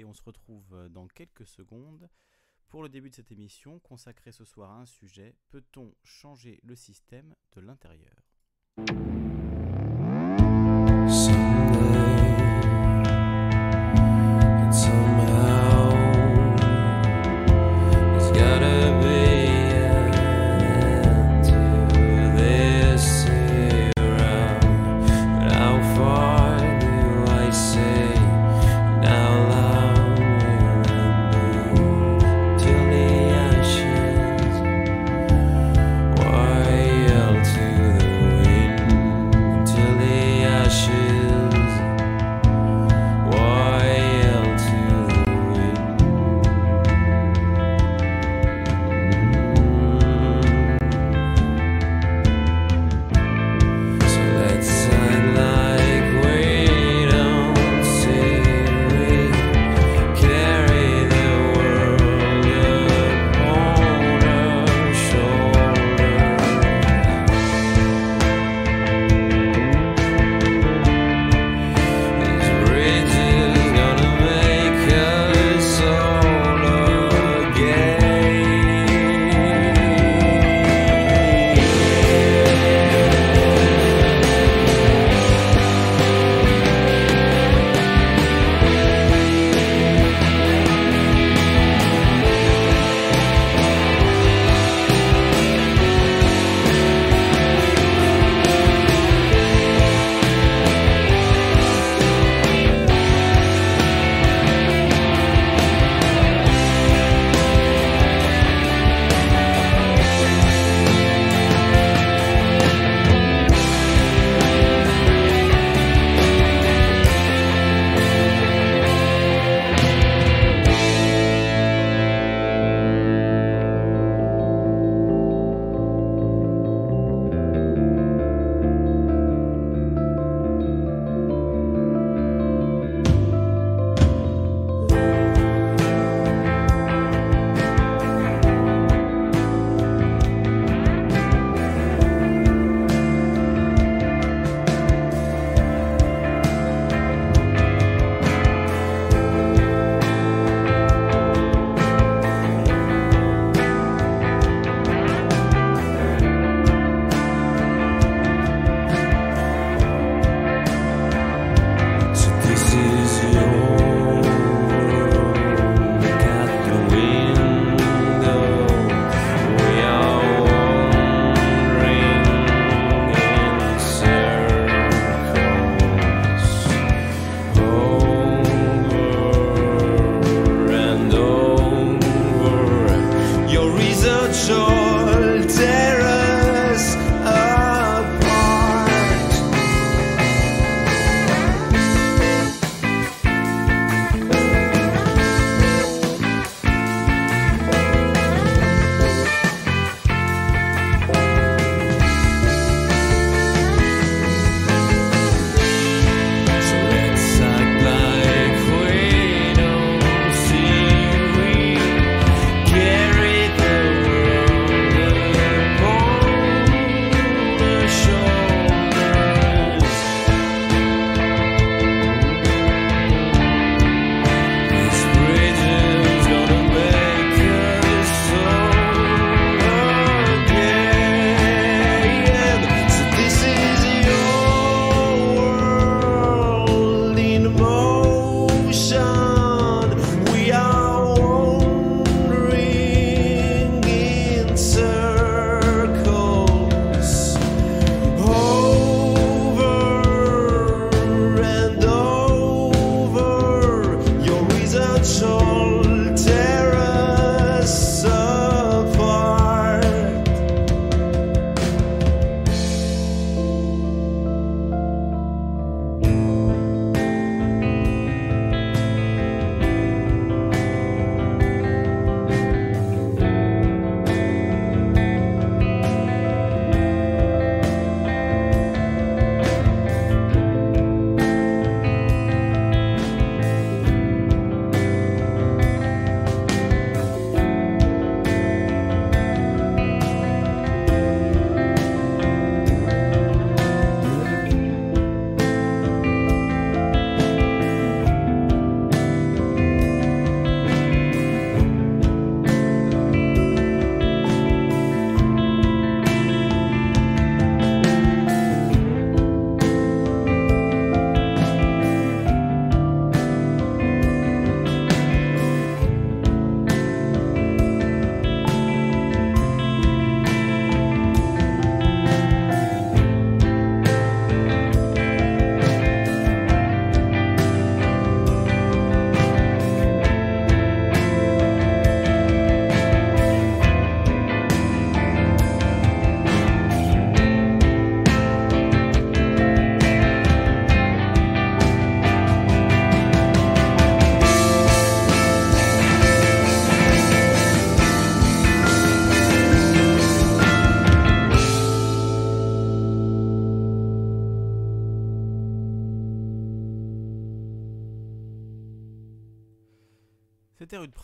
et on se retrouve euh, dans quelques secondes pour le début de cette émission consacrée ce soir à un sujet, peut-on changer le système de l'intérieur?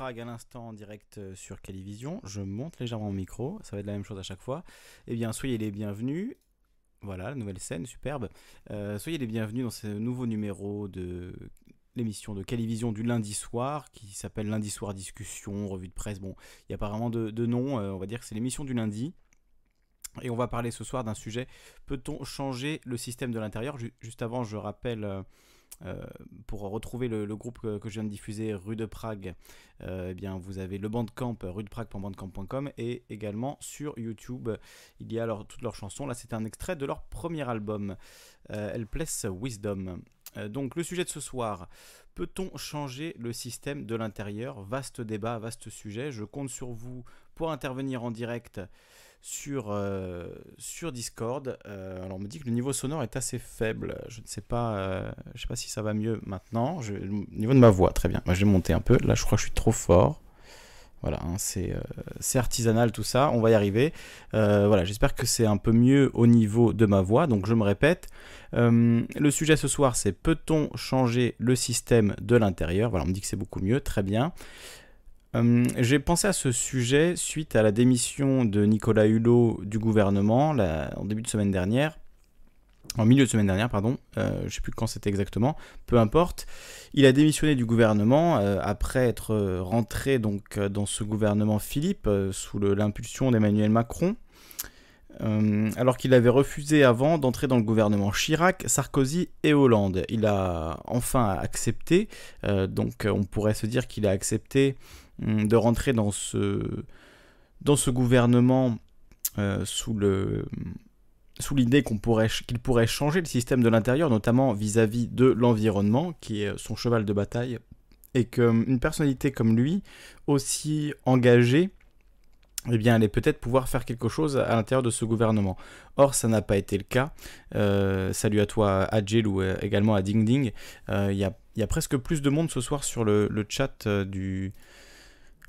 À l'instant en direct euh, sur Calivision. Je monte légèrement mon micro, ça va être la même chose à chaque fois. Eh bien, soyez les bienvenus. Voilà, la nouvelle scène, superbe. Euh, soyez les bienvenus dans ce nouveau numéro de l'émission de Calivision du lundi soir, qui s'appelle Lundi soir discussion, revue de presse. Bon, il n'y a pas vraiment de, nom, euh, on va dire que c'est l'émission du lundi. Et on va parler ce soir d'un sujet, peut-on changer le système de l'intérieur? Ju- Juste avant, je rappelle, euh, pour retrouver le, groupe que, je viens de diffuser, Rue de Prague, euh, eh bien, vous avez le bandcamp, rudeprague.bandcamp.com, et également sur YouTube, il y a leur- toutes leurs chansons. Là, c'est un extrait de leur premier album, euh, Helpless Wisdom. Euh, donc, le sujet de ce soir, peut-on changer le système de l'intérieur? Vaste débat, vaste sujet. Je compte sur vous pour intervenir en direct sur, euh, sur Discord. Euh, alors on me dit que le niveau sonore est assez faible. Je ne sais pas, euh, sais pas si ça va mieux maintenant. Je, le niveau de ma voix, très bien. Moi, je vais monter un peu. Là, je crois que je suis trop fort. Voilà, hein, c'est artisanal tout ça, on va y arriver. Voilà, j'espère que c'est un peu mieux au niveau de ma voix, donc je me répète. Le sujet ce soir, c'est peut-on changer le système de l'intérieur? Voilà, on me dit que c'est beaucoup mieux, très bien. Euh, J'ai pensé à ce sujet suite à la démission de Nicolas Hulot du gouvernement en début de semaine dernière. En milieu de semaine dernière, pardon. Euh, je ne sais plus quand c'était exactement. Peu importe. Il a démissionné du gouvernement euh, après être rentré donc dans ce gouvernement Philippe sous l'impulsion d'Emmanuel Macron. Alors qu'il avait refusé avant d'entrer dans le gouvernement Chirac, Sarkozy et Hollande. Il a enfin accepté, donc on pourrait se dire qu'il a accepté de rentrer dans ce, dans ce gouvernement euh, sous le sous l'idée pourrait qu'il pourrait changer le système de l'intérieur, notamment vis-à-vis de l'environnement, qui est son cheval de bataille, et qu'une personnalité comme lui, aussi engagée, eh bien, allait peut-être pouvoir faire quelque chose à l'intérieur de ce gouvernement. Or, ça n'a pas été le cas. Euh, salut à toi, Adjel, ou euh, également à Ding Ding. Il y, a, presque plus de monde ce soir sur le, chat du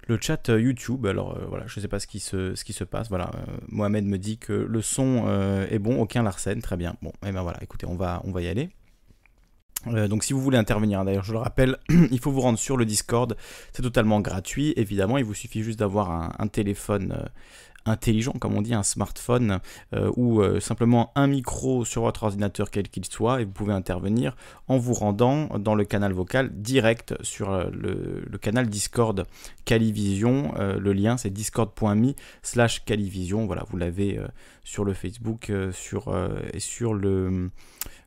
le chat euh, YouTube. Alors euh, voilà, je ne sais pas ce qui se, passe. Voilà, euh, Mohamed me dit que le son est bon, aucun Larsen, très bien. Bon, et ben voilà, écoutez, on va, y aller. Donc si vous voulez intervenir, d'ailleurs je le rappelle, il faut vous rendre sur le Discord, c'est totalement gratuit, évidemment, il vous suffit juste d'avoir un, téléphone intelligent, comme on dit, un smartphone, euh, ou euh, simplement un micro sur votre ordinateur quel qu'il soit, et vous pouvez intervenir en vous rendant dans le canal vocal direct sur euh, le, canal Discord Calivision. Le lien c'est discord.me slash Calivision. Voilà, vous l'avez sur le Facebook sur, et sur le,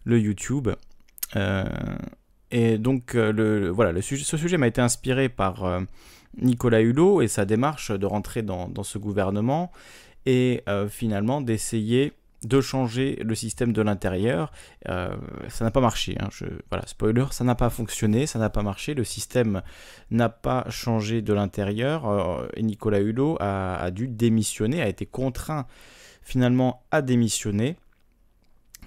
le YouTube. Et donc, le, voilà, le sujet, ce sujet m'a été inspiré par Nicolas Hulot et sa démarche de rentrer dans, ce gouvernement et euh, finalement d'essayer de changer le système de l'intérieur. Euh, ça n'a pas marché. hein, voilà, spoiler, ça n'a pas fonctionné, ça n'a pas marché. Le système n'a pas changé de l'intérieur. euh, Nicolas Hulot a dû démissionner, a été contraint finalement à démissionner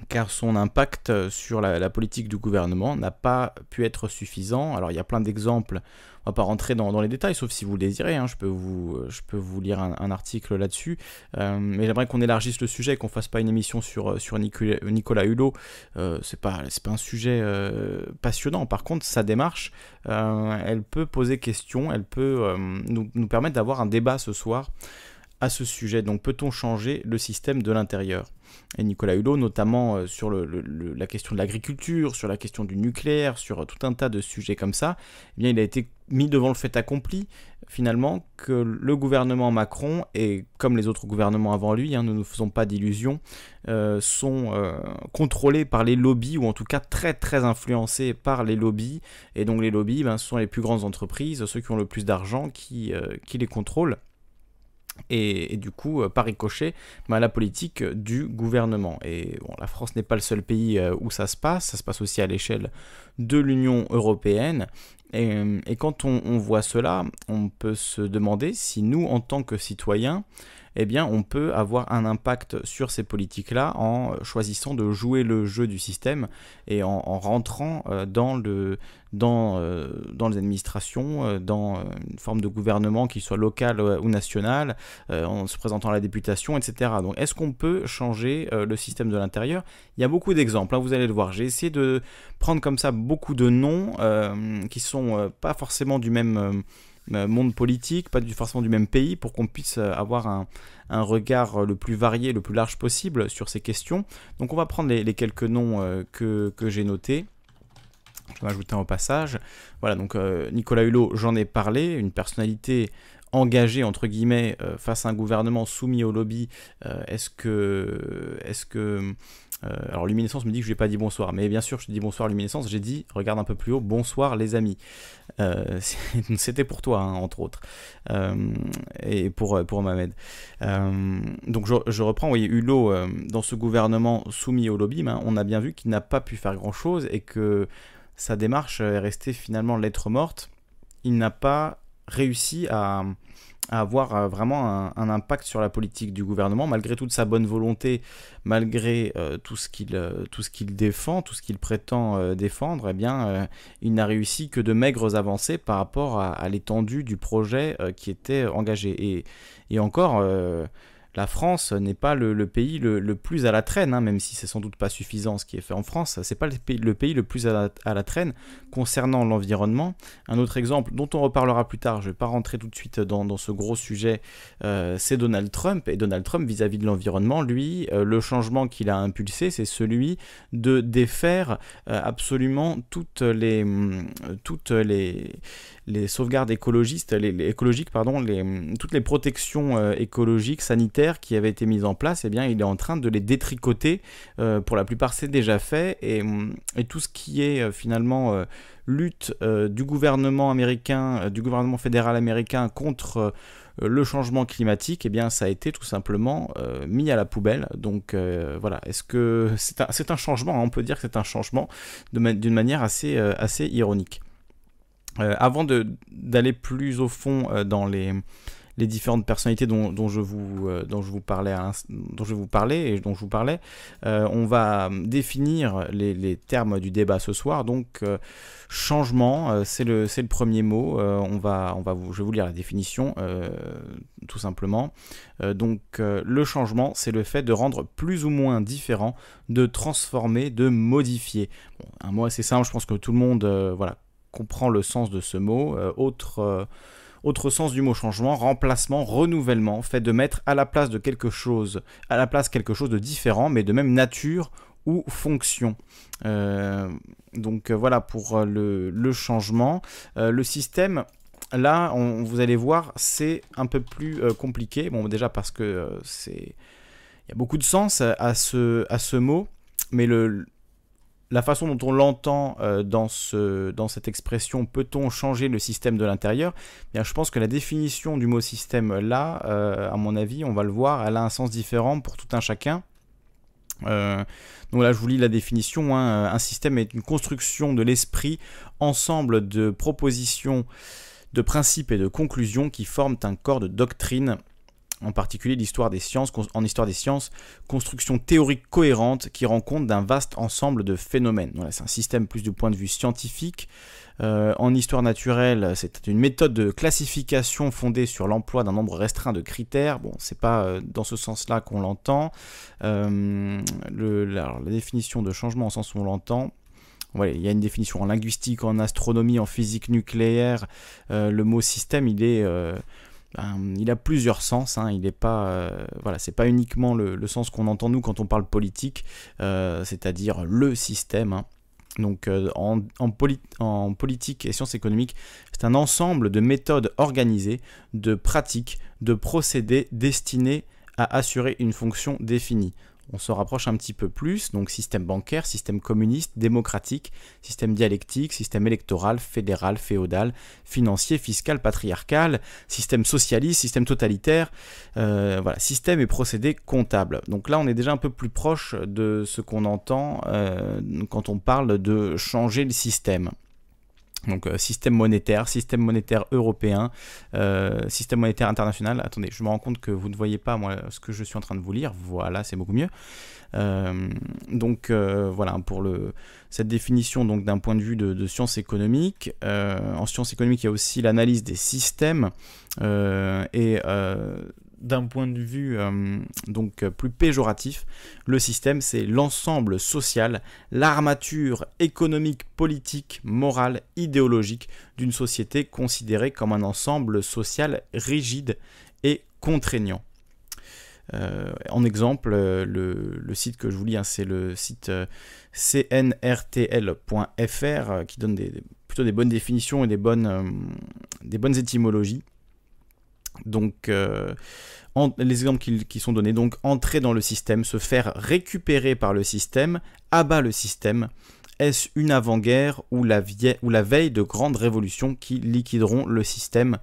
car son impact sur la, politique du gouvernement n'a pas pu être suffisant. Alors il y a plein d'exemples, on va pas rentrer dans, les détails, sauf si vous le désirez, hein, je, peux vous, lire un, article là-dessus, Euh, mais j'aimerais qu'on élargisse le sujet, qu'on fasse pas une émission sur, sur Nicolas, Hulot, euh, c'est pas, un sujet euh, passionnant, par contre sa démarche, euh, elle peut poser question, elle peut euh, nous permettre d'avoir un débat ce soir à ce sujet. Donc peut-on changer le système de l'intérieur? Et Nicolas Hulot, notamment euh, sur la question de l'agriculture, sur la question du nucléaire, sur euh, tout un tas de sujets comme ça, eh bien, il a été mis devant le fait accompli, finalement, que le gouvernement Macron, et comme les autres gouvernements avant lui, hein, ne nous faisons pas d'illusions, euh, sont contrôlés par les lobbies, ou en tout cas très très influencés par les lobbies, et donc les lobbies, ben, ce sont les plus grandes entreprises, ceux qui ont le plus d'argent, qui les contrôlent et, du coup, euh, par ricochet, bah, la politique du gouvernement. Et bon, la France n'est pas le seul pays euh, où ça se passe, ça se passe aussi à l'échelle de l'Union européenne. Et, euh, quand on, voit cela, on peut se demander si nous, en tant que citoyens, eh bien, on peut avoir un impact sur ces politiques-là en choisissant de jouer le jeu du système et en, en rentrant dans, le, dans, euh, dans les administrations, euh, dans euh, une forme de gouvernement, qu'il soit local ou national, en se présentant à la députation, etc. Donc, est-ce qu'on peut changer le système de l'intérieur? Il y a beaucoup d'exemples, hein, vous allez le voir. J'ai essayé de prendre comme ça beaucoup de noms qui sont euh, pas forcément du même. monde politique, pas forcément du même pays, pour qu'on puisse avoir un, regard le plus varié, le plus large possible sur ces questions. Donc on va prendre les, quelques noms que, que j'ai notés. Je vais ajouter au passage. Voilà, donc Nicolas Hulot, j'en ai parlé, une personnalité engagé entre guillemets euh, face à un gouvernement soumis au lobby, euh, est-ce que, est-ce que euh, alors Luminescence me dit que je n'ai pas dit bonsoir, mais bien sûr je dis bonsoir Luminescence, j'ai dit, regarde un peu plus haut, bonsoir les amis. C'était pour toi, hein, entre autres, et pour, pour Mohamed. donc je, reprends, vous voyez, Hulot, dans ce gouvernement soumis au lobby, ben, on a bien vu qu'il n'a pas pu faire grand-chose et que sa démarche est restée finalement lettre morte. Il n'a pas réussi à, avoir euh, vraiment un, impact sur la politique du gouvernement, malgré toute sa bonne volonté, malgré euh, tout ce qu'il euh, défend, tout ce qu'il prétend défendre, eh bien, il n'a réussi que de maigres avancées par rapport à, l'étendue du projet qui était engagé. Et encore, la France n'est pas le, pays le, plus à la traîne, hein, même si c'est sans doute pas suffisant ce qui est fait en France. C'est pas le pays, le plus à la, traîne concernant l'environnement. Un autre exemple dont on reparlera plus tard, je vais pas rentrer tout de suite dans, ce gros sujet, euh, c'est Donald Trump. Et Donald Trump vis-à-vis de l'environnement, lui, euh, le changement qu'il a impulsé, c'est celui de défaire euh, absolument toutes les, hum, toutes les les sauvegardes écologistes, les, écologiques, pardon, toutes les protections euh, écologiques, sanitaires qui avaient été mises en place, eh bien, il est en train de les détricoter. Euh, pour la plupart, c'est déjà fait. Et, et, tout ce qui est euh, finalement lutte du gouvernement américain, du gouvernement fédéral américain contre le changement climatique, eh bien, ça a été tout simplement mis à la poubelle. Donc voilà, est-ce que c'est un, changement hein, On peut dire que c'est un changement d'une manière assez ironique. Euh, avant d'aller plus au fond euh, dans les, les, différentes personnalités dont, je vous, euh, dont, je vous parlais dont je vous parlais et dont je vous parlais, on va définir les, les, termes du débat ce soir. Donc, changement, c'est le, le, premier mot. on va, on va vous, je vais vous lire la définition, tout simplement. donc, le changement, c'est le fait de rendre plus ou moins différent, de transformer, de modifier. Un mot assez simple, je pense que tout le monde voilà, comprend le sens de ce mot. Euh, autre, euh, autre sens du mot changement, remplacement, renouvellement, fait de mettre à la place de quelque chose, à la place quelque chose de différent, mais de même nature ou fonction. Euh, donc voilà pour le, changement. le système, là, on, vous allez voir, c'est un peu plus compliqué. Bon, déjà parce que c'est, il y a beaucoup de sens à ce, à ce mot, mais le, la façon dont on l'entend euh, dans, ce, dans cette expression peut-on changer le système de l'intérieur? Eh Je pense que la définition du mot système là, euh, à mon avis, on va le voir, elle a un sens différent pour tout un chacun. Euh, donc là, je vous lis la définition. Hein. Un système est une construction de l'esprit, ensemble de propositions, de principes et de conclusions qui forment un corps de doctrine en particulier l'histoire des sciences, en histoire des sciences, construction théorique cohérente qui rend compte d'un vaste ensemble de phénomènes. C'est un système plus du point de vue scientifique. Euh, en histoire naturelle, c'est une méthode de classification fondée sur l'emploi d'un nombre restreint de critères. Bon, c'est pas euh, dans ce sens-là qu'on l'entend. Euh, la, définition de changement en sens où on l'entend, il y a une définition en linguistique, en astronomie, en physique nucléaire. le mot système, il est ben, il a plusieurs sens. Hein. il n'est pas, euh, voilà, c'est pas uniquement le, sens qu'on entend nous quand on parle politique, euh, c'est-à-dire le système. Hein. Donc euh, en, politique et sciences économiques, c'est un ensemble de méthodes organisées, de pratiques, de procédés destinés à assurer une fonction définie on se rapproche un petit peu plus, donc système bancaire, système communiste, démocratique, système dialectique, système électoral, fédéral, féodal, financier, fiscal, patriarcal, système socialiste, système totalitaire, euh, voilà, système et procédé comptable. Donc là, on est déjà un peu plus proche de ce qu'on entend euh, quand on parle de changer le système. Donc euh, système monétaire, système monétaire européen, euh, système monétaire international. Attendez, je me rends compte que vous ne voyez pas moi ce que je suis en train de vous lire. Voilà, c'est beaucoup mieux. Euh, donc voilà pour le, cette définition donc d'un point de vue de, de sciences économiques. en sciences économiques, il y a aussi l'analyse des systèmes et d'un point de vue donc plus péjoratif, le système c'est l'ensemble social, l'armature économique, politique, morale, idéologique d'une société considérée comme un ensemble social rigide et contraignant. Euh, en exemple, euh, le, site que je vous lis, hein, c'est le site euh, cnrtl.fr qui donne plutôt des bonnes définitions et des bonnes étymologies. Donc, les exemples qui, sont donnés, donc entrer dans le système, se faire récupérer par le système, abat le système. Est-ce une avant-guerre ou, la veille de grandes révolutions qui liquideront le système? euh,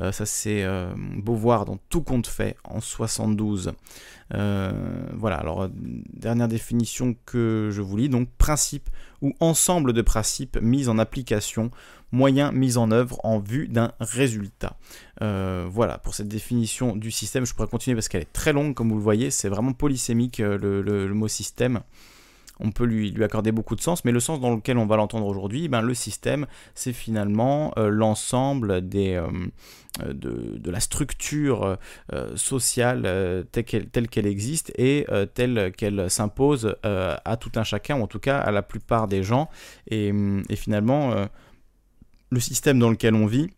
ça, c'est euh, Beauvoir dans Tout compte fait en 72. Euh, voilà, alors, dernière définition que je vous lis. Donc, principe ou ensemble de principes mis en application, moyens mis en œuvre en vue d'un résultat. voilà, pour cette définition du système, je pourrais continuer parce qu'elle est très longue, comme vous le voyez, c'est vraiment polysémique le, mot système on peut lui, accorder beaucoup de sens, mais le sens dans lequel on va l'entendre aujourd'hui, ben, le système, c'est finalement euh, l'ensemble des, euh, euh, de, la structure sociale telle qu'elle existe et telle qu'elle s'impose à tout un chacun, en tout cas à la plupart des gens. Et, et finalement, le système dans lequel on vit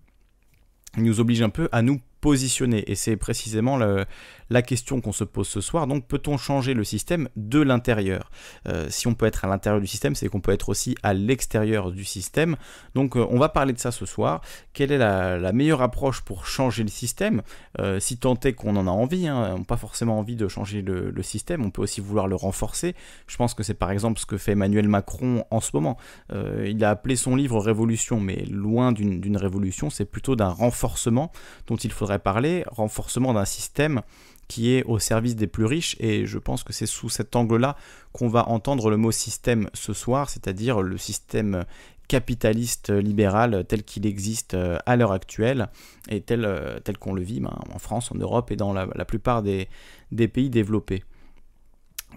nous oblige un peu à nous positionner. Et c'est précisément le, la question qu'on se pose ce soir. Donc, peut-on changer le système de l'intérieur? Euh, Si on peut être à l'intérieur du système, c'est qu'on peut être aussi à l'extérieur du système. Donc, euh, on va parler de ça ce soir. Quelle est la, meilleure approche pour changer le système? Euh, Si tant est qu'on en a envie, hein, on n'a pas forcément envie de changer le, système, on peut aussi vouloir le renforcer. Je pense que c'est par exemple ce que fait Emmanuel Macron en ce moment. il a appelé son livre Révolution, mais loin d'une révolution, c'est plutôt d'un renforcement dont il faudrait parler, renforcement d'un système qui est au service des plus riches. Et je pense que c'est sous cet angle-là qu'on va entendre le mot système ce soir, c'est-à-dire le système capitaliste libéral tel qu'il existe euh, à l'heure actuelle et tel, euh, qu'on le vit ben, en France, en Europe et dans la, plupart des pays développés.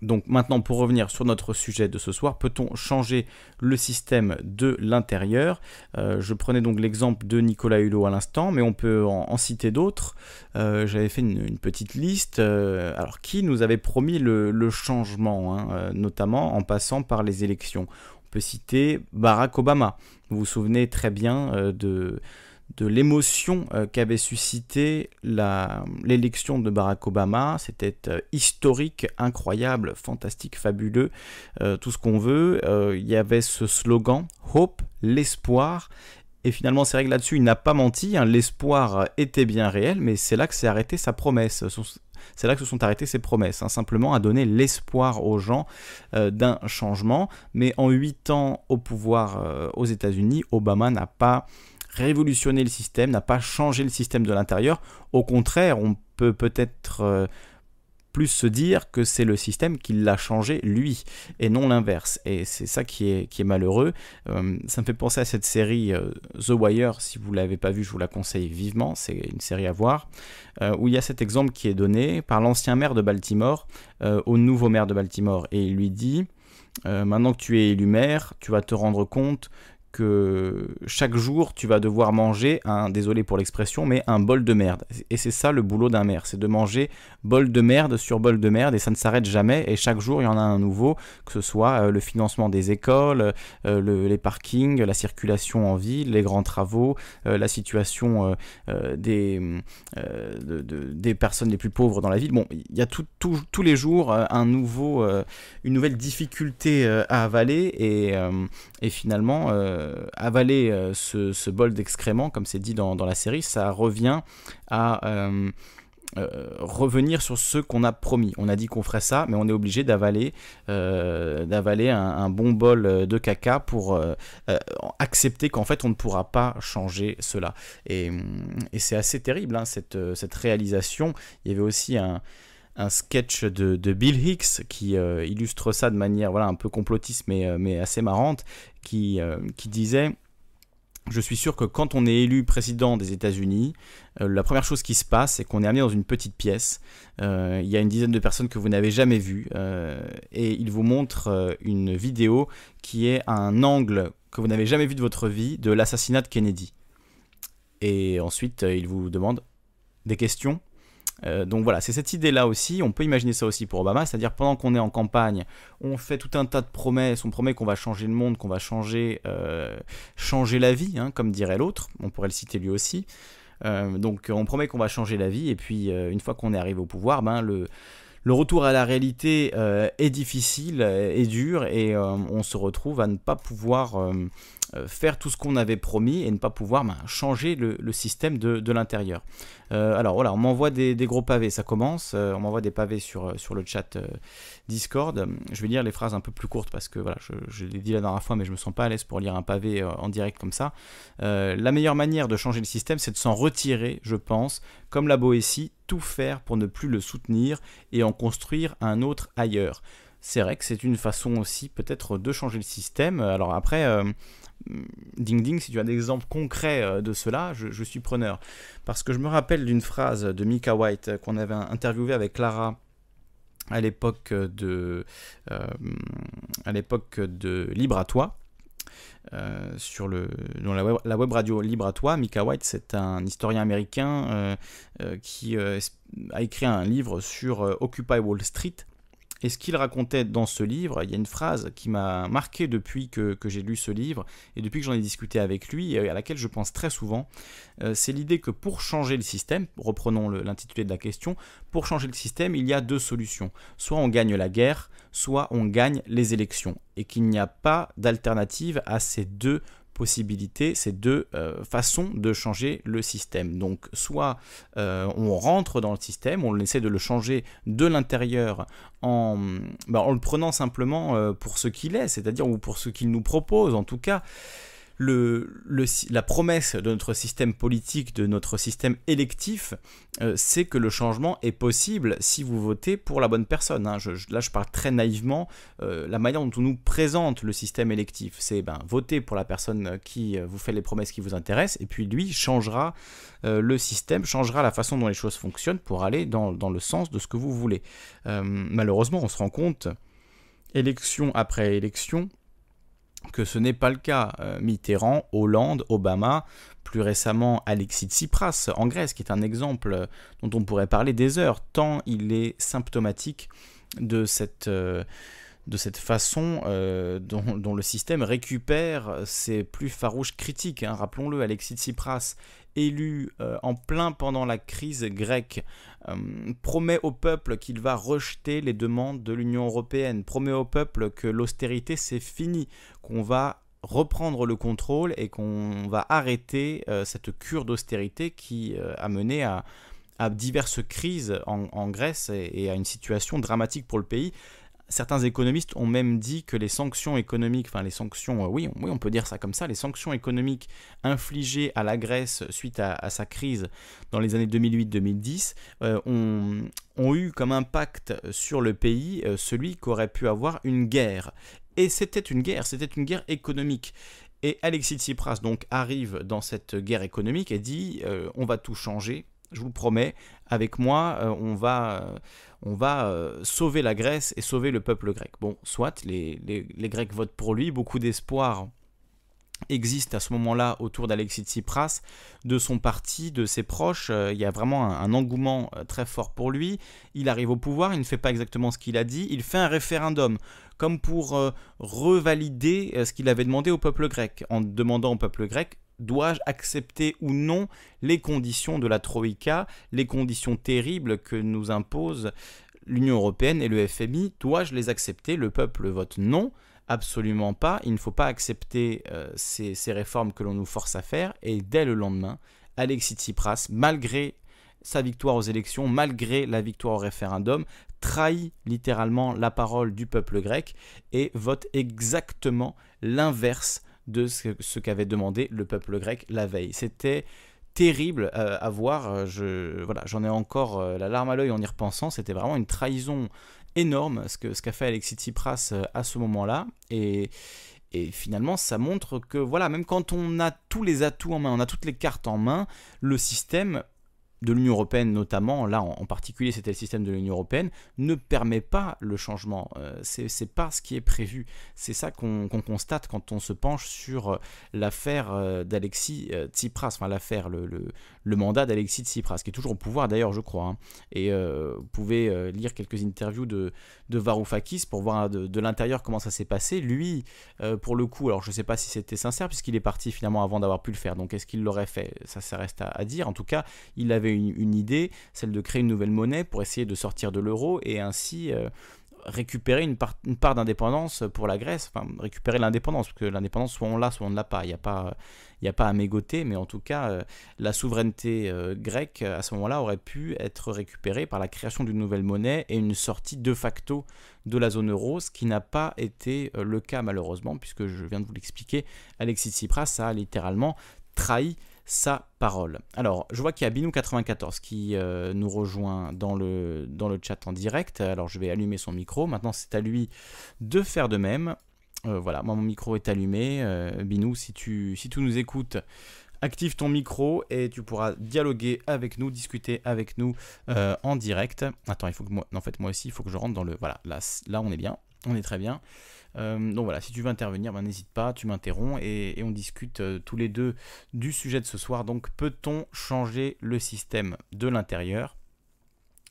Donc maintenant, pour revenir sur notre sujet de ce soir, peut-on changer le système de l'intérieur? Euh, Je prenais donc l'exemple de Nicolas Hulot à l'instant, mais on peut en, citer d'autres. Euh, j'avais fait une, petite liste. Euh, alors, qui nous avait promis le, changement, hein, notamment en passant par les élections On peut citer Barack Obama. Vous vous souvenez très bien de de l'émotion euh, qu'avait suscité l'élection de Barack Obama. C'était euh, historique, incroyable, fantastique, fabuleux, euh, tout ce qu'on veut. Il y avait ce slogan Hope, l'espoir. Et finalement, c'est vrai que là-dessus, il n'a pas menti. Hein. L'espoir était bien réel, mais c'est là que s'est arrêté sa promesse. C'est là que se sont arrêtées ses promesses, hein. simplement à donner l'espoir aux gens d'un changement. Mais en huit ans au pouvoir aux États-Unis, Obama n'a pas révolutionner le système, n'a pas changé le système de l'intérieur. Au contraire, on peut peut-être euh, plus se dire que c'est le système qui l'a changé lui et non l'inverse. Et c'est ça qui est, qui est malheureux. Euh, ça me fait penser à cette série euh, The Wire. Si vous ne l'avez pas vue, je vous la conseille vivement. C'est une série à voir. où il y a cet exemple qui est donné par l'ancien maire de Baltimore au nouveau maire de Baltimore. Et il lui dit Maintenant que tu es élu maire, tu vas te rendre compte que chaque jour tu vas devoir manger un, désolé pour l'expression, mais un bol de merde. Et c'est ça le boulot d'un maire, c'est de manger bol de merde sur bol de merde et ça ne s'arrête jamais et chaque jour il y en a un nouveau, que ce soit euh, le financement des écoles, euh, les parkings, la circulation en ville, les grands travaux, euh, la situation des, des personnes les plus pauvres dans la ville. Bon, il y a tous les jours un nouveau, une nouvelle difficulté à avaler et, et finalement avaler ce, bol d'excréments, comme c'est dit dans, la série, ça revient à euh, revenir sur ce qu'on a promis. On a dit qu'on ferait ça, mais on est obligé d'avaler euh, d'avaler un, bon bol de caca pour euh, accepter qu'en fait on ne pourra pas changer cela. Et, c'est assez terrible hein, cette réalisation. Il y avait aussi un, un sketch de, de, Bill Hicks qui illustre ça de manière voilà, un peu complotiste mais, mais assez marrante, qui, qui disait je suis sûr que quand on est élu président des États-Unis, euh, la première chose qui se passe, c'est qu'on est amené dans une petite pièce. Euh, il y a une dizaine de personnes que vous n'avez jamais vues euh, et il vous montre une vidéo qui est un angle que vous n'avez jamais vu de votre vie de l'assassinat de Kennedy. Et ensuite, il vous demande des questions. Euh, donc voilà, c'est cette idée-là aussi, on peut imaginer ça aussi pour Obama, c'est-à-dire pendant qu'on est en campagne, on fait tout un tas de promesses, on promet qu'on va changer le monde, qu'on va changer, euh, changer la vie, hein, comme dirait l'autre, on pourrait le citer lui aussi. Euh, donc on promet qu'on va changer la vie, et puis une fois qu'on est arrivé au pouvoir, ben, le, le retour à la réalité est difficile, est dur, et on se retrouve à ne pas pouvoir faire tout ce qu'on avait promis et ne pas pouvoir ben, changer le, système de l'intérieur. Euh, alors voilà, on m'envoie des, gros pavés, ça commence. Euh, on m'envoie des pavés sur, euh, sur le chat Discord. Je vais lire les phrases un peu plus courtes parce que voilà, je, l'ai dit la dernière fois, mais je me sens pas à l'aise pour lire un pavé en direct comme ça. la meilleure manière de changer le système, c'est de s'en retirer, je pense, comme la Boétie, tout faire pour ne plus le soutenir et en construire un autre ailleurs. C'est vrai que c'est une façon aussi peut-être de changer le système. Alors après, Ding Ding, si tu as des exemples concrets de cela, je suis preneur. Parce que je me rappelle d'une phrase de Mika White qu'on avait interviewé avec Clara à l'époque de, euh, à l'époque de Libre à toi. Euh, sur le, dans la web, radio Libre à toi, Mika White, c'est un historien américain euh, qui a écrit un livre sur Occupy Wall Street, et ce qu'il racontait dans ce livre, il y a une phrase qui m'a marqué depuis que, j'ai lu ce livre et depuis que j'en ai discuté avec lui, et à laquelle je pense très souvent. Euh, c'est l'idée que pour changer le système, reprenons l'intitulé de la question, pour changer le système, il y a deux solutions. Soit on gagne la guerre, soit on gagne les élections. Et qu'il n'y a pas d'alternative à ces deux possibilités, ces deux euh, façons de changer le système. Donc soit euh, on rentre dans le système, on essaie de le changer de l'intérieur en, ben, en, le prenant simplement euh, pour ce qu'il est, c'est-à-dire ou pour ce qu'il nous propose en tout cas la promesse de notre système politique, de notre système électif, euh, c'est que le changement est possible si vous votez pour la bonne personne. Hein. là, je parle très naïvement. Euh, la manière dont on nous présente le système électif, c'est ben, voter pour la personne qui euh, vous fait les promesses qui vous intéressent, et puis lui changera le système, changera la façon dont les choses fonctionnent pour aller dans le sens de ce que vous voulez. malheureusement, on se rend compte, élection après élection, que ce n'est pas le cas. Euh, Mitterrand, Hollande, Obama, plus récemment Alexis Tsipras en Grèce, qui est un exemple dont on pourrait parler des heures, tant il est symptomatique de cette, euh, de cette façon euh, dont, le système récupère ses plus farouches critiques. Hein. Rappelons-le, Alexis Tsipras, élu en plein pendant la crise grecque, promet au peuple qu'il va rejeter les demandes de l'Union européenne, promet au peuple que l'austérité c'est fini, qu'on va reprendre le contrôle et qu'on va arrêter euh, cette cure d'austérité qui euh, a mené à, diverses crises en, Grèce et, à une situation dramatique pour le pays. Certains économistes ont même dit que les sanctions économiques, enfin les sanctions, euh, oui, on peut dire ça comme ça, les sanctions économiques infligées à la Grèce suite à, sa crise dans les années 2008-2010 ont, ont, eu comme impact sur le pays celui qu'aurait pu avoir une guerre. Et c'était une guerre, c'était une guerre économique. Et Alexis Tsipras donc arrive dans cette guerre économique et dit euh, on va tout changer, je vous promets, avec moi euh, on va, va euh, sauver la Grèce et sauver le peuple grec. Bon, soit les, Grecs votent pour lui, beaucoup d'espoir existe à ce moment-là autour d'Alexis Tsipras, de son parti, de ses proches. Euh, il y a vraiment un, engouement euh, très fort pour lui. Il arrive au pouvoir, il ne fait pas exactement ce qu'il a dit, il fait un référendum, comme pour euh, revalider ce qu'il avait demandé au peuple grec, en demandant au peuple grec dois-je accepter ou non les conditions de la Troïka, les conditions terribles que nous impose l'Union européenne et le FMI, dois-je les accepter? Le peuple vote non. Absolument pas. Il ne faut pas accepter euh, ces, réformes que l'on nous force à faire. Et dès le lendemain, Alexis Tsipras, malgré sa victoire aux élections, malgré la victoire au référendum, trahit littéralement la parole du peuple grec et vote exactement l'inverse de ce, qu'avait demandé le peuple grec la veille. C'était terrible euh, à voir. Je, voilà, j'en ai encore euh, la larme à l'œil en y repensant. C'était vraiment une trahison énorme ce qu'a ce fait Alexis Tsipras euh, à ce moment-là. Et, et finalement, ça montre que voilà, même quand on a tous les atouts en main, on a toutes les cartes en main, le système de l'Union européenne notamment, là en, particulier c'était le système de l'Union européenne, ne permet pas le changement. Euh, c'est pas ce qui est prévu. C'est ça qu'on constate quand on se penche sur euh, l'affaire euh, d'Alexis Tsipras, enfin l'affaire, le, le, mandat d'Alexis Tsipras, qui est toujours au pouvoir d'ailleurs je crois. Hein. Et vous pouvez lire quelques interviews de, de Varoufakis pour voir de, l'intérieur comment ça s'est passé. Lui, pour le coup, alors je ne sais pas si c'était sincère puisqu'il est parti finalement avant d'avoir pu le faire, donc est-ce qu'il l'aurait fait? Ça, ça reste à, à dire. En tout cas, il avait une, idée, celle de créer une nouvelle monnaie pour essayer de sortir de l'euro et ainsi euh, récupérer une part, d'indépendance pour la Grèce, enfin récupérer l'indépendance, parce que l'indépendance, soit on l'a, soit on ne l'a pas. Il n'y a pas a pas à mégoter, mais en tout cas, euh, la souveraineté euh, grecque à ce moment-là aurait pu être récupérée par la création d'une nouvelle monnaie et une sortie de facto de la zone euro, ce qui n'a pas été le cas malheureusement, puisque je viens de vous l'expliquer, Alexis Tsipras a littéralement trahi sa parole. Alors, je vois qu'il y a Binou94 qui euh, nous rejoint dans le, dans le chat en direct. Alors, je vais allumer son micro. Maintenant, c'est à lui de faire de même. Euh, voilà, moi, mon micro est allumé. Euh, Binou, si tu, nous écoutes, active ton micro et tu pourras dialoguer avec nous, discuter avec nous en direct. Attends, il faut que moi, en fait, moi aussi, il faut que je rentre dans le. Voilà, là, là, on est bien. On est très bien. Euh, donc voilà, si tu veux intervenir, ben, n'hésite pas, tu m'interromps et, on discute euh, tous les deux du sujet de ce soir. Donc peut-on changer le système de l'intérieur?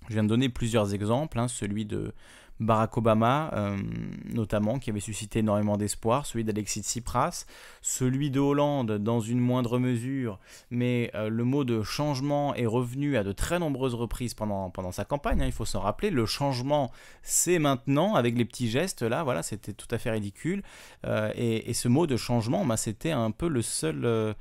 Je viens de donner plusieurs exemples, hein, celui de Barack Obama, euh, notamment, qui avait suscité énormément d'espoir, celui d'Alexis Tsipras, celui de Hollande dans une moindre mesure, mais euh, le mot de changement est revenu à de très nombreuses reprises pendant, pendant sa campagne, hein, il faut s'en rappeler, le changement c'est maintenant, avec les petits gestes là, voilà, c'était tout à fait ridicule, euh, et, ce mot de changement, bah, c'était un peu le seul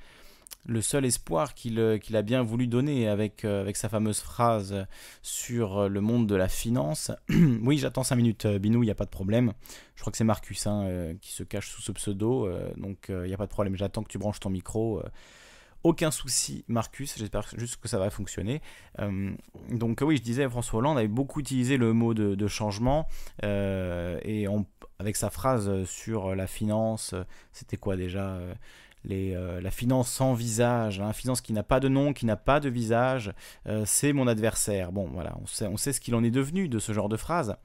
le seul espoir euh, qu'il a bien voulu donner avec, euh, sa fameuse phrase sur euh, le monde de la finance. oui, j'attends 5 minutes, Binou, il n'y a pas de problème. Je crois que c'est Marcus hein, qui se cache sous ce pseudo, donc il n'y a pas de problème. J'attends que tu branches ton micro. aucun souci, Marcus, j'espère juste que ça va fonctionner. donc oui, je disais, François Hollande avait beaucoup utilisé le mot de, changement, et avec sa phrase sur la finance, c'était quoi déjà euh, la finance sans visage, la hein, finance qui n'a pas de nom, qui n'a pas de visage, euh, c'est mon adversaire. Bon, voilà, on sait, ce qu'il en est devenu de ce genre de phrase.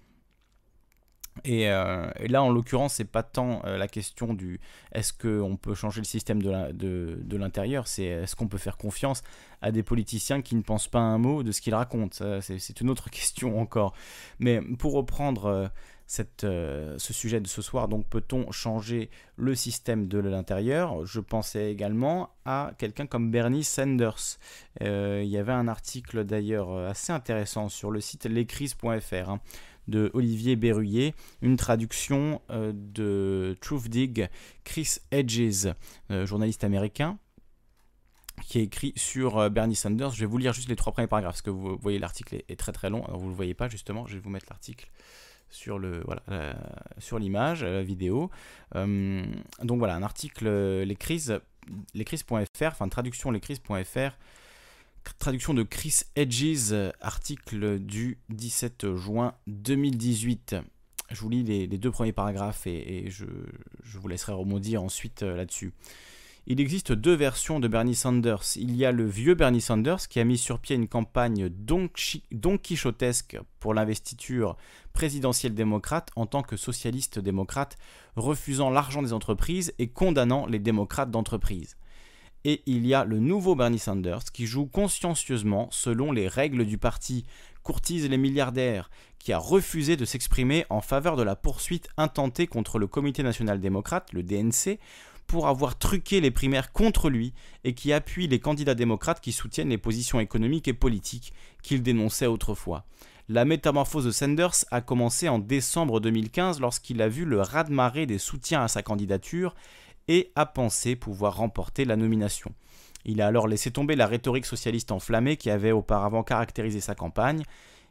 Et, euh, là, en l'occurrence, c'est pas tant la question du est-ce qu'on peut changer le système de l'intérieur, c'est est-ce qu'on peut faire confiance à des politiciens qui ne pensent pas un mot de ce qu'ils racontent. C'est une autre question encore. Mais pour reprendre euh, ce sujet de ce soir. Donc peut-on changer le système de l'intérieur? Je pensais également à quelqu'un comme Bernie Sanders. Euh, il y avait un article d'ailleurs euh, assez intéressant sur le site lescris.fr hein, de Olivier Berruyer, une traduction de Truthdig Chris Hedges, journaliste américain qui est écrit sur Bernie Sanders. Je vais vous lire juste les trois premiers paragraphes, parce que vous voyez l'article est, très très long. Alors vous ne le voyez pas justement, je vais vous mettre l'article sur le voilà sur l'image, la vidéo. Euh, donc voilà, un article euh, les crises lescrises.fr, enfin traduction lescrises.fr, traduction de Chris Edges, article du 17 juin 2018. Je vous lis les, deux premiers paragraphes et, je, je, vous laisserai rebondir ensuite euh, là-dessus. Il existe deux versions de Bernie Sanders. Il y a le vieux Bernie Sanders qui a mis sur pied une campagne don, quichotesque pour l'investiture présidentielle démocrate en tant que socialiste démocrate, refusant l'argent des entreprises et condamnant les démocrates d'entreprise. Et il y a le nouveau Bernie Sanders qui joue consciencieusement selon les règles du parti, courtise les milliardaires, qui a refusé de s'exprimer en faveur de la poursuite intentée contre le Comité national démocrate, le DNC, pour avoir truqué les primaires contre lui et qui appuie les candidats démocrates qui soutiennent les positions économiques et politiques qu'il dénonçait autrefois. La métamorphose de Sanders a commencé en décembre 2015 lorsqu'il a vu le raz-de-marée des soutiens à sa candidature et a pensé pouvoir remporter la nomination. Il a alors laissé tomber la rhétorique socialiste enflammée qui avait auparavant caractérisé sa campagne.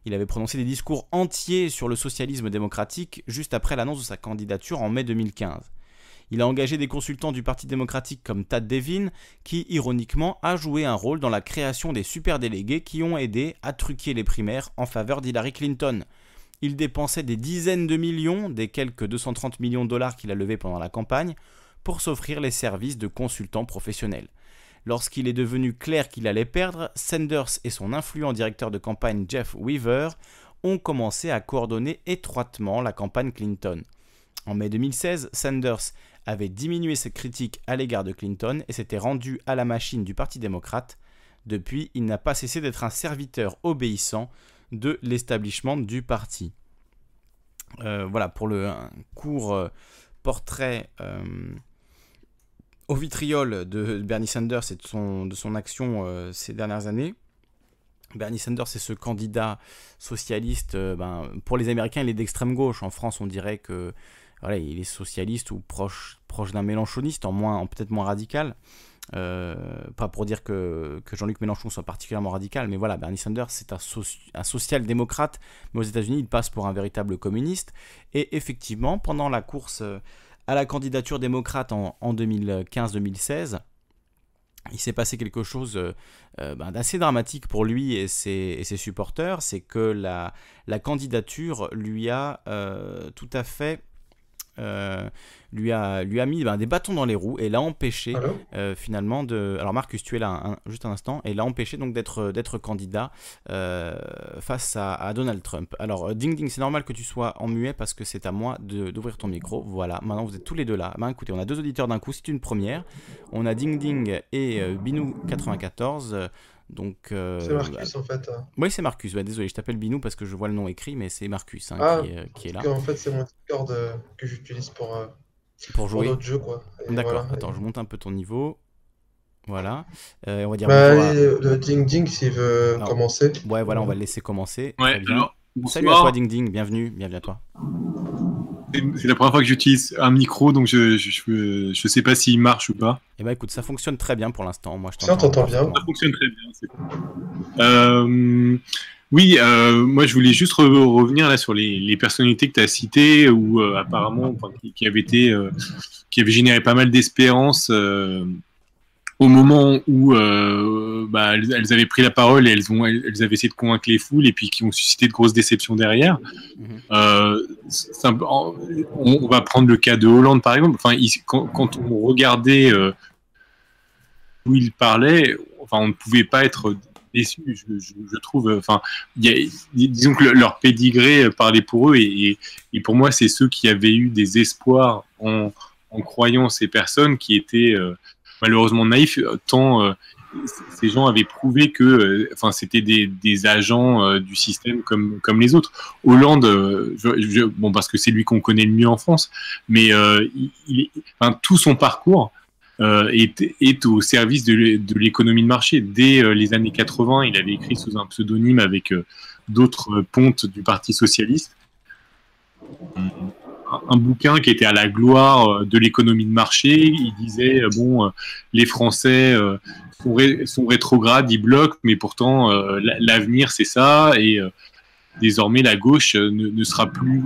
Il avait prononcé des discours entiers sur le socialisme démocratique juste après l'annonce de sa candidature en mai 2015. Il a engagé des consultants du Parti démocratique comme Tad Devin, qui, ironiquement, a joué un rôle dans la création des superdélégués qui ont aidé à truquer les primaires en faveur d'Hillary Clinton. Il dépensait des dizaines de millions, des quelques 230 millions de dollars qu'il a levés pendant la campagne, pour s'offrir les services de consultants professionnels. Lorsqu'il est devenu clair qu'il allait perdre, Sanders et son influent directeur de campagne Jeff Weaver ont commencé à coordonner étroitement la campagne Clinton. En mai 2016, Sanders avait diminué ses critiques à l'égard de Clinton et s'était rendu à la machine du Parti démocrate. Depuis, il n'a pas cessé d'être un serviteur obéissant de l'établissement du parti. Euh, voilà pour le court euh, portrait euh, au vitriol de Bernie Sanders et de son, de son action ces dernières années. Bernie Sanders c'est ce candidat socialiste. Ben, pour les Américains, il est d'extrême gauche. En France, on dirait que voilà, il est socialiste ou proche, proche d'un mélanchoniste, en, moins, en peut-être moins radical. Euh, pas pour dire que, Jean-Luc Mélenchon soit particulièrement radical, mais voilà, Bernie Sanders, c'est un, social-démocrate, mais aux États-Unis, il passe pour un véritable communiste. Et effectivement, pendant la course euh, à la candidature démocrate en, 2015-2016, il s'est passé quelque chose euh, ben, d'assez dramatique pour lui et ses, supporters, c'est que la, candidature lui a tout à fait euh, lui, a, lui a mis ben, des bâtons dans les roues et l'a empêché euh, finalement de. Alors Marcus, tu es là juste un instant, et l'a empêché donc d'être d'être candidat euh, face à, Donald Trump. Alors Ding Ding, c'est normal que tu sois en muet parce que c'est à moi d'ouvrir ton micro. Voilà, maintenant vous êtes tous les deux là. Ben, écoutez, on a deux auditeurs d'un coup, c'est une première. On a Ding Ding et Binou94. Donc, euh, c'est Marcus en fait. Hein. Oui, c'est Marcus. Bah, désolé, je t'appelle Binou parce que je vois le nom écrit, mais c'est Marcus hein, ah, qui, qui, est là. En fait, c'est mon Discord euh, que j'utilise pour, euh, pour jouer. d'autres jeux. Quoi. D'accord, attends, je monte un peu ton niveau. Voilà. on va dire. Bah, le Ding Ding s'il veut commencer. Ouais, voilà, on va le laisser commencer. Ouais, alors, Salut à toi, Ding Ding, bienvenue, bienvenue à toi. C'est la première fois que j'utilise un micro, donc je, je, je, sais pas s'il marche ou pas. Eh ben écoute, ça fonctionne très bien pour l'instant. Moi, je t'entends bien. Ça fonctionne très bien. Euh, oui, euh, moi je voulais juste revenir là sur les, les personnalités que tu as citées, ou euh, apparemment qui, qui, avaient été, qui avaient généré pas mal d'espérance au moment où euh, bah, elles, avaient pris la parole et elles, ont, elles, avaient essayé de convaincre les foules et puis qui ont suscité de grosses déceptions derrière. Mhm. Euh, on, va prendre le cas de Hollande par exemple. Enfin, quand, on regardait euh, où il parlait, enfin, on ne pouvait pas être déçu, je, trouve. Enfin, disons que leur pédigré parlait pour eux et, et, pour moi, c'est ceux qui avaient eu des espoirs en, en croyant ces personnes qui étaient malheureusement naïf, euh, tant euh, ces gens avaient prouvé que euh, enfin c'était des, agents du système comme comme les autres. Hollande bon parce que c'est lui qu'on connaît le mieux en France mais tout son parcours est, est, au service de l'économie de marché. Dès les années 80 il avait écrit sous un pseudonyme avec d'autres pontes du Parti socialiste un bouquin qui était à la gloire euh, de l'économie de marché. Il disait euh, bon, euh, les Français sont, rétrogrades, ils bloquent, mais pourtant l'avenir c'est ça. Et désormais la gauche ne, sera plus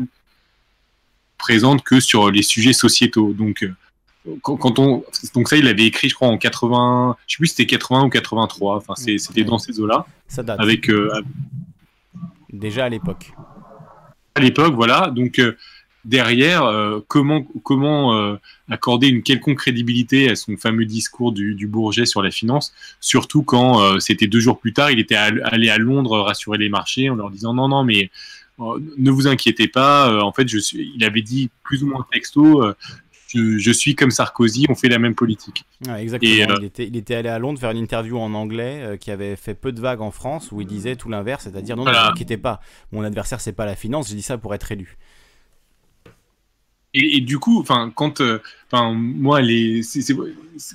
présente que sur les sujets sociétaux. Donc quand, on donc ça il avait écrit je crois en 80 je sais plus si c'était 80 ou 83 enfin c'était dans ces eaux là ça date. Avec déjà à l'époque. À l'époque voilà. Donc derrière, euh, comment, comment euh, accorder une quelconque crédibilité à son fameux discours du, du Bourget sur la finance, surtout quand euh, c'était deux jours plus tard, il était allé à Londres rassurer les marchés en leur disant non, non, mais ne vous inquiétez pas, en fait, je suis, il avait dit plus ou moins texto, je, suis comme Sarkozy, on fait la même politique. exactement. il, était, il, était, allé à Londres faire une interview en anglais qui avait fait peu de vagues en France où il disait tout l'inverse, c'est-à-dire non, ne vous inquiétez pas, mon adversaire c'est pas la finance, j'ai dit ça pour être élu. Et, du coup, enfin, quand, euh, enfin, moi, les,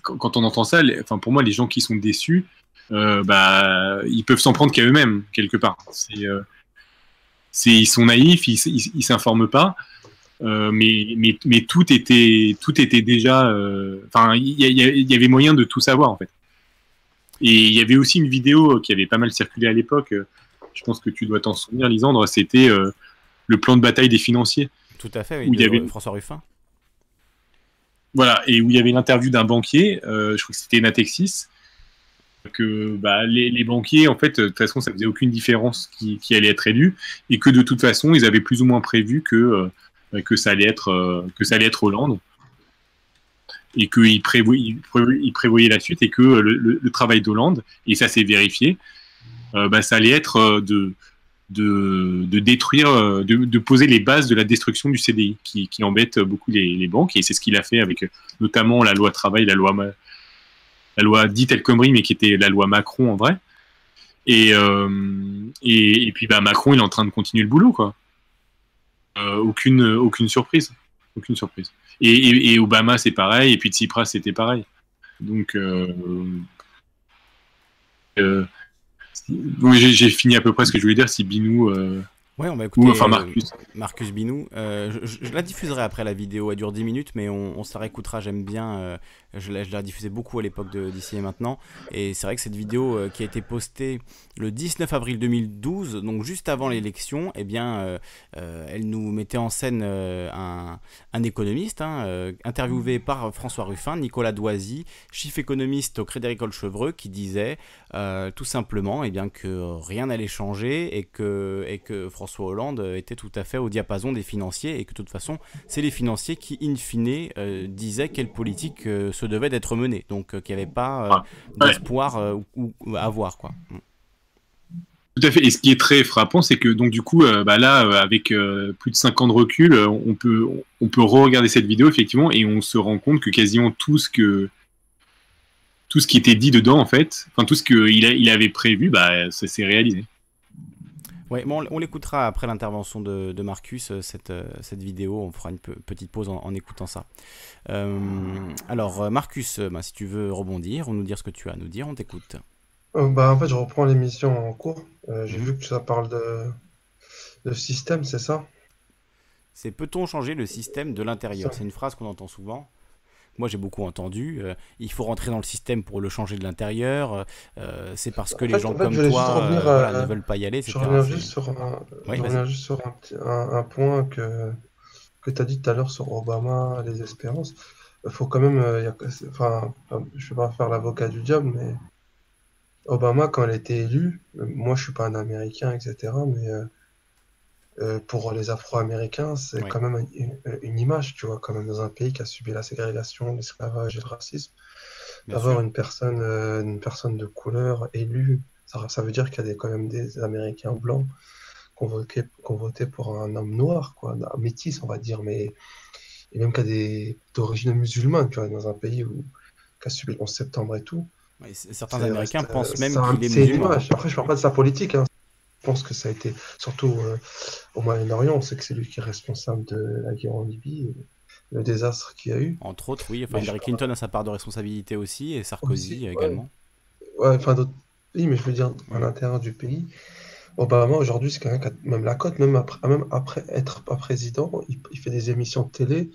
quand on entend ça, enfin, pour moi, les gens qui sont déçus, euh, bah, ils peuvent s'en prendre qu'à eux-mêmes quelque part. C'est, euh, ils sont naïfs, ils, s'informent pas. mais, mais, mais, tout était, tout était déjà. Enfin, il y, avait moyen de tout savoir en fait. Et il y avait aussi une vidéo qui avait pas mal circulé à l'époque. je pense que tu dois t'en souvenir, Lisandre. C'était le plan de bataille des financiers. Tout à fait, oui, où il y avait François Ruffin. Voilà, et où il y avait l'interview d'un banquier, euh, je crois que c'était Natexis, que bah, les, banquiers, en fait, de toute façon, ça faisait aucune différence qui, allait être élu, et que de toute façon, ils avaient plus ou moins prévu que, euh, que, ça, allait être, euh, que ça allait être Hollande. et qu'il prévoyait, il prévoyait la suite et que le, travail d'Hollande, et ça s'est vérifié, bah, ça allait être de, de, de détruire, de, de, poser les bases de la destruction du CDI qui, qui embête beaucoup les, les, banques, et c'est ce qu'il a fait avec notamment la loi travail, la loi, la loi dite El Khomri, mais qui était la loi Macron en vrai. Et, et, et, puis bah, Macron, il est en train de continuer le boulot, quoi. aucune, aucune surprise. Aucune surprise. Et, Obama, c'est pareil, et puis Tsipras, c'était pareil. Donc, euh, euh, j'ai fini à peu près ce que je voulais dire. Si Binou euh, Ouais, on va écouter enfin Marcus. Marcus Binou. je, la diffuserai après la vidéo, elle dure 10 minutes, mais on, on se la réécoutera. J'aime bien je l'ai diffusé beaucoup à l'époque d'ici et maintenant. Et c'est vrai que cette vidéo euh, qui a été postée le 19 avril 2012, donc juste avant l'élection, eh bien, euh, euh, elle nous mettait en scène un, économiste, hein, interviewé par François Ruffin, Nicolas Doisy, chief économiste au Crédit Agricole Chevreux, qui disait tout simplement eh bien, que rien n'allait changer et que, et que François Hollande était tout à fait au diapason des financiers et que de toute façon, c'est les financiers qui, in fine, disaient quelle politique se devait d'être mené, donc euh, qu'il n'y avait pas euh, d'espoir euh, ou, à avoir. Quoi. Mm. Tout à fait. Et ce qui est très frappant, c'est que donc du coup, bah là, avec plus de 5 ans de recul, on peut on peut re-regarder cette vidéo effectivement et on se rend compte que quasiment tout ce que tout ce qui était dit dedans en fait, enfin tout ce qu'il il avait prévu, bah ça s'est réalisé. Ouais, bon, on l'écoutera après l'intervention de, de, Marcus, euh, cette, euh, cette vidéo. On fera une petite pause en, écoutant ça. Euh, alors, Marcus, bah, si tu veux rebondir ou nous dire ce que tu as à nous dire, on t'écoute. bah, en fait, je reprends l'émission en cours. J'ai mhm. vu que ça parle de, de système, c'est ça? C'est peut-on changer le système de l'intérieur? C'est une phrase qu'on entend souvent moi j'ai beaucoup entendu, euh, il faut rentrer dans le système pour le changer de l'intérieur, euh, c'est parce que les gens comme toi euh, ne veulent pas y aller. Je reviens juste sur un, juste sur un, point que, que tu as dit tout à l'heure sur Obama, les espérances. Il faut quand même, enfin, je ne vais pas faire l'avocat du diable, mais Obama, quand il a été élu, moi je suis pas un Américain, etc., mais euh, pour les Afro-Américains, c'est quand même une, image, tu vois, quand même dans un pays qui a subi la ségrégation, l'esclavage et le racisme. D'avoir une personne, euh, une personne de couleur élue, ça, ça veut dire qu'il y a des, quand même des Américains blancs qui ont voté, pour un homme noir, quoi, un métis, on va dire, mais et même qu'il y a des d'origine musulmane, tu vois, dans un pays où, qui a subi le 11 septembre et tout. certains Américains pensent même qu'il est musulman. Après, je parle pas de sa politique, hein. Je pense que ça a été, surtout euh, au Moyen-Orient, on sait que c'est lui qui est responsable de la guerre en Libye, le désastre qu'il y a eu. Entre autres, oui. Enfin, Hillary Clinton a sa part de responsabilité aussi, et Sarkozy également. Ouais, enfin d'autres pays, mais je veux dire, à l'intérieur du pays. Obama, aujourd'hui, c'est quelqu'un qui a même la cote, même après, même après être pas président, il, fait des émissions de télé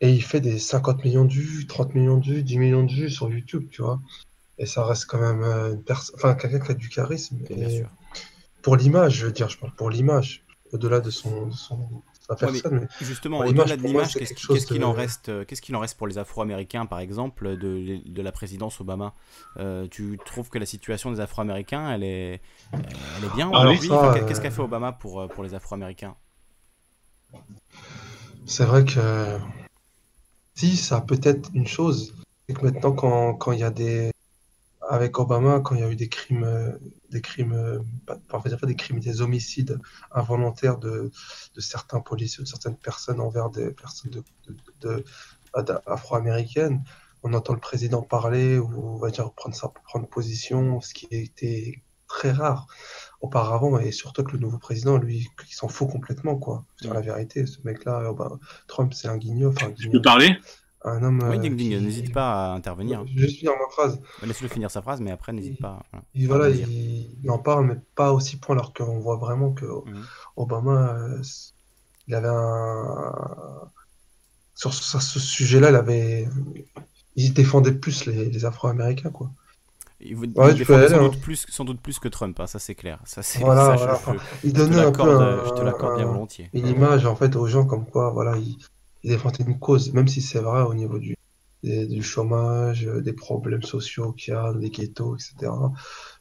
et il fait des 50 millions de vues, 30 millions de vues, 10 millions de vues sur YouTube, tu vois. Et ça reste quand même euh, une personne, enfin, quelqu'un qui a du charisme. Bien sûr pour l'image, je veux dire, je parle pour l'image, au-delà de son, sa personne. justement, au-delà de l'image, qu'est-ce qu'il en reste euh, Qu'est-ce qu'il en reste pour les Afro-Américains, par exemple, de, de, la présidence Obama? Euh, Tu trouves que la situation des Afro-Américains, elle est, elle est bien aujourd'hui? Qu'est-ce qu'a fait Obama pour, euh, pour les Afro-Américains? C'est vrai que si ça peut être une chose, c'est que maintenant, quand, quand il y a des avec Obama, quand il y a eu des crimes, euh, des crimes, euh, parfois des crimes, des homicides involontaires de, de, certains policiers, de certaines personnes envers des personnes de, afro-américaines, on entend le président parler ou on va dire prendre sa prendre position, ce qui était très rare auparavant et surtout que le nouveau président, lui, il s'en fout complètement quoi. C'est la vérité, ce mec-là, Trump, c'est un guignol. Enfin, Tu peux parler? Un homme. Oui, Ding Ding, n'hésite pas à intervenir. Je vais juste finir ma phrase. Laisse-le finir sa phrase, mais après, n'hésite pas. Voilà, il, en parle, mais pas aussi point, alors qu'on voit vraiment que mhm. Obama, euh, il avait un. Sur ce, sujet-là, il avait. Il défendait plus les, Afro-Américains, quoi. Il, défendait sans, doute hein. plus, sans doute plus que Trump, hein, ça c'est clair. Ça, c'est, voilà, Je, il donnait un peu je te l'accorde bien volontiers. Une image en fait aux gens comme quoi voilà, il, il défendait une cause, même si c'est vrai au niveau du, du chômage, euh, des problèmes sociaux qu'il y a, des ghettos, etc.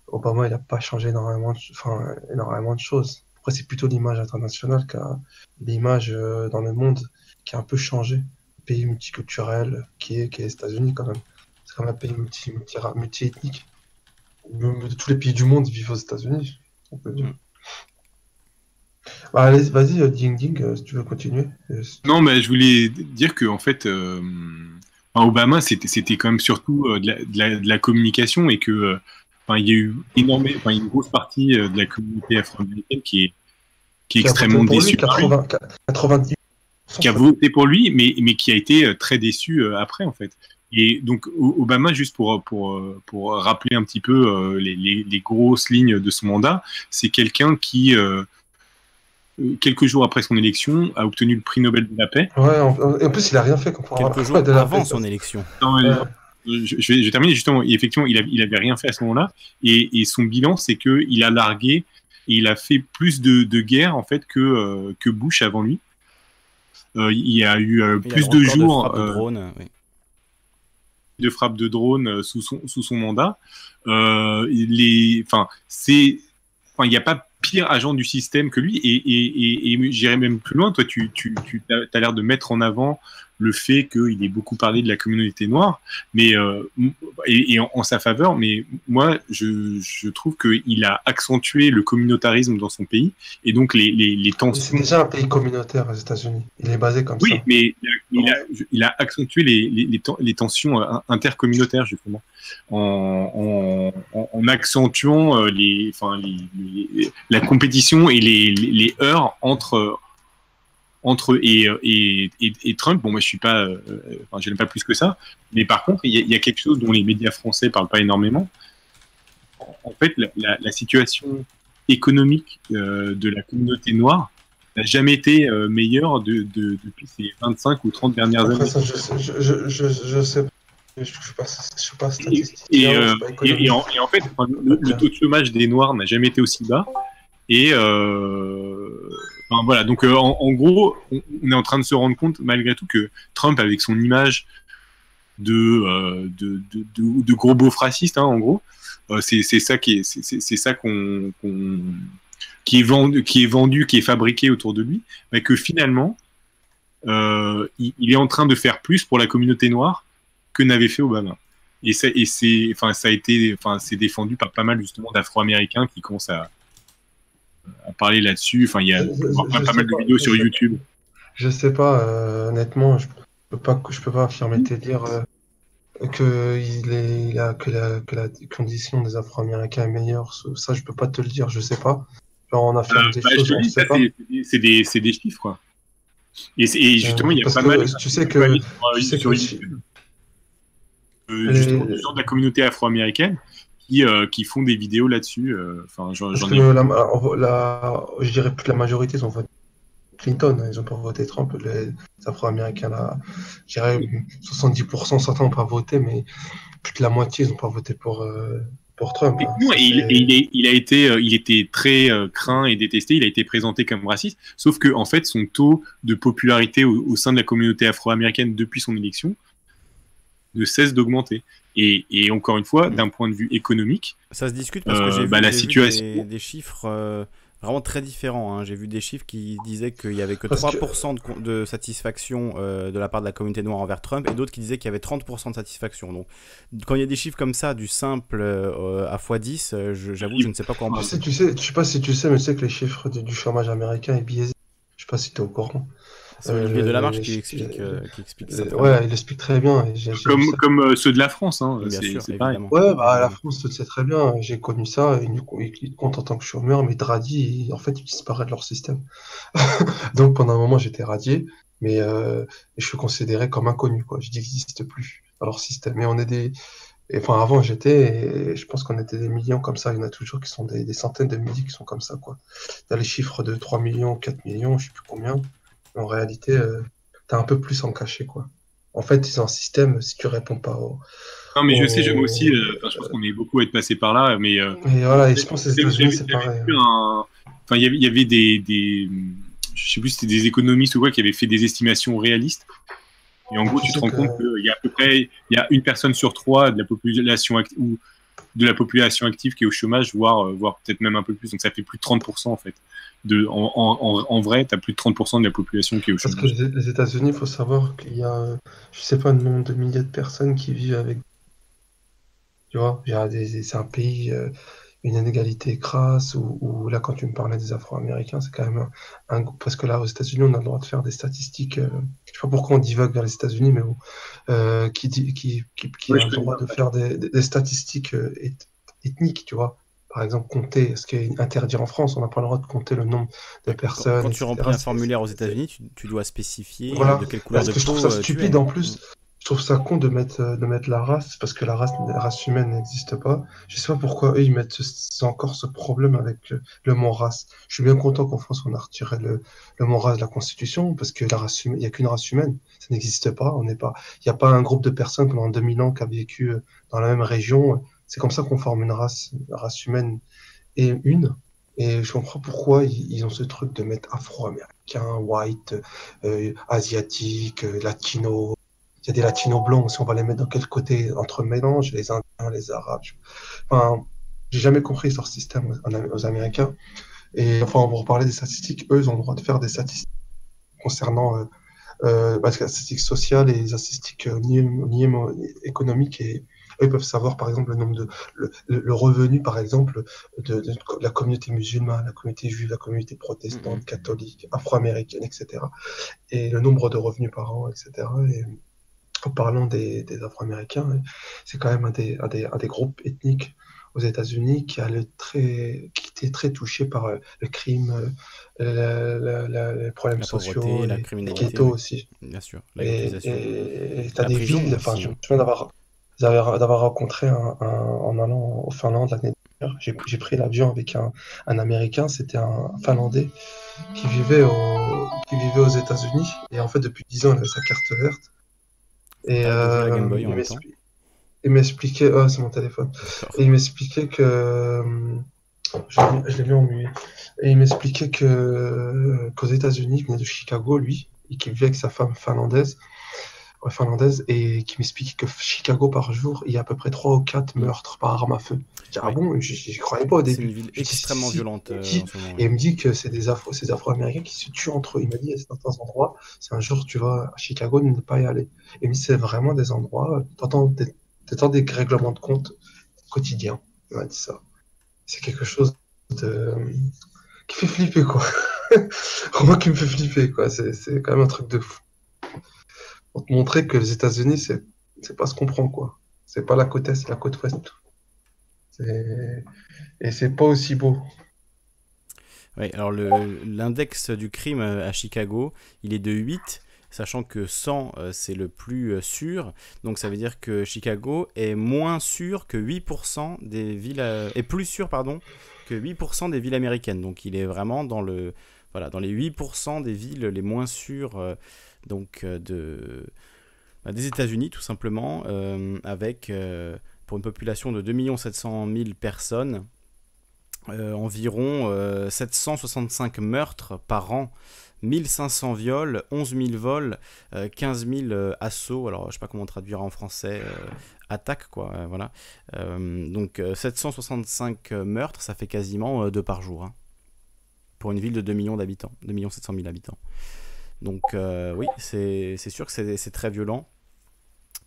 Obama, il n'a pas changé énormément de, enfin, énormément de choses. Après, c'est plutôt l'image internationale, l'image euh, dans le monde qui a un peu changé. pays multiculturel qui est, les États-Unis quand même. C'est quand même un pays multi, multi, multi-ethnique. Tous les pays du monde vivent aux États-Unis, dire. Bah, allez, vas-y, euh, Ding Ding, euh, si tu veux continuer. Non, mais je voulais dire que en fait, euh, Obama, c'était quand même surtout de la, communication et que il y a eu énormément, une grosse partie de la communauté afro-américaine qui est, qui est extrêmement déçue. 90 qui a voté pour lui, mais, mais qui a été très déçu après, en fait. Et donc, Obama, juste pour, pour, pour rappeler un petit peu les, les, grosses lignes de son mandat, c'est quelqu'un qui, quelques jours après son élection, a obtenu le prix Nobel de la paix. Ouais, en, en plus, il a rien fait quelques jours avant son élection. je, vais, terminer justement. Effectivement, il, n'avait avait rien fait à ce moment-là, et, son bilan, c'est que il a largué et il a fait plus de, de guerres en fait que euh, que Bush avant lui. Euh, il y a eu euh, plus de jours. De frappes de drone, de frappes de drone sous son sous son mandat. les, enfin, c'est, enfin, il n'y a pas pire agent du système que lui. Et, et, et, j'irais même plus loin. Toi, tu, tu, tu as l'air de mettre en avant le fait qu'il ait beaucoup parlé de la communauté noire, mais euh, et, en, sa faveur. Mais moi, je, je trouve qu'il a accentué le communautarisme dans son pays et donc les, les, les tensions. C'est déjà un pays communautaire aux États-Unis. Il est basé comme ça. Oui, mais il a, il a, accentué les, les, les, tensions euh, intercommunautaires justement en, en, en accentuant euh, les, enfin, les, la compétition et les, les heurts entre entre et, et, et, Trump, bon, moi je suis pas, euh, enfin, je n'aime pas plus que ça, mais par contre, il y, a quelque chose dont les médias français parlent pas énormément. En fait, la, la, situation économique euh, de la communauté noire n'a jamais été euh, meilleure de, de, depuis ces 25 ou 30 dernières années. Ça, je, je, je, je, sais je ne suis pas, suis pas statistique. Et, et, en, en, fait, le, le, taux de chômage des Noirs n'a jamais été aussi bas. Et euh, voilà, donc euh, en, gros, on, est en train de se rendre compte malgré tout que Trump, avec son image de, euh, gros beauf raciste, hein, en gros, euh, c'est ça qui est, ça vendu, qui est fabriqué autour de lui, mais que finalement, il, est en train de faire plus pour la communauté noire que n'avait fait Obama. Et, et c'est, enfin, ça a été, enfin, c'est défendu par pas mal justement d'Afro-Américains qui commencent à, à parler là-dessus. Enfin, il y a pas, mal de vidéos sur YouTube. Je sais pas, euh, honnêtement, je peux pas, je peux pas affirmer te dire euh, que, il est, a, que, la, que la condition des Afro-Américains est meilleure. Ça, je peux pas te le dire, je sais pas. Genre, on a fait des choses, C'est des, des, chiffres, quoi. Et, et justement, il y a pas mal. Tu sais que. Tu sais que YouTube, euh, justement, les... gens de la communauté afro-américaine qui, euh, qui font des vidéos là-dessus. Euh, enfin, j'en ai. La, je dirais plus que la majorité sont voté Clinton, hein, ils ont pas voté Trump. Les Afro-Américains, là, je dirais 70%, certains n'ont pas voté, mais plus de la moitié, ils n'ont pas voté pour, euh, pour Trump. Hein. il, il, il, a été, il était très craint et détesté, il a été présenté comme raciste, sauf que en fait, son taux de popularité au, au sein de la communauté afro-américaine depuis son élection ne cesse d'augmenter. Et, encore une fois, d'un point de vue économique, ça se discute parce que j'ai euh, bah, vu, des, chiffres euh, vraiment très différents. Hein. J'ai vu des chiffres qui disaient qu'il y avait que 3% de, satisfaction euh, de la part de la communauté noire envers Trump et d'autres qui disaient qu'il y avait 30% de satisfaction. Donc, quand il y a des chiffres comme ça, du simple à x10, j'avoue, je ne sais pas quoi en penser. Tu sais, je sais pas si tu sais, mais tu sais que les chiffres du chômage américain est biaisé. Je sais pas si tu es au courant. C'est Olivier euh, Delamarche qui explique, euh, qui explique ça. Ouais, il explique très bien. comme, comme euh, ceux de la France, hein. c'est pareil. Ouais, bah, la France, tu sais très bien. J'ai connu ça. Ils comptent en tant que chômeur, mais radis, en fait, ils disparaissent de leur système. Donc pendant un moment, j'étais radié, mais je suis considéré comme inconnu. Quoi. Je n'existe plus dans leur système. Mais on est des. enfin, avant, j'étais, je pense qu'on était des millions comme ça. Il y en a toujours qui sont des, centaines de milliers qui sont comme ça. Quoi. Dans les chiffres de 3 millions, 4 millions, je sais plus combien en réalité, euh, tu as un peu plus en caché, quoi. En fait, ont un système, si tu réponds pas au... Non, mais je sais, moi aussi, euh, je pense qu'on est beaucoup à être passé par là, mais... Euh, et voilà, je pense que c'est pareil. Hein. Enfin, il y avait des, des... Je sais plus si c'était des économistes ou quoi qui avaient fait des estimations réalistes. Et en gros, tu te rends compte qu'il y a à peu près il y a une personne sur trois de la population ou de la population active qui est au chômage, voire, voire peut-être même un peu plus. Donc ça fait plus de 30% en fait. De, en, en, en vrai, tu as plus de 30% de la population qui est au chômage. Parce que les États-Unis, il faut savoir qu'il y a, je sais pas, un nombre de milliers de personnes qui vivent avec. Tu vois, c'est un pays une inégalité crasse, ou, là, quand tu me parlais des Afro-Américains, c'est quand même un, Parce que là, aux États-Unis, on a le droit de faire des statistiques. Euh, je sais pas pourquoi on divague vers les États-Unis, mais bon. Euh, qui, qui, qui, qui a le droit de faire des, des statistiques euh, ethniques, tu vois. Par exemple, compter, ce qui est interdit en France, on n'a pas le droit de compter le nombre de personnes. Quand, tu remplis un formulaire aux États-Unis, tu, tu, dois spécifier de quelle couleur Parce de que je trouve ça stupide en plus je trouve ça con de mettre, euh, de mettre la race, parce que la race, humaine n'existe pas. Je sais pas pourquoi eux, ils mettent encore ce problème avec le, mot race. Je suis bien content qu'en France, on a retiré le, mot race de la Constitution, parce que n'y a qu'une race humaine. Ça n'existe pas. Il n'y a pas un groupe de personnes pendant 2000 ans qui a vécu euh, dans la même région. C'est comme ça qu'on forme une race, race humaine et une. Et je comprends pourquoi ils, ont ce truc de mettre afro-américain, white, euh, asiatique, latino, il y a des latinos blancs, si on va les mettre dans quel côté? Entre mélange, les Indiens, les Arabes. Enfin, j'ai jamais compris leur système aux Américains. Et enfin, on va reparler des statistiques. Eux, ils ont le droit de faire des statistiques concernant euh, euh, bah, les statistiques sociales et les statistiques euh, économiques. Et eux, peuvent savoir, par exemple, le nombre de le, revenu, par exemple, de, la communauté musulmane, la communauté juive, la communauté protestante, mm-hmm. catholique, afro-américaine, etc. Et le nombre de revenus par an, etc. Et, en parlant des, Afro-Américains, c'est quand même un des, des, groupes ethniques aux États-Unis qui, a le très, qui était très touché par euh, le crime, euh, les problèmes sociaux, la criminalité, les ghettos aussi. Bien sûr. et tu as des villes, enfin, je me souviens d'avoir rencontré un, en allant au Finlande l'année dernière. J'ai pris l'avion avec un, un Américain, c'était un Finlandais qui vivait, au, qui vivait aux États-Unis. Et en fait, depuis 10 ans, il avait sa carte verte. Et euh, il m'expliquait, oh, c'est mon téléphone. Et il m'expliquait que euh, je, l'ai mis en muet. Et il m'expliquait que qu'aux États-Unis, il venait de Chicago, lui, et qu'il vivait avec sa femme finlandaise finlandaise et qui m'explique que Chicago par jour, il y a à peu près 3 ou 4 meurtres par arme à feu. Je dis, ah bon, j'y croyais pas au début. C'est une ville extrêmement violente. Euh, et il me dit que c'est des Afro, Afro-Américains qui se tuent entre eux. Il m'a dit, à certains endroits, c'est un jour, tu vas à Chicago, ne pas y aller. Et il me dit, c'est vraiment des endroits, t'entends des, des règlements de compte quotidiens. Il m'a dit ça. C'est quelque chose de... qui fait flipper, quoi. Moi qui me fait flipper, quoi. C'est quand même un truc de fou pour te montrer que les États-Unis, c'est, c'est pas ce qu'on prend, quoi. C'est pas la côte est, c'est la côte ouest. Et c'est pas aussi beau. Oui, alors l'index du crime à Chicago, il est de 8, sachant que 100, euh, c'est le plus euh, sûr. Donc ça veut dire que Chicago est moins sûr que 8% des villes... Euh, est plus sûr, pardon, que 8% des villes américaines. Donc il est vraiment dans, le, voilà, dans les 8% des villes les moins sûres donc euh, bah, des États-Unis tout simplement, euh, avec euh, pour une population de 2 700 000 personnes, environ 765 meurtres par an. 1500 viols, 11 000 vols, 15 000 assauts, alors je sais pas comment traduire en français, attaques quoi, voilà. donc 765 meurtres, ça fait quasiment deux par jour, hein, pour une ville de 2 millions d'habitants, 2 700 000 habitants. Donc euh, oui, c'est sûr que c'est très violent.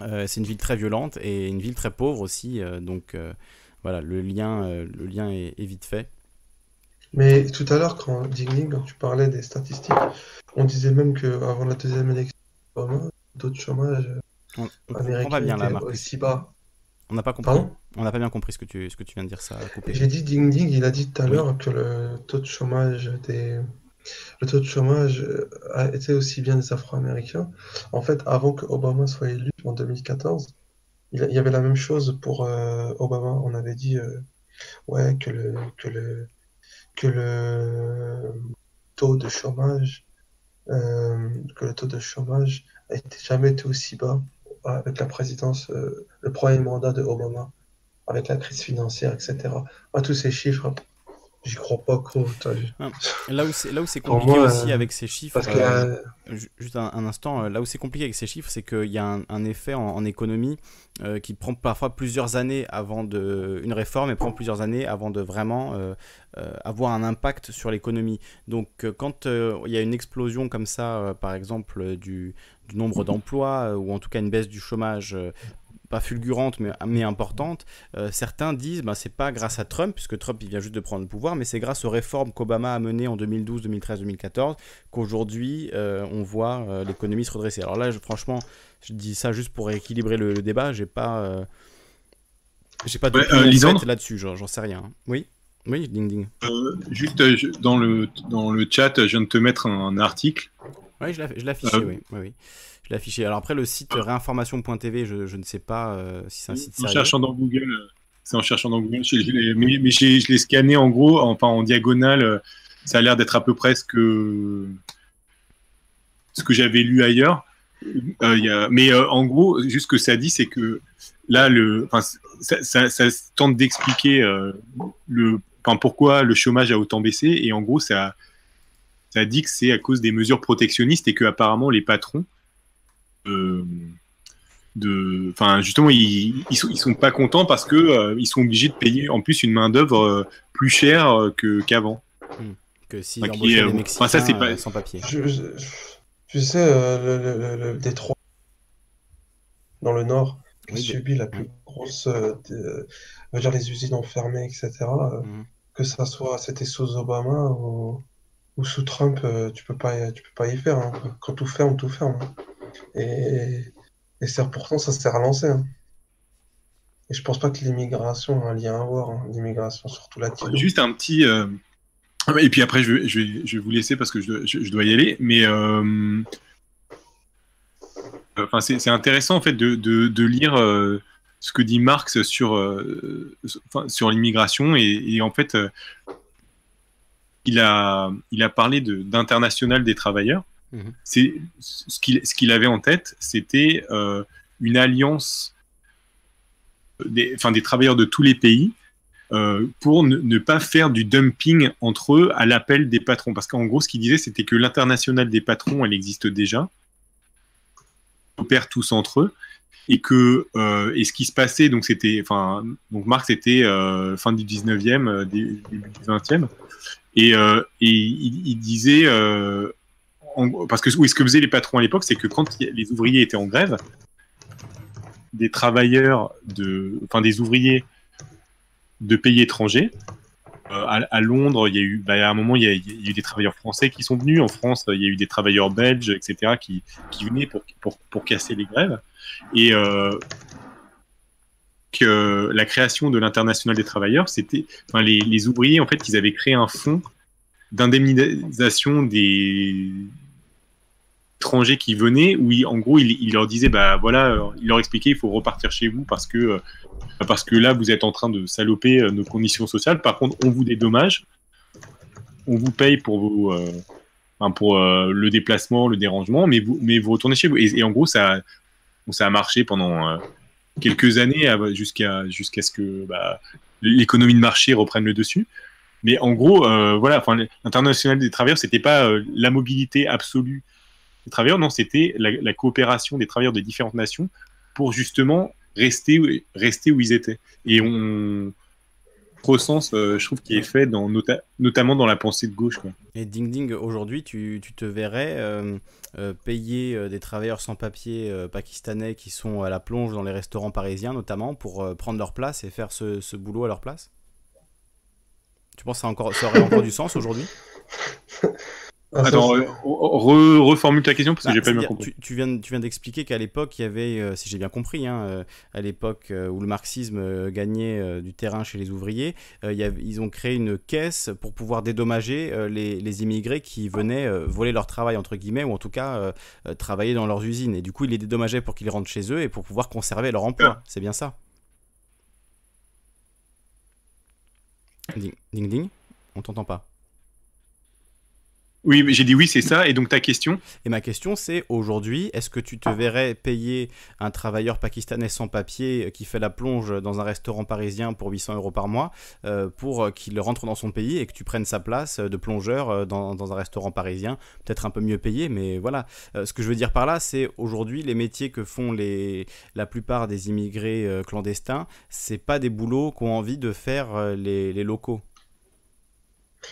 Euh, c'est une ville très violente et une ville très pauvre aussi. Euh, donc voilà, le lien, le lien est, vite fait. Mais tout à l'heure, quand Ding quand tu parlais des statistiques, on disait même qu'avant la deuxième élection, le taux de chômage on, on pas bien là, aussi bas. On n'a pas compris. on n'a pas bien compris ce que tu, ce que tu viens de dire ça. J'ai dit Ding Ding, il a dit tout à l'heure que le taux de chômage des, le taux de chômage euh, a été aussi bien des Afro-Américains. En fait, avant que Obama soit élu en 2014, il y avait la même chose pour euh, Obama. On avait dit euh, ouais, que le, que, le, que le taux de chômage que le taux de chômage n'a jamais été aussi bas avec la présidence, le premier mandat de Obama, avec la crise financière, etc. Tous ces chiffres, J'y crois pas trop, Là où c'est là où c'est compliqué aussi avec ces chiffres. juste un, instant, là où c'est compliqué avec ces chiffres, c'est qu'il y a un, effet en, économie qui prend parfois plusieurs années avant de une réforme et prend plusieurs années avant de vraiment avoir un impact sur l'économie. Donc quand il y a une explosion comme ça, par exemple du, du nombre d'emplois ou en tout cas une baisse du chômage pas fulgurante mais, mais importante, euh, certains disent ben, c'est pas grâce à Trump, puisque Trump il vient juste de prendre le pouvoir, mais c'est grâce aux réformes qu'Obama a menées en 2012, 2013, 2014 qu'aujourd'hui euh, on voit euh, l'économie se redresser. Alors là, je, franchement, je dis ça juste pour équilibrer le, débat, j'ai pas. j'ai pas de ouais, là-dessus, j'en sais rien. Oui? Oui, ding ding. juste dans, le, dans le chat, je viens de te mettre un, article. Oui, je l'ai affiché, oui. oui, oui je l'ai affiché. Alors après, le site ah. réinformation.tv, je, je, ne sais pas euh, si c'est un site sérieux. En cherchant dans Google, euh, c'est en cherchant dans Google. mais, mais je l'ai scanné en gros, enfin en diagonale. Euh, ça a l'air d'être à peu près ce que, ce que j'avais lu ailleurs. y a, mais en gros, juste ce que ça dit, c'est que là, le, ça, ça, ça, tente d'expliquer le, pourquoi le chômage a autant baissé. Et en gros, ça, ça dit que c'est à cause des mesures protectionnistes et que apparemment les patrons de, enfin justement ils, ils, sont, ils sont pas contents parce que euh, ils sont obligés de payer en plus une main d'œuvre euh, plus chère euh, que qu'avant. Hmm. Que si enfin, qui, des Mexicains ça, pas... sans papier. Je, sais le, le, Détroit dans le Nord qui a subi la plus grosse, dire les usines enfermées, etc. Hmm. Que ça soit c'était sous Obama ou, ou sous Trump, tu peux pas tu peux pas y faire. Hein. Quand tout ferme, tout ferme. Hein. Et, pourtant, ça s'est relancé. Hein. Et je pense pas que l'immigration a un lien à voir, hein. l'immigration surtout là Juste un petit. Euh, et puis après, je vais, je, je vais vous laisser parce que je, dois y aller. Mais euh, enfin, c'est intéressant en fait de, de, lire euh, ce que dit Marx sur, sur l'immigration. Et, et, en fait, il, a, il a parlé d'international des travailleurs. Mhm. C'est ce qu'il avait en tête, c'était euh, une alliance des, enfin, des travailleurs de tous les pays euh, pour ne, pas faire du dumping entre eux à l'appel des patrons. Parce qu'en gros, ce qu'il disait, c'était que l'international des patrons, elle existe déjà, ils opèrent tous entre eux, et que euh, et ce qui se passait, donc c'était, enfin, donc Marx était fin du 19e, début du 20e, et, et il, disait parce que ce que faisaient les patrons à l'époque, c'est que quand les ouvriers étaient en grève, des travailleurs de, enfin des ouvriers de pays étrangers. Euh, à, Londres, il y a eu, bah, à un moment, il y, a, eu des travailleurs français qui sont venus. En France, il y a eu des travailleurs belges, etc., qui, qui venaient pour, pour, pour, casser les grèves. Et euh, que la création de l'international des travailleurs, c'était, enfin, les, les ouvriers, en fait, ils avaient créé un fonds d'indemnisation des, étrangers qui venaient où il, en gros il, leur disait bah voilà euh, il leur expliquait il faut repartir chez vous parce que euh, parce que là vous êtes en train de saloper euh, nos conditions sociales. Par contre on vous dédommage. On vous paye pour vos pour le déplacement le dérangement mais vous mais vous retournez chez vous. Et, en gros ça ça a marché pendant quelques années jusqu'à jusqu'à ce que bah, l'économie de marché reprenne le dessus. Mais en gros voilà enfin l'international des travailleurs c'était pas la mobilité absolue travailleurs, non, c'était la, coopération des travailleurs de différentes nations pour justement rester, rester où ils étaient. Et on recense, euh, je trouve, qui est fait dans, notamment dans la pensée de gauche. Et Ding Ding, aujourd'hui, tu, tu, te verrais euh, euh, payer des travailleurs sans papier pakistanais qui sont à la plonge dans les restaurants parisiens, notamment, pour prendre leur place et faire ce, ce boulot à leur place? Tu penses que ça, encore, ça aurait encore du sens aujourd'hui? Ah, Attends, euh, reformule ta question parce que bah, j'ai pas bien compris. Tu, viens, tu viens d'expliquer qu'à l'époque, il y avait, euh, si j'ai bien compris, hein, euh, à l'époque où le marxisme gagnait du terrain chez les ouvriers, ils ont créé une caisse pour pouvoir dédommager les, immigrés qui venaient voler leur travail, entre guillemets, ou en tout cas travailler dans leurs usines. Et du coup, ils les dédommageaient pour qu'ils rentrent chez eux et pour pouvoir conserver leur emploi. C'est bien ça Ding, ding, ding. On t'entend pas. Oui, j'ai dit oui, c'est ça. Et donc ta question? Et ma question, c'est aujourd'hui, est-ce que tu te verrais payer un travailleur pakistanais sans papier qui fait la plonge dans un restaurant parisien pour 800 euros par mois euh, pour qu'il rentre dans son pays et que tu prennes sa place de plongeur euh, dans, un restaurant parisien, peut-être un peu mieux payé, mais voilà. Euh, ce que je veux dire par là, c'est aujourd'hui les métiers que font la plupart des immigrés clandestins, c'est pas des boulots qu'ont envie de faire les locaux.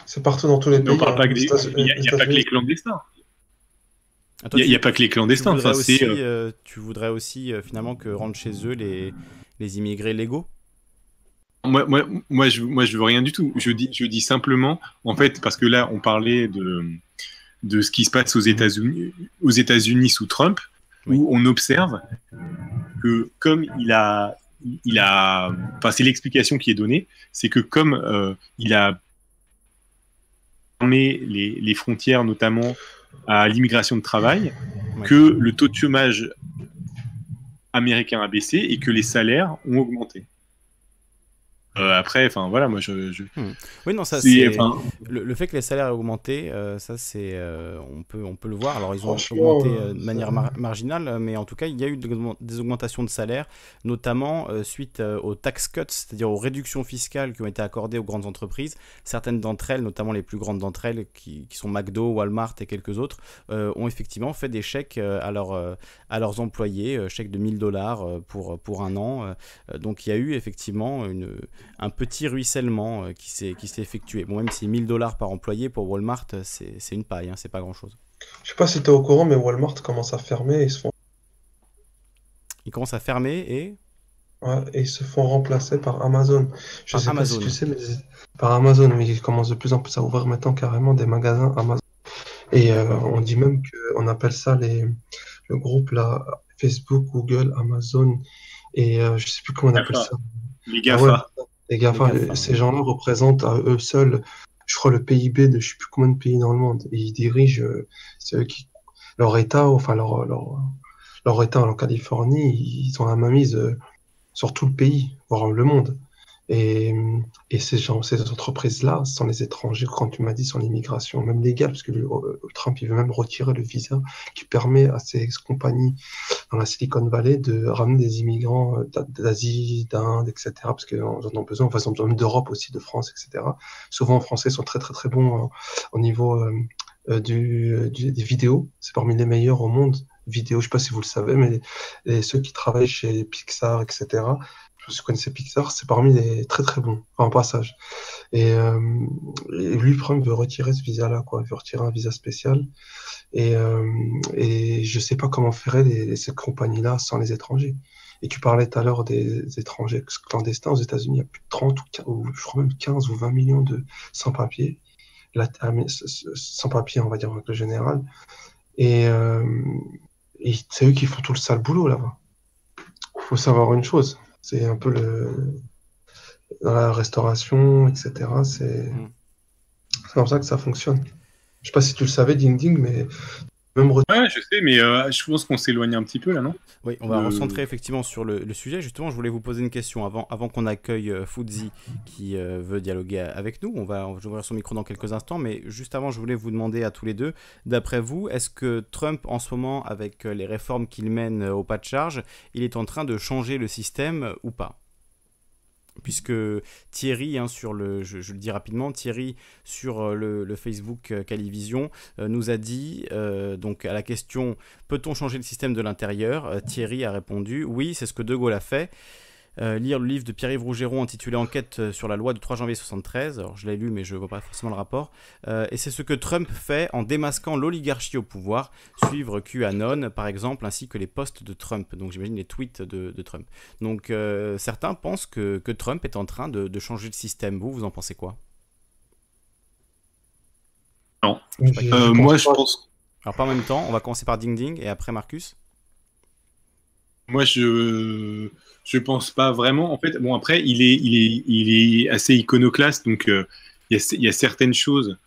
C'est partout dans tous les pays. Hein. Il n'y a, pas que les clandestins. Il n'y a, pas que les clandestins. Tu voudrais aussi, euh, finalement que rentrent chez eux les, les immigrés légaux? Moi, moi, moi, je, moi, je veux rien du tout. Je dis, je dis simplement, en fait, parce que là, on parlait de, de ce qui se passe aux États-Unis, aux États-Unis sous Trump, où on observe que comme il a, il a, enfin, c'est l'explication qui est donnée, c'est que comme euh, il a les, frontières, notamment à l'immigration de travail, que le taux de chômage américain a baissé et que les salaires ont augmenté. Euh, après, enfin voilà, moi je. Hmm. Oui, non, ça c'est. Le, fait que les salaires aient augmenté, euh, ça c'est. Euh, on, peut, on peut le voir. Alors ils ont augmenté de manière marginale, mais en tout cas, il y a eu des augmentations de salaires, notamment suite aux tax cuts, c'est-à-dire aux réductions fiscales qui ont été accordées aux grandes entreprises. Certaines d'entre elles, notamment les plus grandes d'entre elles, qui, qui, sont McDo, Walmart et quelques autres, ont effectivement fait des chèques à, leur, à leurs employés, chèques de 1000 dollars pour, pour un an. donc il y a eu effectivement une un petit ruissellement euh, qui s'est effectué. Bon, même si 1000 dollars par employé pour Walmart, euh, c'est une paille, hein, c'est pas grand chose. Je sais pas si tu es au courant, mais Walmart commence à fermer et ils se font. Ils commencent à fermer et. Ouais, et ils se font remplacer par Amazon. Je sais pas si tu sais, mais par Amazon, mais ils commencent de plus en plus à ouvrir maintenant carrément des magasins Amazon. Et euh, on dit même qu'on appelle ça les, le groupe là, Facebook, Google, Amazon, et je sais plus comment on appelle ça. Les GAFA. Les GAFA, ces gens-là représentent à eux seuls, je crois, le PIB de je sais plus combien de pays dans le monde. Et ils dirigent, euh, c'est eux qui, leur État, enfin leur, leur, leur État en Californie, ils ont la mainmise euh, sur tout le pays, voire le monde. Et, et ces gens, ces entreprises-là, sont les étrangers, quand tu m'as dit, sont l'immigration, même légale, parce que euh, Trump, il veut même retirer le visa qui permet à ces compagnies dans la Silicon Valley de ramener des immigrants euh, d'Asie, d'Inde, etc., parce qu'ils en ont besoin, enfin, ils ont besoin d'Europe aussi, de France, etc. Souvent, les Français sont très, très, très bons euh, au niveau du, des vidéos. C'est parmi les meilleurs au monde vidéo, je sais pas si vous le savez, mais ceux qui travaillent chez Pixar, etc., je connaissais Pixar, c'est parmi les très très bons, en passage. Et, euh, lui, Trump veut retirer ce visa-là, quoi. Il veut retirer un visa spécial. Et, euh, et je sais pas comment ferait les, ces compagnies-là sans les étrangers. Et tu parlais tout à l'heure des, étrangers clandestins aux États-Unis, il y a plus de 30 ou, je crois même 15 ou 20 millions de sans-papiers. Sans-papiers, on va dire en règle générale. Euh, et c'est eux qui font tout le sale boulot là-bas. Il faut savoir une chose, c'est un peu le. Dans la restauration, etc. C'est mm. comme ça que ça fonctionne. Je sais pas si tu le savais, Ding Ding, mais même ouais, je sais, mais euh, je pense qu'on s'éloigne un petit peu là, non? Oui, on va recentrer effectivement sur le, sujet. Justement, je voulais vous poser une question avant, avant qu'on accueille euh, qui euh, veut dialoguer avec nous. On va, ouvrir son micro dans quelques instants, mais juste avant, je voulais vous demander à tous les deux, d'après vous, est-ce que Trump, en ce moment, avec euh, les réformes qu'il mène au pas de charge, il est en train de changer le système ou pas? Puisque Thierry, hein, je, le dis rapidement, Thierry sur euh, le, Facebook euh, Calivision euh, nous a dit, donc à la question peut-on changer le système de l'intérieur? Thierry a répondu oui, c'est ce que De Gaulle a fait. Euh, lire le livre de Pierre-Yves Rougeron intitulé Enquête euh, sur la loi du 3 janvier 73. Alors je l'ai lu, mais je ne vois pas forcément le rapport. Euh, et c'est ce que Trump fait en démasquant l'oligarchie au pouvoir, suivre QAnon par exemple, ainsi que les posts de Trump. Donc j'imagine les tweets de, Trump. Donc certains pensent que, Trump est en train de, changer le système. Vous, vous en pensez quoi? Non. moi, je pense. Alors pas en même temps, on va commencer par Ding Ding et après Marcus. Moi, je je pense pas vraiment. En fait, bon après, il est il est il est assez iconoclaste, donc euh, il y, a, certaines choses,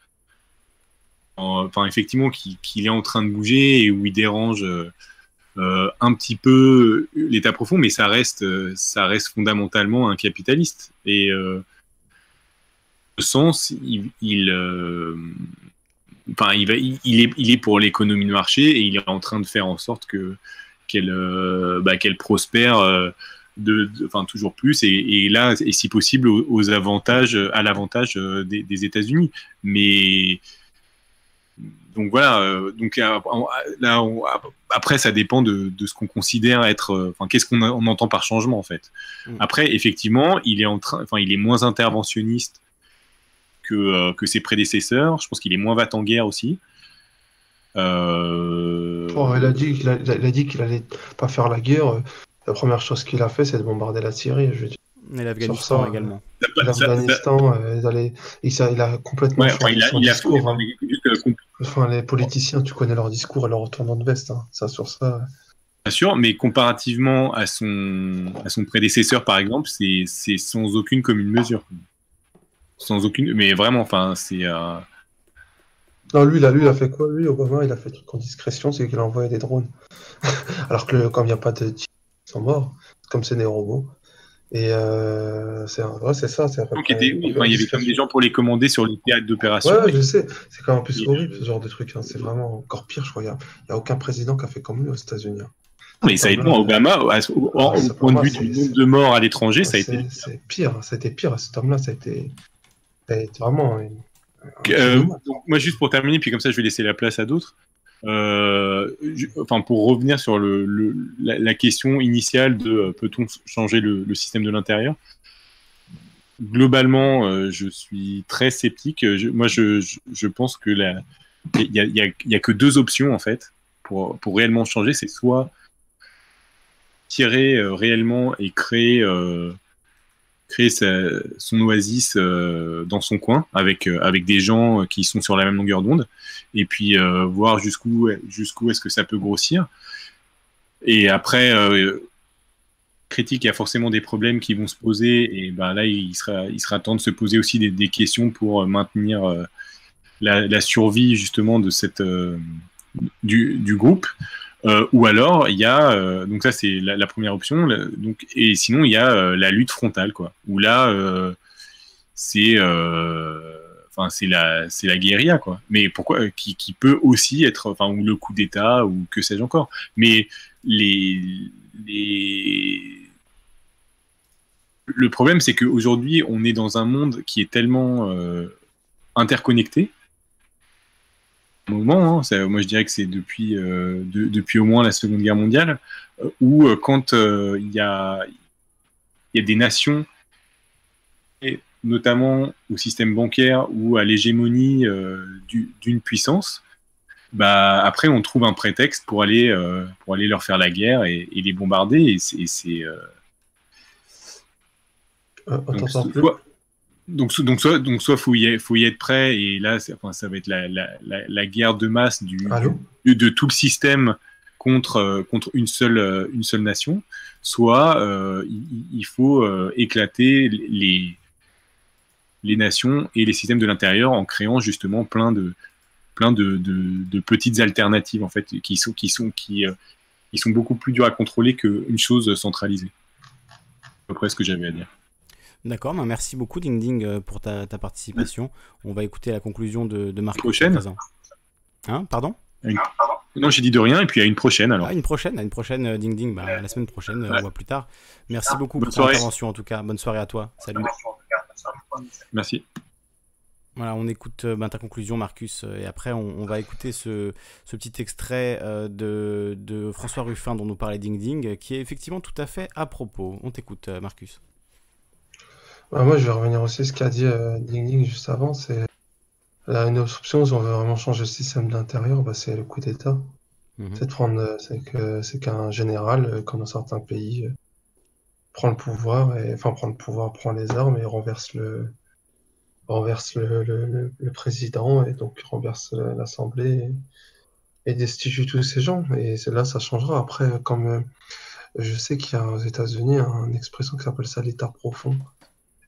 enfin effectivement, qu'il est en train de bouger et où il dérange euh, un petit peu l'État profond, mais ça reste ça reste fondamentalement un capitaliste et euh, sens, il, enfin, il, va, il, est, il est pour l'économie de marché et il est en train de faire en sorte que qu'elle bah, qu'elle prospère de, enfin toujours plus et, là et si possible aux, avantages à l'avantage des, des États-Unis mais donc voilà, euh, donc euh, après, ça dépend de, ce qu'on considère être, euh, enfin, qu'est-ce qu'on entend par changement en fait. Mm. Après, effectivement, il est en train, enfin, il est moins interventionniste que, que ses prédécesseurs. Je pense qu'il est moins va en guerre aussi. Oh, il a dit qu'il qu'il allait pas faire la guerre. La première chose qu'il a fait, c'est de bombarder la Syrie. Je veux dire. Et l'Afghanistan également. L'Afghanistan, il, il, a complètement changé il a, son discours. Hein. Enfin, les politiciens, tu connais leur discours et leur retournement de veste. Hein. Ça, sur ça. Bien sûr, mais comparativement à son, à son prédécesseur, par exemple, c'est sans aucune commune mesure. Sans aucune. Mais vraiment, enfin, c'est. Euh, non, lui, il a, lui, il a fait quoi? Lui, Obama, il a fait truc en discrétion, c'est qu'il a envoyé des drones. Alors que comme il n'y a pas de ils sont morts, comme c'est des robots. Et euh, c'est c'est ça. Donc, il, y avait comme des gens pour les commander sur les théâtres d'opération. Ouais, je sais. C'est quand même plus horrible ce genre de truc. Hein. C'est vraiment encore pire, je crois. Il n'y a, aucun président qui a fait comme lui aux États-Unis. Hein. Mais ça a été Obama, au, point de vue du nombre de morts à l'étranger, ça a été. C'est pire. Ça a été pire. Cet homme-là, ça a été, ça a été vraiment. Euh, moi, juste pour terminer, puis comme ça, je vais laisser la place à d'autres. Euh, enfin, pour revenir sur le, la, question initiale de euh, peut-on changer le, système de l'intérieur? Globalement, euh, je suis très sceptique. moi, je, je, pense que il n'y a, y a, y a, que deux options en fait pour, pour réellement changer. C'est soit tirer réellement et créer son oasis euh, dans son coin avec, euh, avec des gens qui sont sur la même longueur d'onde et puis euh, voir jusqu'où jusqu'où est-ce que ça peut grossir. Et après, critique, il y a forcément des problèmes qui vont se poser et ben là, il sera, il sera temps de se poser aussi des, des questions pour maintenir la, la, survie justement de cette, du, du groupe. Euh, ou alors, il y a, euh, donc ça c'est la, première option, donc, et sinon il y a euh, la lutte frontale, quoi, où là, c'est enfin c'est la c'est la guérilla quoi. Mais pourquoi qui, qui, peut aussi être enfin ou le coup d'état ou que sais-je encore. Mais les les le problème c'est qu'aujourd'hui on est dans un monde qui est tellement interconnecté moment. Hein. moi, je dirais que c'est depuis, euh, depuis au moins la Seconde Guerre mondiale, euh, où euh, quand il y a, y, a, des nations, et notamment au système bancaire ou à l'hégémonie d'une puissance, bah, après, on trouve un prétexte pour aller, pour aller leur faire la guerre et, les bombarder. Et c'est. Donc, donc, soit, donc soit faut y, faut y être prêt, et là, enfin, ça va être la, la, la, guerre de masse du, de, tout le système contre, euh, contre une, seule, euh, une seule nation, soit euh, il, faut éclater les, les nations et les systèmes de l'intérieur en créant justement plein de, plein de, de, petites alternatives en fait, qui sont, qui sont, qui, qui sont beaucoup plus dures à contrôler qu'une chose centralisée. C'est à peu près ce que j'avais à dire. D'accord, bah, merci beaucoup Ding Ding euh, pour ta, participation. On va écouter la conclusion de, de Marc. Prochaine Hein, pardon? Non, j'ai dit de rien, et puis à une prochaine alors. Ah, une prochaine, à une prochaine euh, Ding Ding, bah, la semaine prochaine, euh, on voit plus tard. Merci beaucoup pour ton intervention en tout cas. Bonne soirée à toi. Salut. Merci. Voilà, on écoute bah, ta conclusion, Marcus, et après on, va écouter ce, petit extrait de, de, François Ruffin dont nous parlait Ding Ding, qui est effectivement tout à fait à propos. On t'écoute, Marcus. Bah, moi, je vais revenir aussi à ce qu'a dit euh, Ding Ding juste avant. C'est là, une option, si on veut vraiment changer le système de l'intérieur, bah, c'est le coup d'État. Mhm. C'est de prendre, euh, c'est que c'est qu'un général, euh, comme dans certains pays, euh, prend le pouvoir et enfin prend le pouvoir, prend les armes et renverse le renverse le, le, le, président et donc renverse l'Assemblée et, et destitue tous ces gens. Et c'est là, ça changera. Après, comme je sais qu'il y a aux États-Unis une expression qui s'appelle ça l'état profond.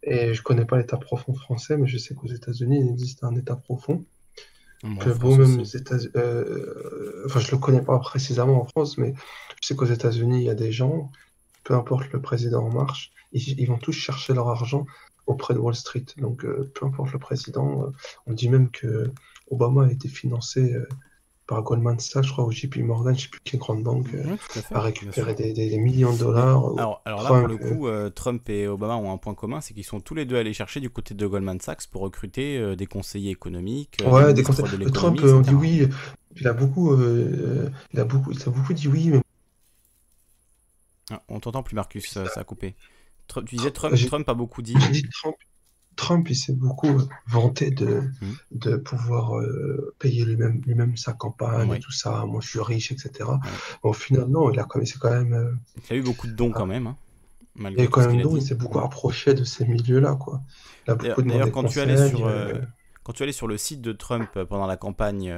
Et je connais pas l'état profond français, mais je sais qu'aux États-Unis, il existe un état profond. que vous, même États euh, enfin, je le connais pas précisément en France, mais je sais qu'aux États-Unis, il y a des gens, peu importe le président en marche, ils, vont tous chercher leur argent auprès de Wall Street. Donc, peu importe le président, on dit même que Obama a été financé par Goldman Sachs, je crois, ou JP Morgan, je ne sais plus quelle grande banque, euh, a récupéré des, millions de dollars. Alors, alors là, pour le coup, euh, Trump et Obama ont un point commun, c'est qu'ils sont tous les deux allés chercher du côté de Goldman Sachs pour recruter euh, des conseillers économiques. ouais, des conseillers. De Trump, on dit oui, il a beaucoup, il a beaucoup, il a beaucoup dit oui, mais. Ah, on t'entend plus, Marcus, ça, a coupé. tu disais Trump, Trump a beaucoup dit. dit Trump, Trump, il s'est beaucoup vanté de, mmh. de pouvoir euh, payer lui-même lui sa campagne et tout ça. Moi, je suis riche, etc. Au final, non, il a quand même. Quand même euh, il a eu beaucoup de dons quand même. Hein, il a quand même dons, il s'est beaucoup approché de ces milieux-là. Quoi. D'ailleurs, quand, tu allais sur, euh, quand tu allais sur le site de Trump pendant la campagne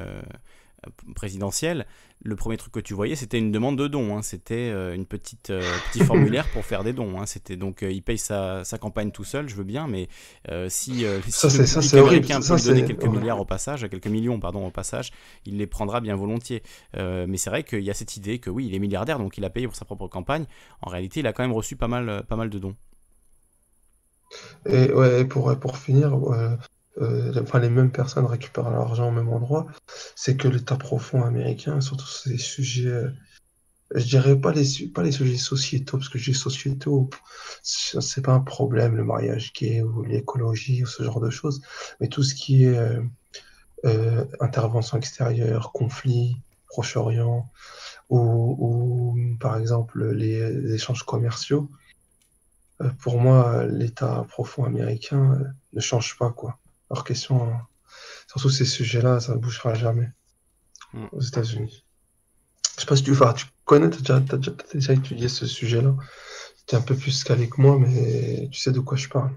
présidentielle, le premier truc que tu voyais, c'était une demande de dons. Hein. C'était euh, une petite euh, petit formulaire pour faire des dons. Hein. C'était donc euh, il paye sa, sa, campagne tout seul, je veux bien, mais si, ça, le public américain peut lui donner quelques milliards au passage, quelques millions pardon au passage, il les prendra bien volontiers. mais c'est vrai qu'il y a cette idée que oui, il est milliardaire, donc il a payé pour sa propre campagne. En réalité, il a quand même reçu pas mal pas mal de dons. Et ouais, pour pour finir, euh, les mêmes personnes récupèrent l'argent au même endroit, c'est que l'État profond américain, surtout ces sujets, euh, je dirais pas les, pas les sujets sociétaux, parce que les sociétaux, c'est pas un problème, le mariage gay ou l'écologie ou ce genre de choses, mais tout ce qui est euh, intervention extérieure, conflit, Proche-Orient, ou, par exemple les échanges commerciaux, pour moi, l'État profond américain ne change pas, quoi. Alors question, hein. surtout ces sujets-là, ça ne bougera jamais mm. aux États-Unis. Je sais pas si tu, tu connais, tu as, déjà étudié ce sujet-là. Tu es un peu plus calé que moi, mais tu sais de quoi je parle.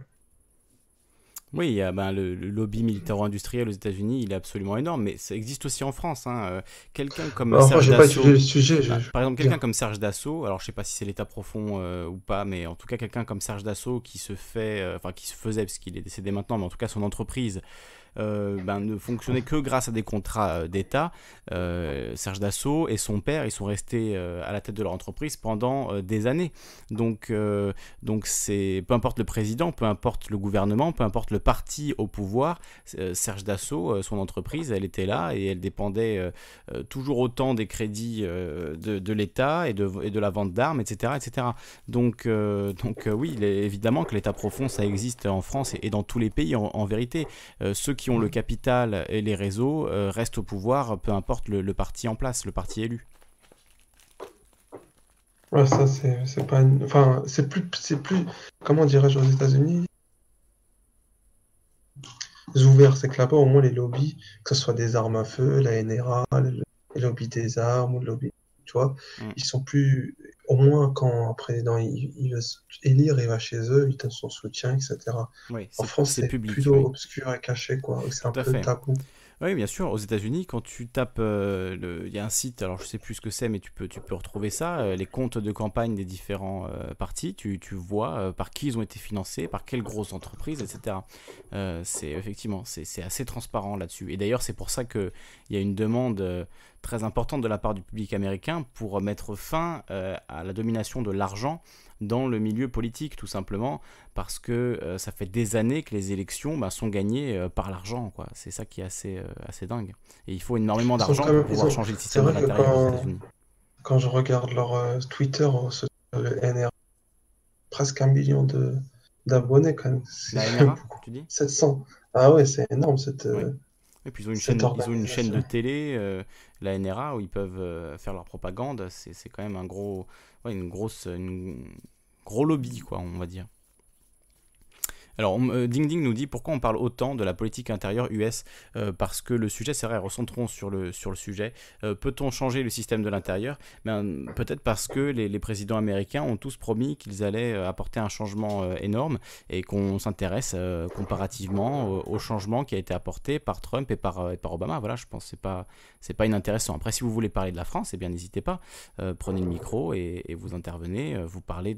Oui, il y a, ben, le, lobby militaro-industriel aux États-Unis, il est absolument énorme, mais ça existe aussi en France. Hein. Euh, quelqu'un comme Serge Dassault, le sujet, bah, par exemple, quelqu'un comme Serge Dassault, alors je sais pas si c'est l'État profond euh, ou pas, mais en tout cas quelqu'un comme Serge Dassault qui se fait, euh, enfin qui se faisait, parce qu'il est décédé maintenant, mais en tout cas son entreprise ben, ne fonctionnait que grâce à des contrats euh, d'État. Euh, Serge Dassault et son père, ils sont restés à la tête de leur entreprise pendant des années. Donc, donc c'est peu importe le président, peu importe le gouvernement, peu importe le parti au pouvoir, Serge Dassault, son entreprise, elle était là et elle dépendait toujours autant des crédits de, l'État et de, la vente d'armes, etc., etc. Donc, donc oui, évidemment que l'État profond, ça existe en France et, dans tous les pays en, en vérité. ceux qui qui ont le capital et les réseaux euh, restent au pouvoir, peu importe le, parti en place, le parti élu. Ouais, ça, c'est pas. Enfin, c'est plus, c'est plus. Comment dirais-je aux États-Unis? Ouvert, c'est que là-bas, au moins, les lobbies, que ce soit des armes à feu, la NRA, les lobbies des armes, le lobby, tu vois, mm. ils sont plus au moins quand un président il, veut élire, il va chez eux, il donne son soutien, etc. en France, c'est plutôt obscur et caché, quoi. C'est un peu tabou. Oui, bien sûr. Aux États-Unis, quand tu tapes, euh, il y a un site, alors je sais plus ce que c'est, mais tu peux, tu peux retrouver ça, euh, les comptes de campagne des différents euh, partis. Tu, tu vois par qui ils ont été financés, par quelles grosses entreprises, etc. c'est effectivement, c'est assez transparent là-dessus. Et d'ailleurs, c'est pour ça qu'il y a une demande très importante de la part du public américain pour mettre fin à la domination de l'argent dans le milieu politique, tout simplement, parce que euh, ça fait des années que les élections bah, sont gagnées euh, par l'argent. quoi. C'est ça qui est assez, euh, assez dingue. Et il faut énormément d'argent pour pouvoir changer le système de l'intérieur aux États-Unis. Quand je regarde leur Twitter, le NRA, presque un million de d'abonnés quand même. La NRA, tu dis? 700. Ah ouais, c'est énorme cette. Et puis ils ont une, chaîne, ils ont une chaîne de télé, la NRA, où ils peuvent faire leur propagande. C'est quand même un gros, une grosse, une, gros lobby, quoi, on va dire. Alors, euh, Ding Ding nous dit pourquoi on parle autant de la politique intérieure US euh, Parce que le sujet, c'est vrai, recentrons sur le, sur le sujet. Euh, peut-on changer le système de l'intérieur? Ben, Peut-être parce que les, présidents américains ont tous promis qu'ils allaient apporter un changement énorme et qu'on s'intéresse comparativement au, changement qui a été apporté par Trump et par, Obama. Voilà, je pense que ce n'est pas, pas inintéressant. Après, si vous voulez parler de la France, eh bien, n'hésitez pas. prenez le micro et, et vous intervenez. vous parlez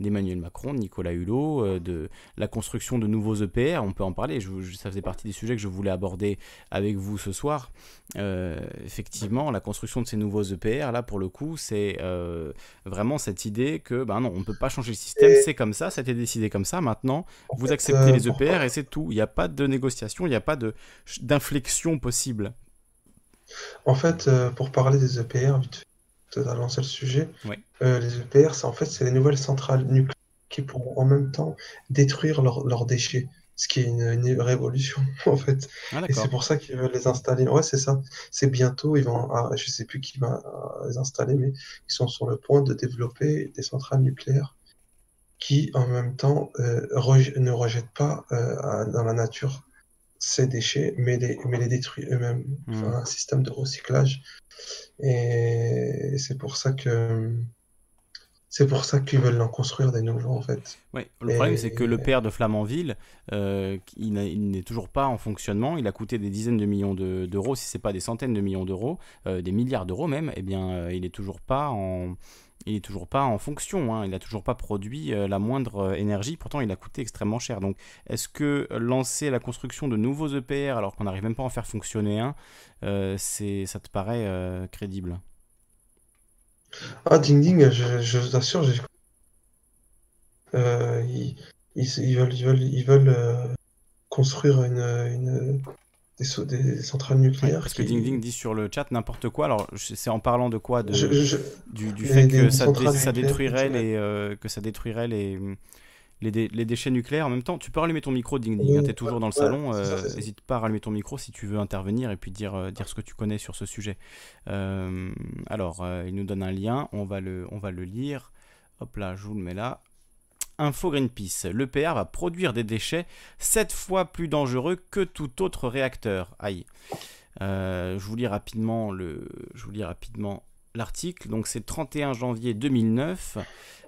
d'Emmanuel Macron, de Nicolas Hulot, de la construction construction de nouveaux EPR, on peut en parler, je, ça faisait partie des sujets que je voulais aborder avec vous ce soir. Euh, effectivement, la construction de ces nouveaux EPR, là pour le coup, c'est euh, vraiment cette idée que ben non, on ne peut pas changer le système, c'est comme ça, ça a été décidé comme ça, maintenant vous acceptez les EPR et c'est tout. Il n'y a pas de négociation, il n'y a pas d'inflexion possible. En fait, pour parler des EPR, vite fait, as lancé le sujet, les EPR, en fait, c'est les nouvelles centrales nucléaires qui pourront en même temps détruire leurs déchets. Ce qui est une, révolution, en fait. Ah, et c'est pour ça qu'ils veulent les installer. Ouais, c'est ça. C'est bientôt, ils vont. Ah, je sais plus qui va les installer, mais ils sont sur le point de développer des centrales nucléaires qui, en même temps, euh, ne rejettent pas euh, dans la nature ces déchets, mais les, mais les détruisent eux-mêmes. Enfin, hmm. un système de recyclage. Et c'est pour ça que c'est pour ça qu'ils veulent en construire des nouveaux, en fait. Oui, le problème, c'est que le père de Flamanville, euh, il n'est toujours pas en fonctionnement. Il a coûté des dizaines de millions d'euros, si ce n'est pas des centaines de millions d'euros, euh, des milliards d'euros même. Eh bien, euh, il n'est toujours pas en. Il est toujours pas en fonction, hein. il n'a toujours pas produit la moindre énergie, pourtant il a coûté extrêmement cher. Donc est-ce que lancer la construction de nouveaux EPR alors qu'on n'arrive même pas à en faire fonctionner un, ça te paraît crédible? Ah, Ding Ding, je, je vous assure, euh, ils, ils, veulent, ils veulent, ils veulent euh, construire une, une des, des, centrales nucléaires. parce que Ding Ding dit sur le chat n'importe quoi. Alors, c'est en parlant de quoi? De, Du, du fait que ça, ça, détruirait les, euh, que ça détruirait les, les, déchets nucléaires en même temps. Tu peux rallumer ton micro, Ding Ding, hein, tu es toujours dans le salon. N'hésite euh, pas à rallumer ton micro si tu veux intervenir et puis dire, euh, dire ce que tu connais sur ce sujet. Euh, alors, il nous donne un lien, on va, le, on va le lire. Hop là, je vous le mets là. Info Greenpeace, l'EPR va produire des déchets 7 fois plus dangereux que tout autre réacteur. Aïe. je vous lis rapidement le, je vous lis rapidement l'article. Donc c'est 31 janvier 2009.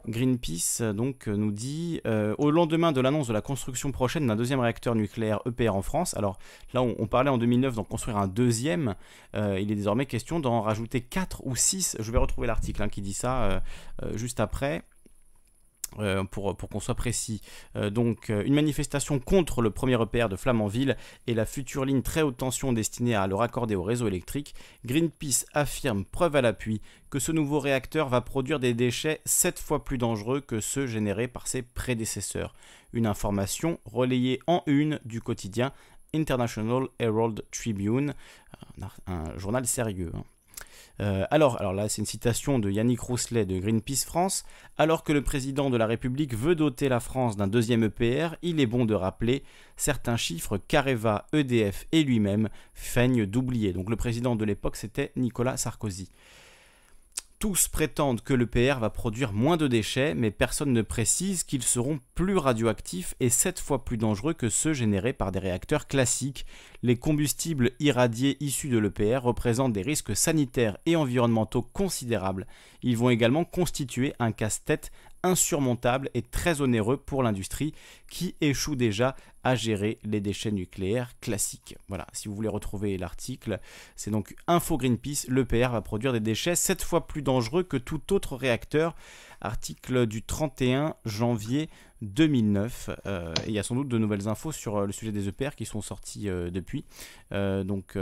Greenpeace donc nous dit euh, au lendemain de l'annonce de la construction prochaine d'un deuxième réacteur nucléaire EPR en France. Alors là, on, parlait en 2009 d'en construire un deuxième. Euh, il est désormais question d'en rajouter 4 ou 6. Je vais retrouver l'article hein, qui dit ça euh, juste après. Euh, pour, qu'on soit précis. Euh, donc, euh, une manifestation contre le premier EPR de Flamanville et la future ligne très haute tension destinée à le raccorder au réseau électrique, Greenpeace affirme, preuve à l'appui, que ce nouveau réacteur va produire des déchets 7 fois plus dangereux que ceux générés par ses prédécesseurs. Une information relayée en une du quotidien International Herald Tribune, un, journal sérieux. Hein. Euh, alors, alors là, c'est une citation de Yannick Rousselet de Greenpeace France. Alors que le président de la République veut doter la France d'un deuxième EPR, il est bon de rappeler certains chiffres qu'Areva, EDF et lui-même feignent d'oublier. Donc le président de l'époque, c'était Nicolas Sarkozy. Tous prétendent que le PR va produire moins de déchets, mais personne ne précise qu'ils seront plus radioactifs et 7 fois plus dangereux que ceux générés par des réacteurs classiques. Les combustibles irradiés issus de l'EPR représentent des risques sanitaires et environnementaux considérables. Ils vont également constituer un casse-tête insurmontable et très onéreux pour l'industrie qui échoue déjà à gérer les déchets nucléaires classiques. Voilà, si vous voulez retrouver l'article, c'est donc Info Greenpeace, l'EPR va produire des déchets 7 fois plus dangereux que tout autre réacteur. Article du 31 janvier 2009. Euh, il y a sans doute de nouvelles infos sur euh, le sujet des EPR qui sont sorties euh, depuis. donc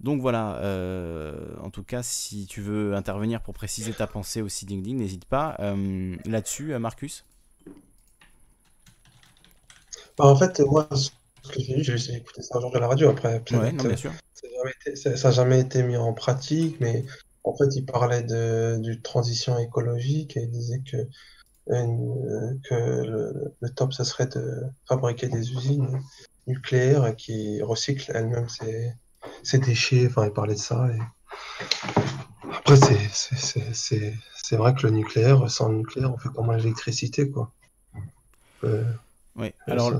donc voilà, euh, en tout cas, si tu veux intervenir pour préciser ta pensée aussi, Ding Ding, n'hésite pas. Euh, là-dessus, euh, Marcus? Bah, En fait, moi, ce que j'ai vu, j'ai écouté ça aujourd'hui à la radio après. Ouais, non, bien sûr. Ça n'a jamais, été mis en pratique, mais en fait, il parlait de, transition écologique et il disait que, que le, top, ce serait de fabriquer des usines nucléaires qui recyclent elles-mêmes ces ces déchets, enfin, il parlait de ça. Et... Après, c'est vrai que le nucléaire, sans le nucléaire, on fait comme l'électricité, quoi. Euh, oui, alors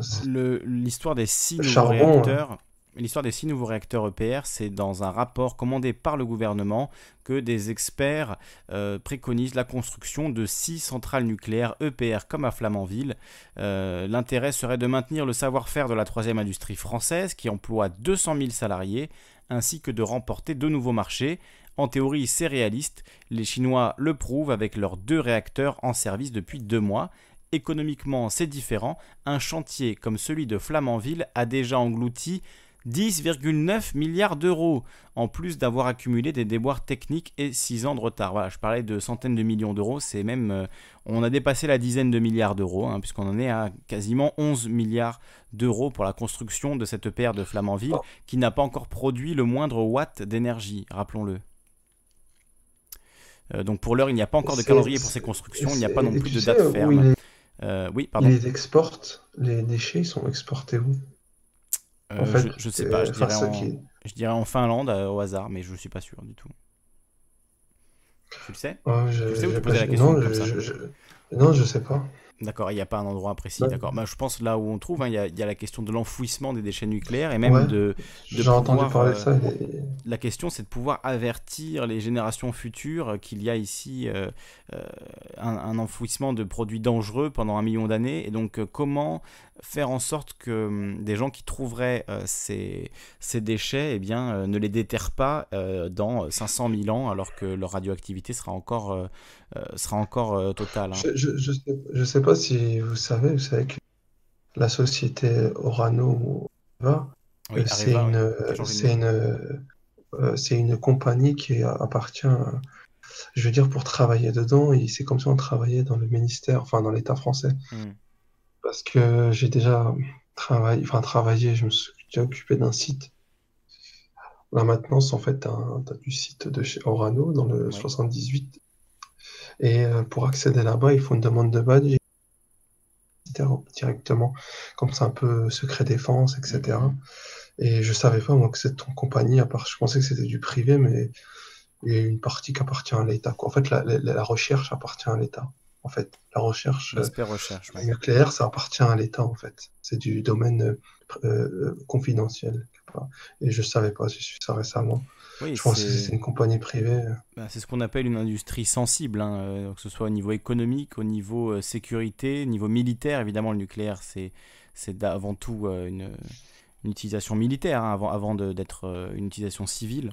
l'histoire des six nouveaux réacteurs. L'histoire des six nouveaux réacteurs EPR, c'est dans un rapport commandé par le gouvernement que des experts euh, préconisent la construction de six centrales nucléaires EPR comme à Flamanville. Euh, l'intérêt serait de maintenir le savoir-faire de la troisième industrie française qui emploie 200 000 salariés ainsi que de remporter de nouveaux marchés. En théorie, c'est réaliste. Les Chinois le prouvent avec leurs deux réacteurs en service depuis deux mois Économiquement, c'est différent. Un chantier comme celui de Flamanville a déjà englouti 10,9 milliards d'euros, en plus d'avoir accumulé des déboires techniques et 6 ans de retard. Voilà, je parlais de centaines de millions d'euros, c'est même... Euh, on a dépassé la dizaine de milliards d'euros, hein, puisqu'on en est à quasiment 11 milliards d'euros pour la construction de cette EPR de Flamanville, qui n'a pas encore produit le moindre watt d'énergie, rappelons-le. Euh, donc pour l'heure, il n'y a pas encore de calendrier pour ces constructions, il n'y a pas non plus de date ferme. Euh, oui, pardon. Les exportent, les déchets sont exportés où? Euh, en fait, je, ne sais pas, je dirais, en, je dirais, en, Finlande euh, au hasard, mais je ne suis pas sûr du tout. Tu le sais? Je, sais où tu posais la question non, comme ça? non, je sais pas. D'accord, il n'y a pas un endroit précis. D'accord. Bah, je pense là où on trouve, hein, il y, a la question de l'enfouissement des déchets nucléaires et même de. J'ai entendu parler de ça. Euh, la question, c'est de pouvoir avertir les générations futures qu'il y a ici euh, un, enfouissement de produits dangereux pendant un million d'années. Et donc, comment faire en sorte que hum, des gens qui trouveraient ces, ces, déchets eh bien, ne les déterrent pas dans 500 000 ans alors que leur radioactivité sera encore, sera encore totale. Hein. Je, je, sais, je sais pas si vous savez, vous savez que la société Orano euh, c'est une, euh, c'est une, compagnie qui appartient, je veux dire, pour travailler dedans, et c'est comme si on travaillait dans le ministère, enfin dans l'État français. Hmm. Parce que j'ai déjà travaillé, enfin travaillé, je me suis déjà occupé d'un site. La maintenance, en fait, du site de chez Orano dans le 78. Et euh, pour accéder là-bas, il faut une demande de badge directement, comme c'est un peu secret défense, etc. Et je savais pas, moi, que cette compagnie, à part, je pensais que c'était du privé, mais il y a une partie qui appartient à l'État. En fait, la, recherche appartient à l'État. En fait, la recherche, recherche nucléaire, ça appartient à l'État, en fait. C'est du domaine euh, euh, confidentiel. Et je savais pas, j'ai su ça récemment je pense que c'est une compagnie privée. Bah, c'est ce qu'on appelle une industrie sensible, hein, euh, que ce soit au niveau économique, au niveau euh, sécurité, au niveau militaire. Évidemment, le nucléaire, c'est, avant tout euh, une, utilisation militaire, hein, avant, avant d'être une utilisation civile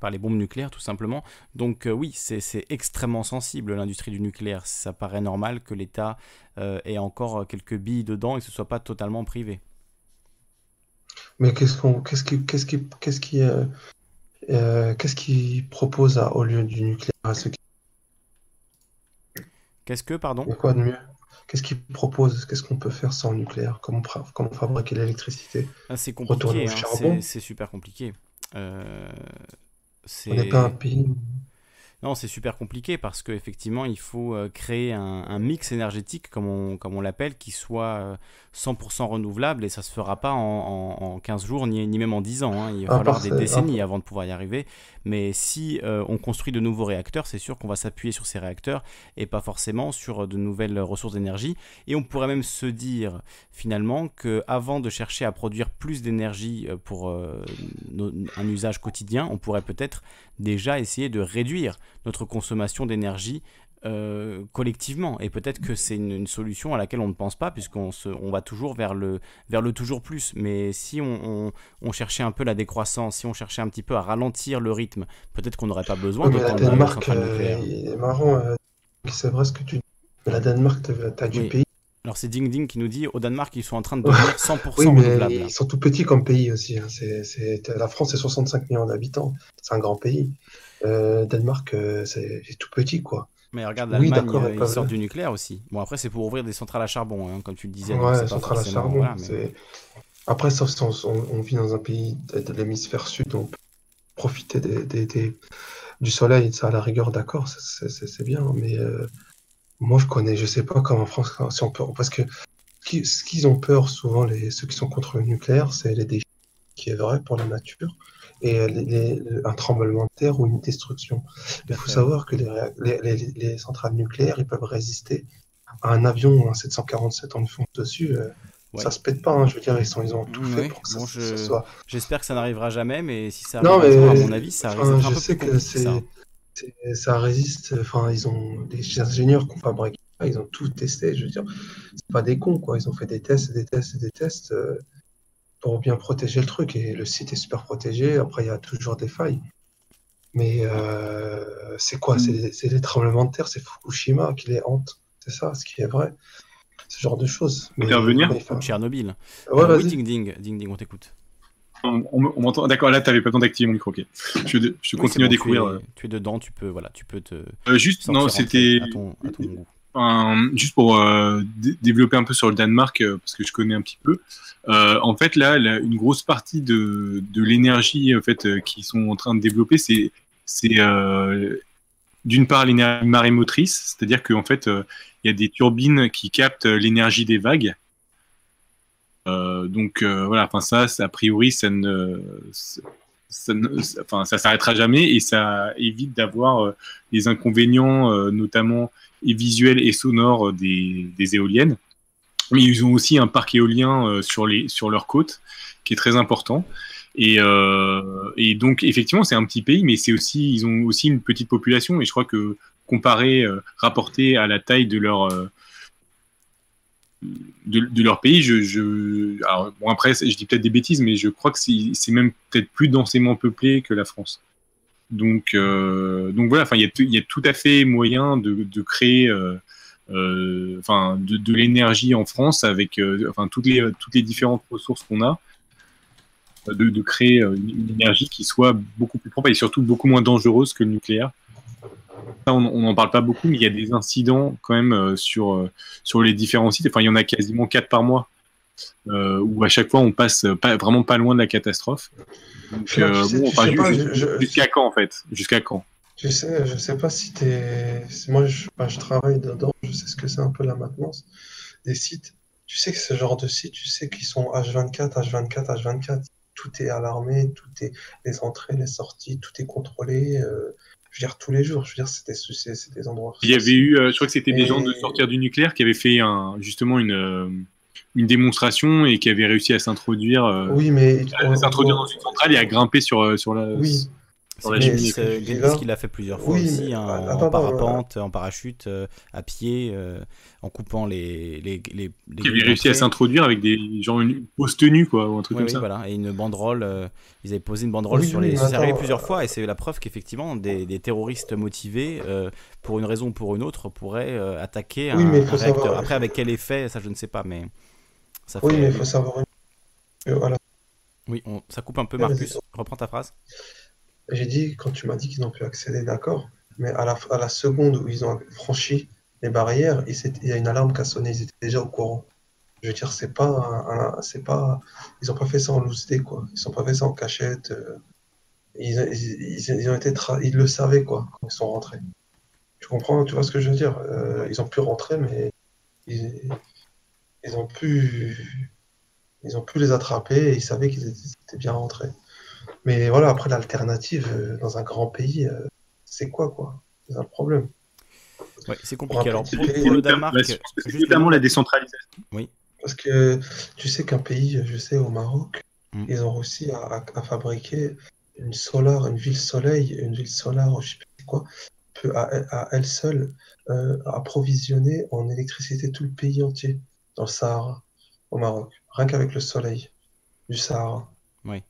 par les bombes nucléaires tout simplement. Donc oui, c'est, extrêmement sensible l'industrie du nucléaire. Ça paraît normal que l'État ait encore quelques billes dedans et que ce soit pas totalement privé. Mais qu'est-ce qu'on, qu'est-ce qui, qu'est-ce qui, qu'est-ce qui, euh, qu'est-ce qu'ils proposent au lieu du nucléaire à ceux qui... Qu'est-ce que, pardon? Quoi de mieux? Qu'est-ce qu'ils proposent Qu'est-ce qu'on peut faire sans nucléaire? Comment, comment fabriquer l'électricité? Ah, C'est compliqué, hein, c'est super compliqué. Euh, On n'est pas un pays. Non, c'est super compliqué parce qu'effectivement, il faut euh, créer un, mix énergétique, comme on, comme on l'appelle, qui soit 100% euh, renouvelable et ça ne se fera pas en, 15 jours ni, ni, même en 10 ans. Hein. Il va falloir des décennies avant de pouvoir y arriver. Mais si euh, on construit de nouveaux réacteurs, c'est sûr qu'on va s'appuyer sur ces réacteurs et pas forcément sur de nouvelles ressources d'énergie. Et on pourrait même se dire finalement qu'avant de chercher à produire plus d'énergie pour un usage quotidien, on pourrait peut-être déjà essayer de réduire notre consommation d'énergie euh, collectivement. Et peut-être que c'est une, solution à laquelle on ne pense pas, puisqu'on on va toujours vers le, vers le toujours plus. Mais si on, on, cherchait un peu la décroissance, si on cherchait un petit peu à ralentir le rythme, peut-être qu'on n'aurait pas besoin de Danemark, euh, marrant, euh, c'est vrai ce que tu dis. La Danemark, tu as du pays alors c'est Ding Ding qui nous dit au Danemark ils sont en train de devenir 100% oui, mais Ils sont tout petits comme pays aussi. Hein. La France c'est 65 millions d'habitants, c'est un grand pays. Euh, Danemark euh, c'est tout petit quoi. Mais regarde l'Allemagne, euh, ils sortent du nucléaire aussi. Bon après c'est pour ouvrir des centrales à charbon, hein, comme tu le disais. Ouais, centrales à charbon. Après sauf si on, vit dans un pays de, l'hémisphère sud, on peut profiter des, du soleil, ça à la rigueur d'accord, c'est bien, mais moi, je connais, je sais pas comment en France, si on peut, parce que ce qu'ils ont peur souvent, les, ceux qui sont contre le nucléaire, c'est les déchets, qui est vrai pour la nature, et un tremblement de terre ou une destruction. Il faut savoir que les, les, centrales nucléaires, ils peuvent résister à un avion, un 747, en fonce dessus. Euh, ça se pète pas, hein, je veux dire, ils, sont, ils ont tout fait pour que ça, soit. J'espère que ça n'arrivera jamais, mais si ça arrive, à mon avis, ça risque un je sais que c'est ça résiste. Enfin, ils ont des ingénieurs qui ont fabriqué, ils ont tout testé. Je veux dire, c'est pas des cons, quoi. Ils ont fait des tests, des tests, des tests euh, pour bien protéger le truc. Et le site est super protégé. Après, il y a toujours des failles. Mais euh, c'est quoi? C'est des tremblements de terre. C'est Fukushima qui les hante. c'est ça, ce qui est vrai. Ce genre de choses. Intervenir Tchernobyl. Ouais, Euh, oui, ding ding, ding ding, on t'écoute. On, on- on m'entend. D'accord, là, t'avais pas besoin d'activer mon micro. ok. Je, je Oui, continue à découvrir. Tu es, euh. tu es dedans, tu peux, voilà, tu peux te. Euh, juste, non, c'était À ton, à ton goût. Juste pour euh, dé- développer un peu sur le Danemark, euh, parce que je connais un petit peu. Euh, en fait, là, une grosse partie de, l'énergie en fait, qu'ils sont en train de développer, c'est d'une part l'énergie marémotrice, c'est-à-dire qu'en fait, il y a des turbines qui captent l'énergie des vagues. Donc voilà, enfin ça, a priori, ça ne, enfin ça s'arrêtera jamais et ça évite d'avoir les inconvénients, notamment et visuels et sonores euh, des, éoliennes. Mais ils ont aussi un parc éolien euh, sur, leur côte qui est très important. Et, euh, et donc, effectivement, c'est un petit pays, mais c'est aussi, ils ont aussi une petite population. Et je crois que comparé, rapporté à la taille de leur, pays, je, après, je dis peut-être des bêtises, mais je crois que c'est même peut-être plus densément peuplé que la France. Donc, euh, donc voilà, il y, a tout- à fait moyen de, créer, euh, euh, enfin, de, de l'énergie en France avec, toutes les différentes ressources qu'on a, de, créer une, énergie qui soit beaucoup plus propre et surtout beaucoup moins dangereuse que le nucléaire. On n'en parle pas beaucoup, mais il y a des incidents quand même sur sur les différents sites. Enfin, il y en a quasiment quatre par mois. Euh, où à chaque fois on passe pas, vraiment pas loin de la catastrophe. Jusqu'à quand en fait? Jusqu'à quand? Je sais, je sais pas si t'es. Moi, je, bah, je travaille dedans, je sais ce que c'est un peu la maintenance des sites. Tu sais que ce genre de sites, tu sais qu'ils sont H24, H24, H24. Tout est alarmé, tout est les entrées, les sorties, tout est contrôlé. euh, je veux dire, tous les jours. Je veux dire, c'est des, des endroits. Il y avait eu, euh, je crois que c'était des Et- gens de sortir du nucléaire qui avaient fait un, justement une, une démonstration et qui avaient réussi à s'introduire, euh, Oui, mais. à s'introduire dans une centrale et à grimper sur, euh, sur la. Oui, sur la euh, Gengis là- qui l'a fait plusieurs fois Oui, aussi, mais- hein, en attends, parapente, en parachute, euh, à pied, euh, en coupant les. les, les, les qui lignes réussi à s'introduire avec des genre une pose tenue quoi ou un truc Oui, comme oui, ça. voilà. Et une banderole, euh, ils avaient posé une banderole Oui, sur les. C'est arrivé plusieurs euh, fois et c'est la preuve qu'effectivement, des, des terroristes motivés, euh, pour une raison ou pour une autre, pourraient euh, attaquer Oui, un, un réacteur. savoir- Après, avec quel effet, ça je ne sais pas, mais. Ça oui, fait- mais il faut savoir. une- que, voilà. Oui, on- ça coupe un peu. Marcus. Reprends ta phrase. J'ai dit, quand tu m'as dit qu'ils n'ont pu accéder, d'accord, mais à la, à la seconde où ils ont franchi les barrières, il, y a une alarme qui a sonné, ils étaient déjà au courant. Je veux dire, c'est pas, c'est pas, ils ont pas fait ça en loose day, quoi. Ils ont pas fait ça en cachette. euh. Ils, ils, ils- ils ont été, tra- ils le savaient, quoi, quand ils sont rentrés. Tu comprends, tu vois ce que je veux dire? Euh, Ils ont pu rentrer, mais ils, ils ont pu, ils ont pu les attraper et ils savaient qu'ils étaient, bien rentrés. Mais voilà, après, l'alternative euh, dans un grand pays, euh, c'est quoi, quoi? C'est ça le problème. Ouais, c'est compliqué. Alors, pour, pour le Danemark, je pense que c'est juste le notamment la décentralisation. Parce que tu sais qu'un pays, je sais, au Maroc, Mm. ils ont réussi à, à- à fabriquer une solaire, une ville soleil, une ville solaire, je sais plus quoi, peut à, à elle seule euh, approvisionner en électricité tout le pays entier, dans le Sahara, au Maroc, rien qu'avec le soleil du Sahara. Oui.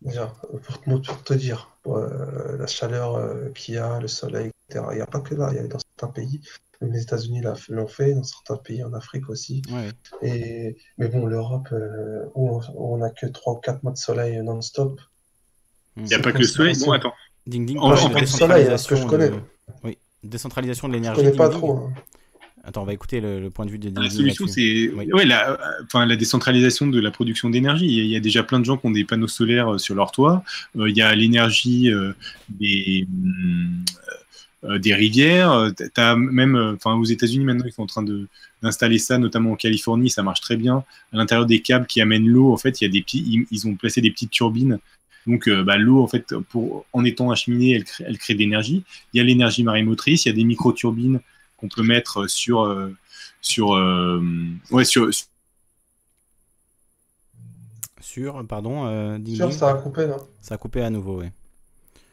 Déjà, pour te, pour te dire, euh, la chaleur euh, qu'il y a, le soleil, etc. Il n'y a pas que là, il y a dans certains pays, même les États-Unis l'ont fait, dans certains pays en Afrique aussi. Ouais. Et, mais bon, l'Europe, euh, où on, où on a que 3 ou 4 mois de soleil non-stop. Mm. Il n'y a pas que le soleil. Bon, attends. Ding ding. En- parle en de fait, le soleil, hein, ce que je décentralisation connais. de- Oui, décentralisation de Je l'énergie. connais pas ding. trop. hein. Attends, on va écouter le, le point de vue de Ding La solution, c'est Oui. ouais, la, enfin, la décentralisation de la production d'énergie. Il y a- il y a déjà plein de gens qui ont des panneaux solaires euh, sur leur toit. Euh, il y a l'énergie euh, des, euh, des rivières. As même, enfin, aux États-Unis maintenant, ils sont en train de d'installer ça, notamment en Californie, ça marche très bien. À l'intérieur des câbles qui amènent l'eau, en fait, il y a des ils, ils ont placé des petites turbines. Donc, euh, bah, l'eau, en fait, pour, en étant acheminée, elle crée, elle crée de l'énergie. Il y a l'énergie marémotrice, il y a des micro-turbines qu'on peut mettre sur, euh, sur, euh, ouais, sur, Sur, pardon, euh, Ding. ça a coupé là. Ça a coupé à nouveau, oui.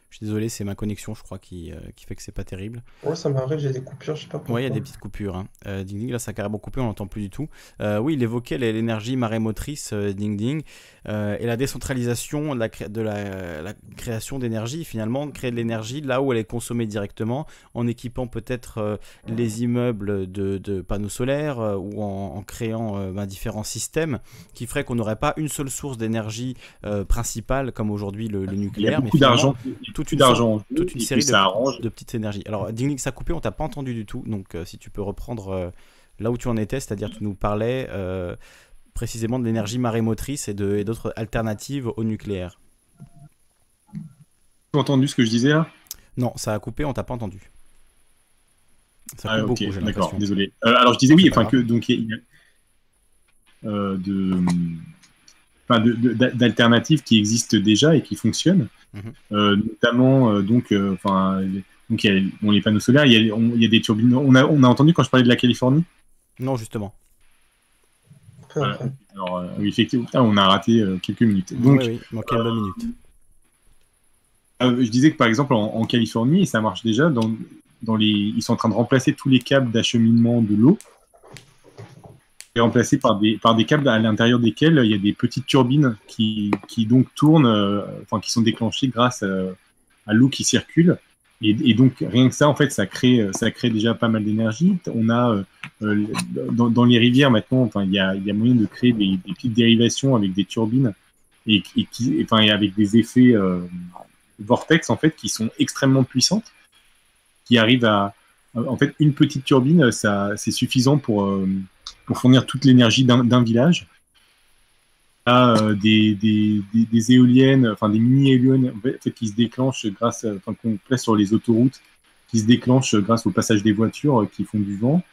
Je suis désolé, c'est ma connexion, je crois, qui, qui fait que c'est pas terrible. Ouais, ça m'arrive, j'ai des coupures, je sais pas pourquoi. Ouais, il y a des petites coupures. Hein. ding Ding, là, ça a carrément coupé, on n'entend plus du tout. oui, il évoquait l'énergie marémotrice, Ding Ding, et la décentralisation de la, de la, création d'énergie, finalement, créer de l'énergie là où elle est consommée directement, en équipant peut-être les immeubles de, de panneaux solaires ou en, créant ben, différents systèmes qui feraient qu'on n'aurait pas une seule source d'énergie euh, principale comme aujourd'hui le, nucléaire, mais d'argent, toute une, d'argent, toute une série de, de, petites énergies. Alors, Dingling, ça a coupé, on t'a pas entendu du tout, donc euh, si tu peux reprendre euh, là où tu en étais, c'est-à-dire tu nous parlais précisément de l'énergie marémotrice et, de, d'autres alternatives au nucléaire. Tu as entendu ce que je disais là? Non, ça a coupé, on t'a pas entendu. Ça ah, beaucoup, d'accord, désolé. alors je disais oui, enfin que donc il y a, euh, d'alternatives qui existent déjà et qui fonctionnent, mhm. euh, notamment euh, donc, enfin, donc il y a les panneaux solaires, il y, a, il y, a, des turbines. On a, on a entendu quand je parlais de la Californie Non, justement. Alors, effectivement, on a raté quelques minutes. Donc, oui, oui, minutes. je disais que par exemple en, Californie, et ça marche déjà, dans, dans les, ils sont en train de remplacer tous les câbles d'acheminement de l'eau remplacé par des, par des câbles à l'intérieur desquels il y a des petites turbines qui, qui donc tournent, euh, enfin qui sont déclenchées grâce à, l'eau qui circule. Et, donc rien que ça, en fait, ça crée, ça crée déjà pas mal d'énergie. On a euh, euh, dans, les rivières maintenant, enfin, il y a, y a moyen de créer des, petites dérivations avec des turbines et, qui, enfin, avec des effets vortex en fait qui sont extrêmement puissantes, qui arrivent à, en fait, une petite turbine, ça, c'est suffisant pour pour fournir toute l'énergie d'un village. Il y a des, des, éoliennes, enfin des mini-éoliennes qui se déclenchent grâce, enfin qu'on place sur les autoroutes, qui se déclenchent grâce au passage des voitures qui font du vent,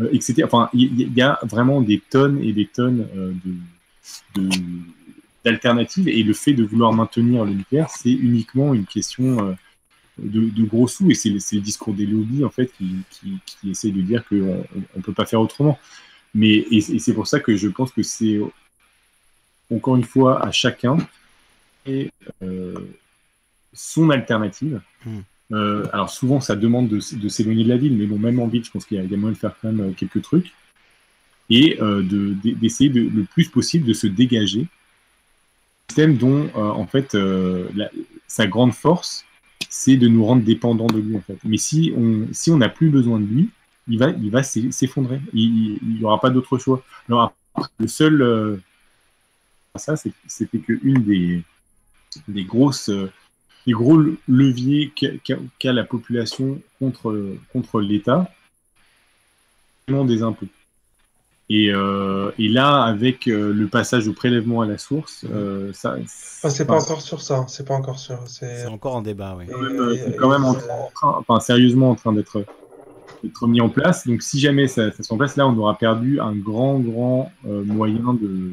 euh, etc. Enfin, il y, a vraiment des tonnes et des tonnes euh, d'alternatives et le fait de vouloir maintenir le nucléaire, c'est uniquement une question euh, de, gros sous et c'est le discours des lobbies en fait qui, qui, essaient de dire qu'on ne peut pas faire autrement. Mais, et, c'est pour ça que je pense que c'est, encore une fois, à chacun et, euh, son alternative. Hmm. Euh, alors souvent, ça demande de, s'éloigner de la ville, mais bon, même en ville, je pense qu'il y, a moyen de faire quand même euh, quelques trucs. Et d'essayer de, le plus possible de se dégager. Un système dont, en fait, sa grande force, c'est de nous rendre dépendants de lui, en fait. Mais si on si n'a plus besoin de lui, il va, il va s'effondrer. Il n'y aura pas d'autre choix. Alors, le seul. Euh, ça, c'était qu'une des, des grosses. Euh, des gros leviers qu'a la population contre, contre l'État, des impôts. Et, euh, et, là, avec le passage au prélèvement à la source, ça. c'est pas encore sur ça. C'est pas encore sur. C'est encore en débat, oui. C'est quand même, en train, enfin, sérieusement en train d'être être mis en place. Donc, si jamais ça, ça se met en place, là, on aura perdu un grand, grand euh, moyen de.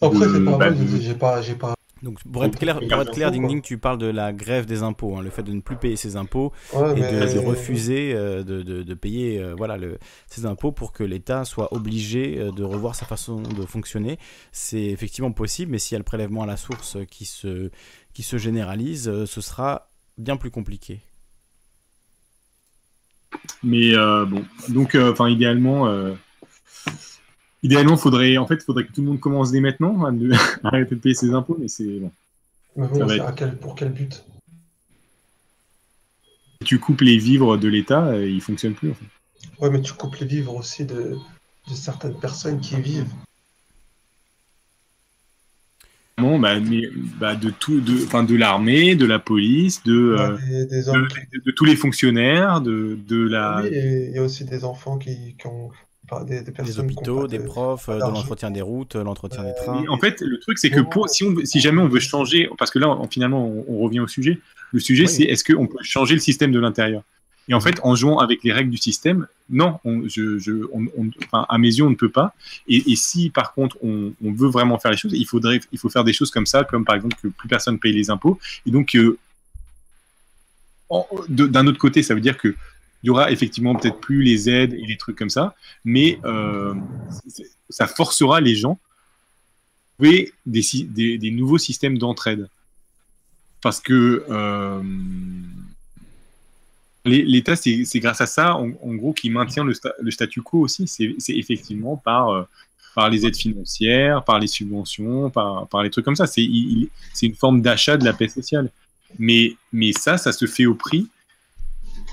Après, c'est pas bah, j'ai pas, j'ai pas. Donc, pour être clair, pour être clair Ding Ding, tu parles de la grève des impôts, hein, le fait de ne plus payer ses impôts et de, refuser euh, de, de, payer euh, voilà, le, ses impôts pour que l'État soit obligé de revoir sa façon de fonctionner. C'est effectivement possible, mais s'il y a le prélèvement à la source qui se, qui se généralise, ce sera bien plus compliqué. Mais euh, bon, donc, euh, enfin, idéalement, euh, idéalement, faudrait, en fait, faudrait que tout le monde commence dès maintenant à arrêter de payer ses impôts, mais c'est bon. pour quel but? Tu coupes les vivres de l'État, ils fonctionnent plus. En fait. Ouais, mais tu coupes les vivres aussi de, de certaines personnes qui vivent. Bah, bah, de tout, de, enfin, de l'armée, de la police, de, euh, de, tous les fonctionnaires, de, de la. Oui, il y a aussi des enfants qui, qui ont. Des, des, des, hôpitaux, des profs, de l'entretien des routes, l'entretien des trains. en fait, le truc, c'est que pour, si, on, si jamais on veut changer, parce que là, finalement, on, revient au sujet, le sujet, c'est est-ce qu'on peut changer le système de l'intérieur? Et en fait, en jouant avec les règles du système, non, à mes yeux, on ne peut pas. Et, si par contre on, veut vraiment faire les choses, il faudrait, il faut faire des choses comme ça, comme par exemple que plus personne paye les impôts. Et donc, euh, d'un autre côté, ça veut dire que il y aura effectivement peut-être plus les aides et les trucs comme ça, mais euh, ça forcera les gens à trouver des, nouveaux systèmes d'entraide parce que l'État, c'est grâce à ça, en, gros, qui maintient le, statu quo aussi. C'est effectivement par par les aides financières, par les subventions, par, les trucs comme ça. C'est une forme d'achat de la paix sociale. Mais, ça, ça se fait au prix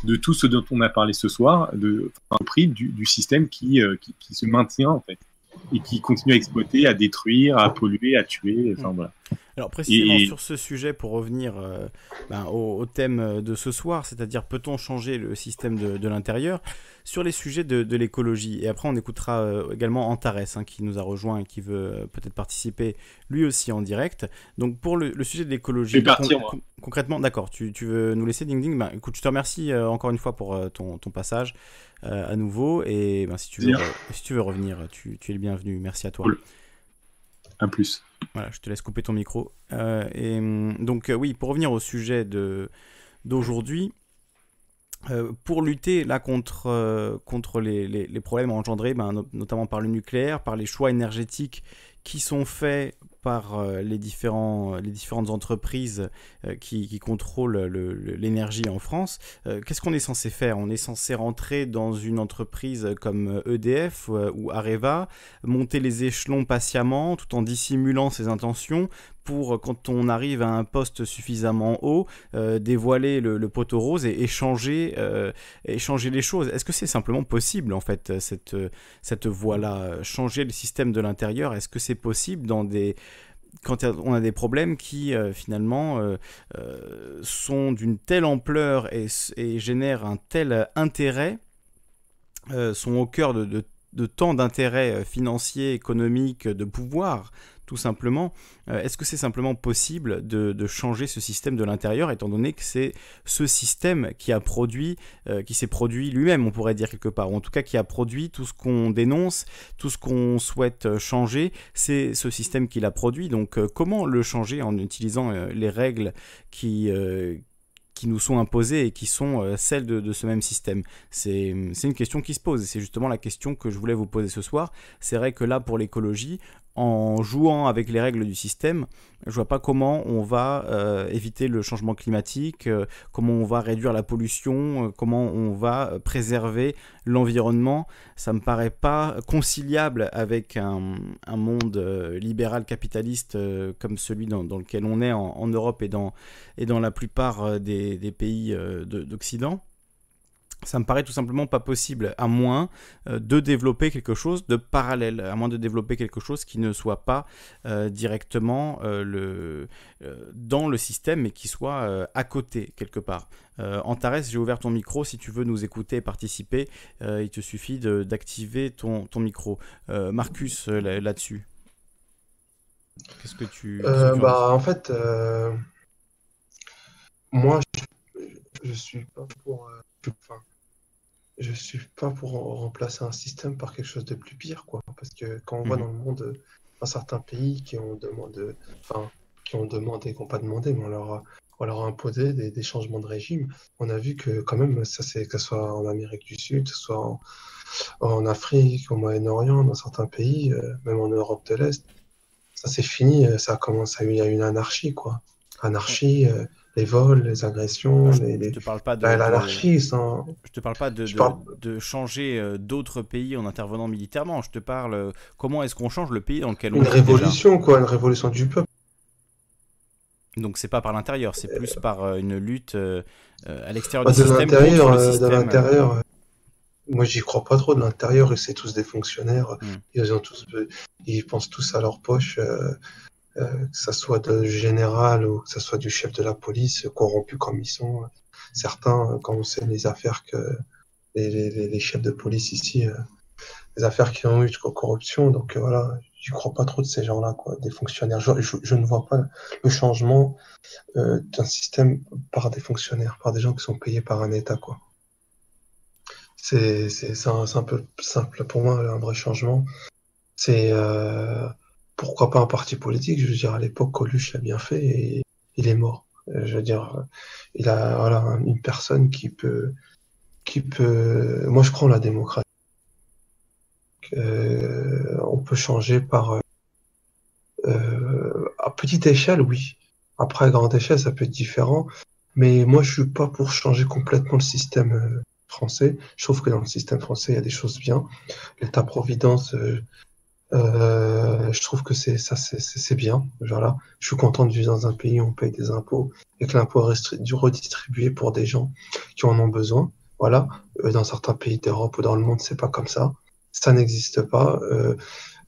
de tout ce dont on a parlé ce soir, au prix du, système qui, euh, qui, qui, se maintient en fait et qui continue à exploiter, à détruire, à polluer, à tuer. Enfin, voilà. Alors précisément sur ce sujet, pour revenir euh, ben, au, thème de ce soir, c'est-à-dire peut-on changer le système de, de l'intérieur sur les sujets de, de l'écologie. Et après on écoutera euh, également Antares hein, qui nous a rejoint et qui veut euh, peut-être participer lui aussi en direct. Donc pour le, le sujet de l'écologie, concrètement, d'accord, tu, tu, veux nous laisser Ding Ding? Ben, Écoute, je te remercie encore une fois pour ton, ton, passage à nouveau. Et ben, si, tu veux, si tu veux revenir, tu, tu, es le bienvenu. Merci à toi. Un plus. Voilà, je te laisse couper ton micro. Euh, et hum, donc euh, oui, pour revenir au sujet de d'aujourd'hui, euh, pour lutter là contre, contre les, les, problèmes engendrés, ben, notamment par le nucléaire, par les choix énergétiques qui sont faits par euh, les, différents, les différentes entreprises euh, qui, qui contrôlent l'énergie en France. Euh, qu'est-ce qu'on est censé faire? On est censé rentrer dans une entreprise comme EDF ou Areva, monter les échelons patiemment tout en dissimulant ses intentions pour, quand on arrive à un poste suffisamment haut, dévoiler le, poteau rose et échanger, échanger les choses. Est-ce que c'est simplement possible, en fait, cette, cette voie-là Changer le système de l'intérieur, est-ce que c'est possible dans des, quand on a des problèmes qui euh, finalement euh, euh, sont d'une telle ampleur et, génèrent un tel intérêt, sont au cœur de, de tant d'intérêts financiers, économiques, de pouvoir tout simplement. Euh, est-ce que c'est simplement possible de, changer ce système de l'intérieur, étant donné que c'est ce système qui a produit, euh, qui s'est produit lui-même, on pourrait dire quelque part, ou en tout cas qui a produit tout ce qu'on dénonce, tout ce qu'on souhaite changer, c'est ce système qui l'a produit. Donc euh, comment le changer en utilisant les règles qui qui nous sont imposées et qui sont celles de, de, ce même système? C'est une question qui se pose et c'est justement la question que je voulais vous poser ce soir. C'est vrai que là, pour l'écologie, en jouant avec les règles du système, je vois pas comment on va euh, éviter le changement climatique, euh, comment on va réduire la pollution, euh, comment on va préserver l'environnement. Ça me paraît pas conciliable avec un, monde libéral capitaliste comme celui dans, lequel on est en, Europe et dans, la plupart des pays d'Occident ça me paraît tout simplement pas possible, à moins euh, de développer quelque chose de parallèle, à moins de développer quelque chose qui ne soit pas euh, directement euh, le, dans le système, mais qui soit à côté, quelque part. Antares, j'ai ouvert ton micro, si tu veux nous écouter et participer, il te suffit d'activer ton, ton, micro. Marcus, là-dessus. Qu'est-ce que tu... bah, en fait, moi, je, je suis pas pour... Enfin, je suis pas pour remplacer un système par quelque chose de plus pire, quoi. Parce que quand on voit mhm. dans le monde un certains pays qui ont demandé, enfin, qui ont demandé, qui n'ont pas demandé, mais on leur a, on leur a imposé des, des, changements de régime, on a vu que quand même, ça c'est que ce soit en Amérique du Sud, que ce soit en, en Afrique, au Moyen-Orient, dans certains pays, euh, même en Europe de l'Est, ça c'est fini, ça commence à il y a une anarchie, quoi. Anarchie. Euh, les vols, les agressions, je, les, te parle pas de l'anarchie. Sans... Je te parle pas de, de, changer euh, d'autres pays en intervenant militairement. Je te parle euh, comment est-ce qu'on change le pays dans lequel on une révolution quoi, une révolution du peuple. Donc c'est pas par l'intérieur, c'est plus par euh, une lutte à l'extérieur bah, du système. De l'intérieur, moi j'y crois pas trop. De l'intérieur, c'est tous des fonctionnaires. Hmm. Ils ont tous, ils pensent tous à leur poche. Euh, que ça soit de général ou que ça soit du chef de la police, corrompus comme ils sont. Certains, quand on sait les affaires que les, les, chefs de police ici, euh, les affaires qui ont eu de corruption, donc euh, voilà, je crois pas trop de ces gens-là, quoi, des fonctionnaires. Je, je, ne vois pas le changement euh, d'un système par des fonctionnaires, par des gens qui sont payés par un État, quoi. C'est un, un peu simple pour moi, un vrai changement. C'est euh, pourquoi pas un parti politique? Je veux dire, à l'époque, Coluche l'a bien fait et il est mort. Euh, je veux dire, il a voilà une personne qui peut, qui peut. Moi, je crois en la démocratie. Euh, on peut changer par euh, à petite échelle, oui, Après, à grande échelle, ça peut être différent. Mais moi, je suis pas pour changer complètement le système euh, français. Je trouve que dans le système français, il y a des choses bien. L'État-providence, euh, euh, je trouve que c'est ça, c'est bien. Voilà. Je suis content de vivre dans un pays où on paye des impôts et que l'impôt est redistribué pour des gens qui en ont besoin. Voilà. dans certains pays d'Europe ou dans le monde, c'est pas comme ça. Ça n'existe pas.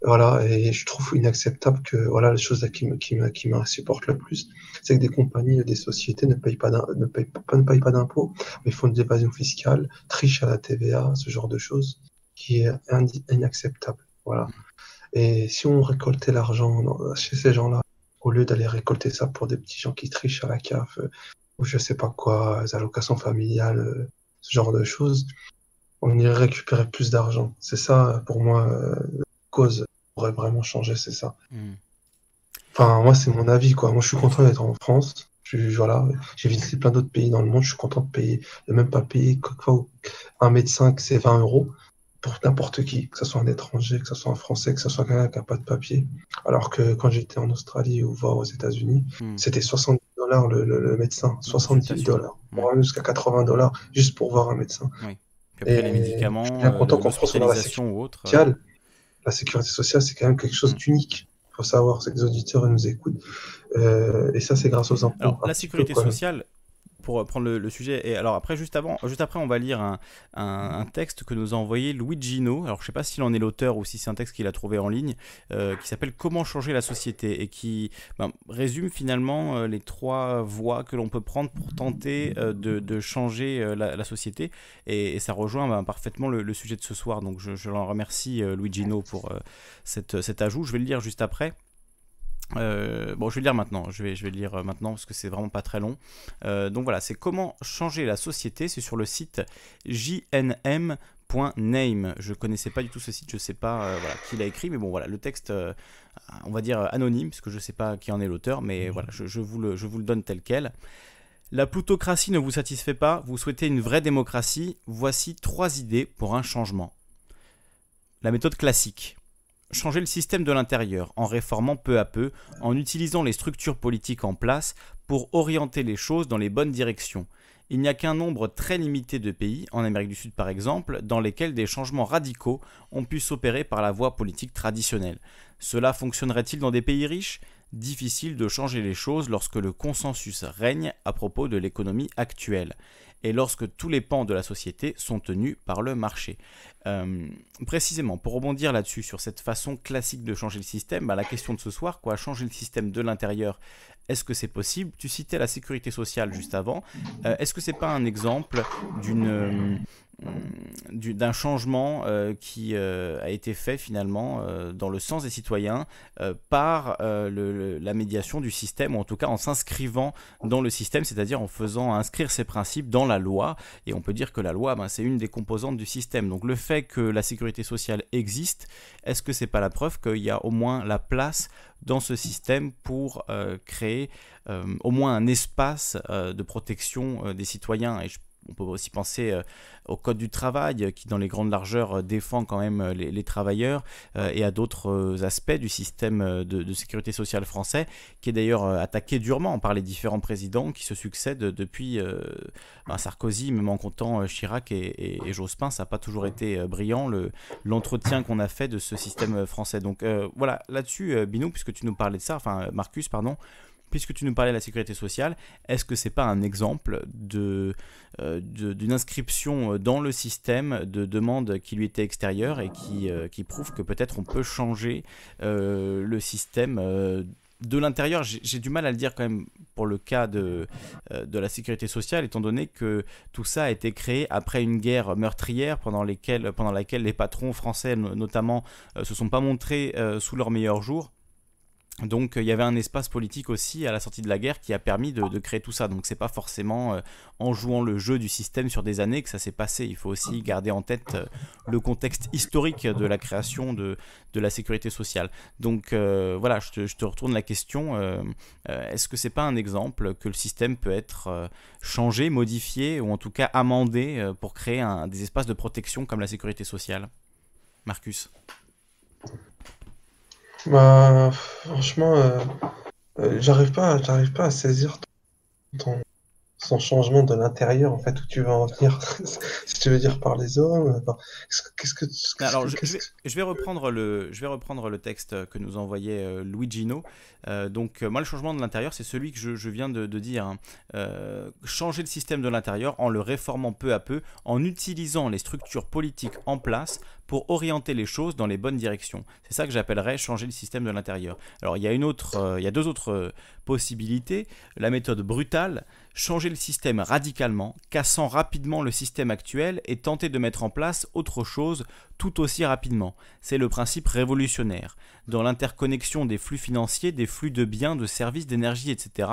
Voilà, et je trouve inacceptable que voilà, la chose qui me, qui me, qui supporte le plus, c'est que des compagnies, des sociétés ne payent pas ne payent pas, ne payent pas d'impôts, mais font de l'évasion fiscale, trichent à la TVA, ce genre de choses, qui est inacceptable. Voilà. Et si on récoltait l'argent chez ces gens-là, au lieu d'aller récolter ça pour des petits gens qui trichent à la CAF, euh, ou je sais pas quoi, les allocations familiales, euh, ce genre de choses, on irait récupérer plus d'argent. C'est ça, pour moi, euh, cause pourrait vraiment changer, c'est ça. Hmm. Enfin, moi, c'est mon avis, quoi. Moi, je suis content d'être en France. Je, voilà, j'ai visité plein d'autres pays dans le monde. Je suis content de payer, de même pas payer un médecin que c'est 20 euros pour n'importe qui, que ce soit un étranger, que ce soit un Français, que ce soit quelqu'un qui n'a pas de papier. Alors que quand j'étais en Australie ou voire aux États-Unis, hmm. c'était 70 dollars le, médecin, 70 dollars, jusqu'à 80 dollars juste pour voir un médecin. Oui. après, les médicaments, euh, ou autre la sécurité sociale, c'est quand même quelque chose d'unique. Il faut savoir, c'est que les auditeurs nous écoutent. Euh, et ça, c'est grâce aux impôts. Alors, la sécurité sociale, pour prendre le, sujet. Et alors après, juste avant, juste après, on va lire un, texte que nous a envoyé Luigino. Alors je sais pas s'il en est l'auteur ou si c'est un texte qu'il a trouvé en ligne, euh, qui s'appelle Comment changer la société et qui ben, résume finalement euh, les trois voies que l'on peut prendre pour tenter euh, de, changer la, société. Et, ça rejoint ben, parfaitement le, sujet de ce soir. Donc je, l'en remercie Luigino pour cette, cet ajout. Je vais le lire juste après. Euh, bon, je vais le lire maintenant. Je vais, je vais le lire euh, maintenant parce que c'est vraiment pas très long. Euh, donc voilà, c'est comment changer la société. C'est sur le site jnm.name. Je connaissais pas du tout ce site. Je sais pas qui l'a écrit, mais bon voilà, le texte, on va dire anonyme parce que je sais pas qui en est l'auteur, mais voilà, je, vous le, je vous le donne tel quel. La plutocratie ne vous satisfait pas. Vous souhaitez une vraie démocratie. Voici trois idées pour un changement. La méthode classique changer le système de l'intérieur en réformant peu à peu, en utilisant les structures politiques en place pour orienter les choses dans les bonnes directions. Il n'y a qu'un nombre très limité de pays, en Amérique du Sud par exemple, dans lesquels des changements radicaux ont pu s'opérer par la voie politique traditionnelle. Cela fonctionnerait-il dans des pays riches? Difficile de changer les choses lorsque le consensus règne à propos de l'économie actuelle et lorsque tous les pans de la société sont tenus par le marché. Euh, précisément, pour rebondir là-dessus, sur cette façon classique de changer le système, bah, la question de ce soir, quoi, changer le système de l'intérieur, est-ce que c'est possible? Tu citais la sécurité sociale juste avant. Euh, est-ce que c'est pas un exemple d'une euh, d'un changement euh, qui euh, a été fait finalement euh, dans le sens des citoyens par la médiation du système, ou en tout cas en s'inscrivant dans le système, c'est-à-dire en faisant inscrire ces principes dans la loi. Et on peut dire que la loi, ben, c'est une des composantes du système. Donc le fait que la sécurité sociale existe, est-ce que c'est pas la preuve qu'il y a au moins la place dans ce système pour créer au moins un espace de protection des citoyens? On peut aussi penser euh, au Code du travail euh, qui, dans les grandes largeurs, euh, défend quand même les, travailleurs et à d'autres aspects du système de, sécurité sociale français, qui est d'ailleurs attaqué durement par les différents présidents qui se succèdent depuis ben, Sarkozy, même en comptant Chirac et, Jospin. Ça n'a pas toujours été brillant l'entretien qu'on a fait de ce système français. Donc voilà, là-dessus, Binou, puisque tu nous parlais de ça, enfin Marcus, pardon, puisque tu nous parlais de la sécurité sociale, est-ce que c'est pas un exemple euh, d'une inscription euh, dans le système de demandes qui lui étaient extérieures et qui, euh, prouve que peut-être on peut changer le système de l'intérieur, j'ai du mal à le dire quand même pour le cas de, la sécurité sociale, étant donné que tout ça a été créé après une guerre meurtrière pendant laquelle les patrons français notamment se sont pas montrés sous leur meilleur jour. Donc euh, il y avait un espace politique aussi à la sortie de la guerre qui a permis de, créer tout ça. Donc c'est pas forcément euh, en jouant le jeu du système sur des années que ça s'est passé. Il faut aussi garder en tête euh, le contexte historique de la création de, la sécurité sociale. Donc voilà, je te, retourne la question. Est-ce que c'est pas un exemple que le système peut être changé, modifié ou en tout cas amendé pour créer des espaces de protection comme la sécurité sociale? Marcus bah, franchement, euh, pas, j'arrive pas à saisir ton, son changement de l'intérieur, en fait, où tu vas en venir, si tu veux dire par les hommes. Qu'est-ce que, Alors, je, vais, reprendre le, je vais reprendre le texte que nous envoyait euh, Luigino. Euh, donc, euh, moi, le changement de l'intérieur, c'est celui que je, viens de, dire. Hein. changer le système de l'intérieur en le réformant peu à peu, en utilisant les structures politiques en place pour orienter les choses dans les bonnes directions. C'est ça que j'appellerais changer le système de l'intérieur. Alors il y a une autre, euh, il y a deux autres euh, possibilités. La méthode brutale, changer le système radicalement, cassant rapidement le système actuel et tenter de mettre en place autre chose tout aussi rapidement. C'est le principe révolutionnaire. Dans l'interconnexion des flux financiers, des flux de biens, de services, d'énergie, etc.,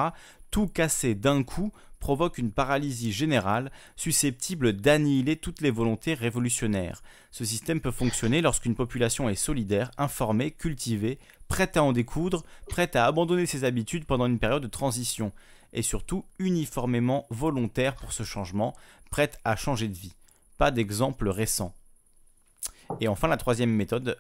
tout casser d'un coup provoque une paralysie générale susceptible d'annihiler toutes les volontés révolutionnaires. Ce système peut fonctionner lorsqu'une population est solidaire, informée, cultivée, prête à en découdre, prête à abandonner ses habitudes pendant une période de transition, et surtout uniformément volontaire pour ce changement, prête à changer de vie. Pas d'exemple récent. Et enfin la troisième méthode,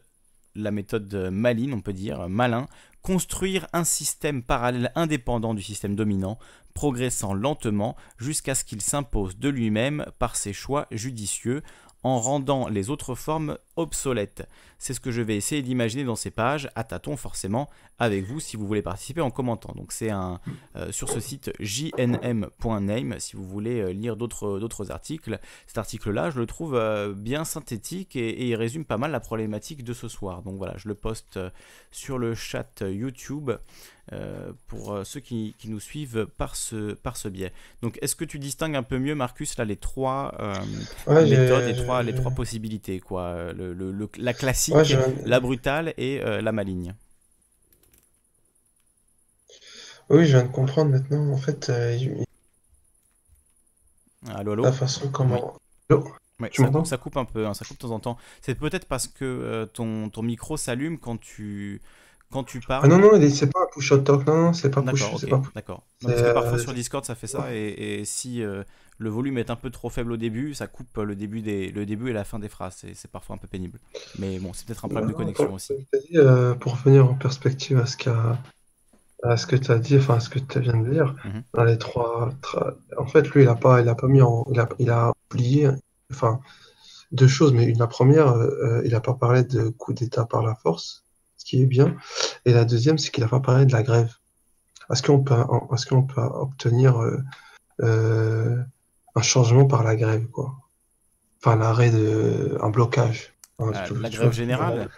la méthode maline, on peut dire, malin, construire un système parallèle indépendant du système dominant, progressant lentement jusqu'à ce qu'il s'impose de lui-même par ses choix judicieux en rendant les autres formes obsolètes. C'est ce que je vais essayer d'imaginer dans ces pages, à tâtons forcément, avec vous si vous voulez participer en commentant. Donc c'est un euh, sur ce site jnm.name si vous voulez euh, lire d'autres articles. Cet article-là, je le trouve euh, bien synthétique et, il résume pas mal la problématique de ce soir. Donc voilà, je le poste sur le chat YouTube. Euh, pour euh, ceux qui, nous suivent par ce, par ce biais. Donc, est-ce que tu distingues un peu mieux, Marcus, là, les trois euh, méthodes, les trois, les trois possibilités, quoi le, La classique, la brutale et la maligne? Oui, je viens de comprendre maintenant. En fait, allô, allô? la façon comment. ça, ça, coupe un peu, hein, ça coupe de temps en temps. C'est peut-être parce que ton, ton micro s'allume quand tu quand tu parles. Ah non, non, c'est pas push talk, non, non c'est pas push. D'accord, Parce que parfois sur Discord ça fait ça, et, si euh, le volume est un peu trop faible au début, ça coupe le début, des, le début et la fin des phrases, c'est parfois un peu pénible. Mais bon, c'est peut-être un problème de connexion aussi. Euh, pour revenir en perspective à ce, à ce que tu as dit, enfin à ce que tu viens de dire, mhm. dans les trois. En fait, lui, il a pas, il a pas mis en. Il a, il a oublié, enfin, deux choses, mais une, la première, euh, il a pas parlé de coup d'État par la force ce qui est bien. Et la deuxième, c'est qu'il n'a pas parlé de la grève. Est-ce qu'on peut, est qu'on peut obtenir euh, euh, un changement par la grève, quoi? Enfin, l'arrêt de. un blocage. la grève générale?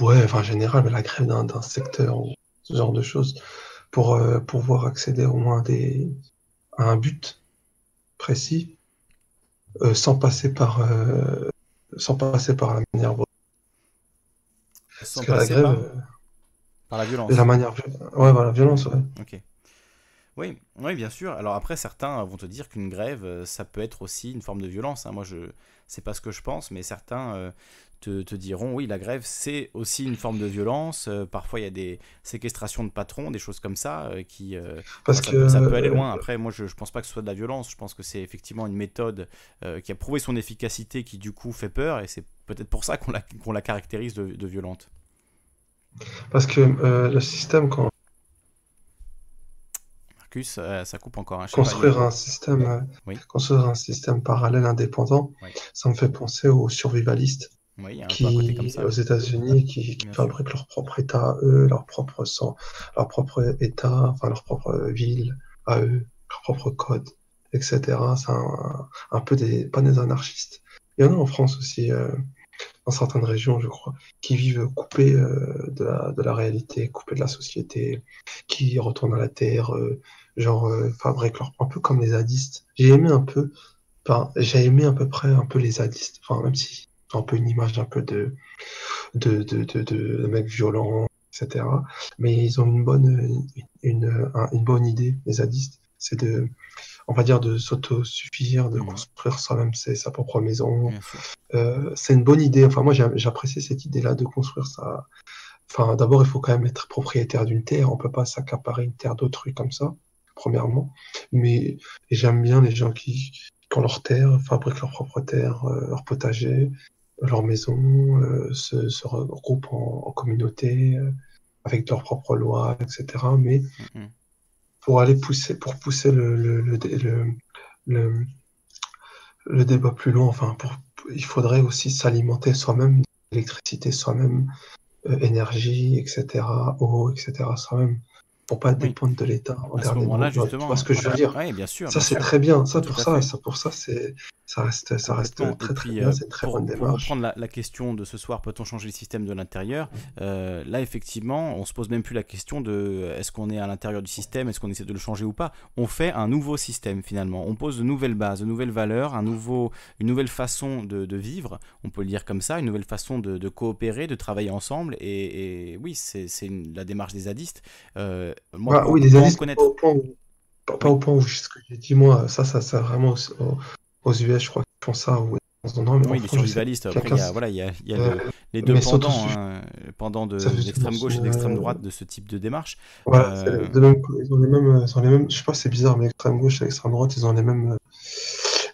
Ouais, enfin, générale, mais la grève d'un secteur, ce genre de choses, pour euh, pouvoir accéder au moins des, à un but précis, sans passer par. sans passer par la manière passer la grève, par... Euh, par... la violence. La manière, ouais, voilà, violence, ouais. Ok. Oui, oui, bien sûr. Alors après, certains vont te dire qu'une grève, euh, ça peut être aussi une forme de violence. Hein. Moi, je sais pas ce que je pense, mais certains euh, te, te, diront, oui, la grève, c'est aussi une forme de violence. parfois, il y a des séquestrations de patrons, des choses comme ça, qui Parce ça, que, peut, ça, peut, aller loin. Après, moi, je, ne pense pas que ce soit de la violence. Je pense que c'est effectivement une méthode qui a prouvé son efficacité, qui du coup fait peur, et c'est peut-être pour ça qu'on la, qu'on la caractérise de, de violente. Parce que euh, le système, quand. Marcus, euh, ça coupe encore. Hein, construire, un système, euh, construire un système parallèle indépendant, ça me fait penser aux survivalistes. qui, comme ça. aux États-Unis, qui, fabriquent leur propre État à eux, leur propre sang, leur propre État, enfin leur propre ville à eux, leur propre code, etc. C'est un, un, peu des, pas des anarchistes. Il y en a en France aussi, dans certaines régions, je crois, qui vivent coupés euh, de, la, réalité, coupés de la société, qui retournent à la terre, euh, genre euh, fabriquent leur, un peu comme les zadistes. J'ai aimé un peu, enfin, j'ai aimé à peu près un peu les zadistes, enfin, même si c'est un peu une image un peu de, de, de, de, de mecs violents, etc. Mais ils ont une bonne, une, une bonne idée, les zadistes, c'est de on va dire, de s'autosuffire, de construire soi-même sa propre maison. Euh, c'est une bonne idée. Enfin, moi, j'apprécie cette idée-là de construire ça. Enfin, d'abord, il faut quand même être propriétaire d'une terre. On peut pas s'accaparer une terre d'autrui comme ça, premièrement. Mais j'aime bien les gens qui, ont leur terre, fabriquent leur propre terre, euh, leur potager, leur maison, euh, se, regroupent en, communauté avec leurs propres lois, etc. Mais mm-hmm. Pour aller pousser, pour pousser le, le, le, le, débat plus loin, enfin, pour, il faudrait aussi s'alimenter soi-même d'électricité, soi-même, euh, énergie, etc., eau, etc., soi-même pour pas dépendre de l'État à ce moment-là justement tu vois ce que je veux dire? Oui, bien sûr ça c'est très bien. Ça pour ça, ça pour ça c'est ça reste ça reste très très bien. euh, c'est très pour, bonne démarche. pour reprendre la, la, question de ce soir peut-on changer le système de l'intérieur? Euh, là effectivement on se pose même plus la question de est-ce qu'on est à l'intérieur du système? Est-ce qu'on essaie de le changer ou pas? On fait un nouveau système finalement. On pose de nouvelles bases de nouvelles valeurs un nouveau une nouvelle façon de, de vivre. On peut le dire comme ça une nouvelle façon de, de coopérer de travailler ensemble. Et, et oui c'est la démarche des zadistes. Euh, moi, bah, oui, les analystes, connaître... pas, au point où, pas, au point où ce que j'ai dit, moi, ça, ça sert vraiment aux, aux, US, je crois qu'ils font ça. Ou, non, mais oui, les survivalistes, après, il y a, voilà, il y a, il y a euh, le, les deux pendants, hein, pendant de l'extrême gauche et de l'extrême euh, droite de ce type de démarche. Voilà, euh... de même, ils ont les mêmes, ils ont les mêmes, je sais pas, c'est bizarre, mais l'extrême gauche et l'extrême droite, ils ont les mêmes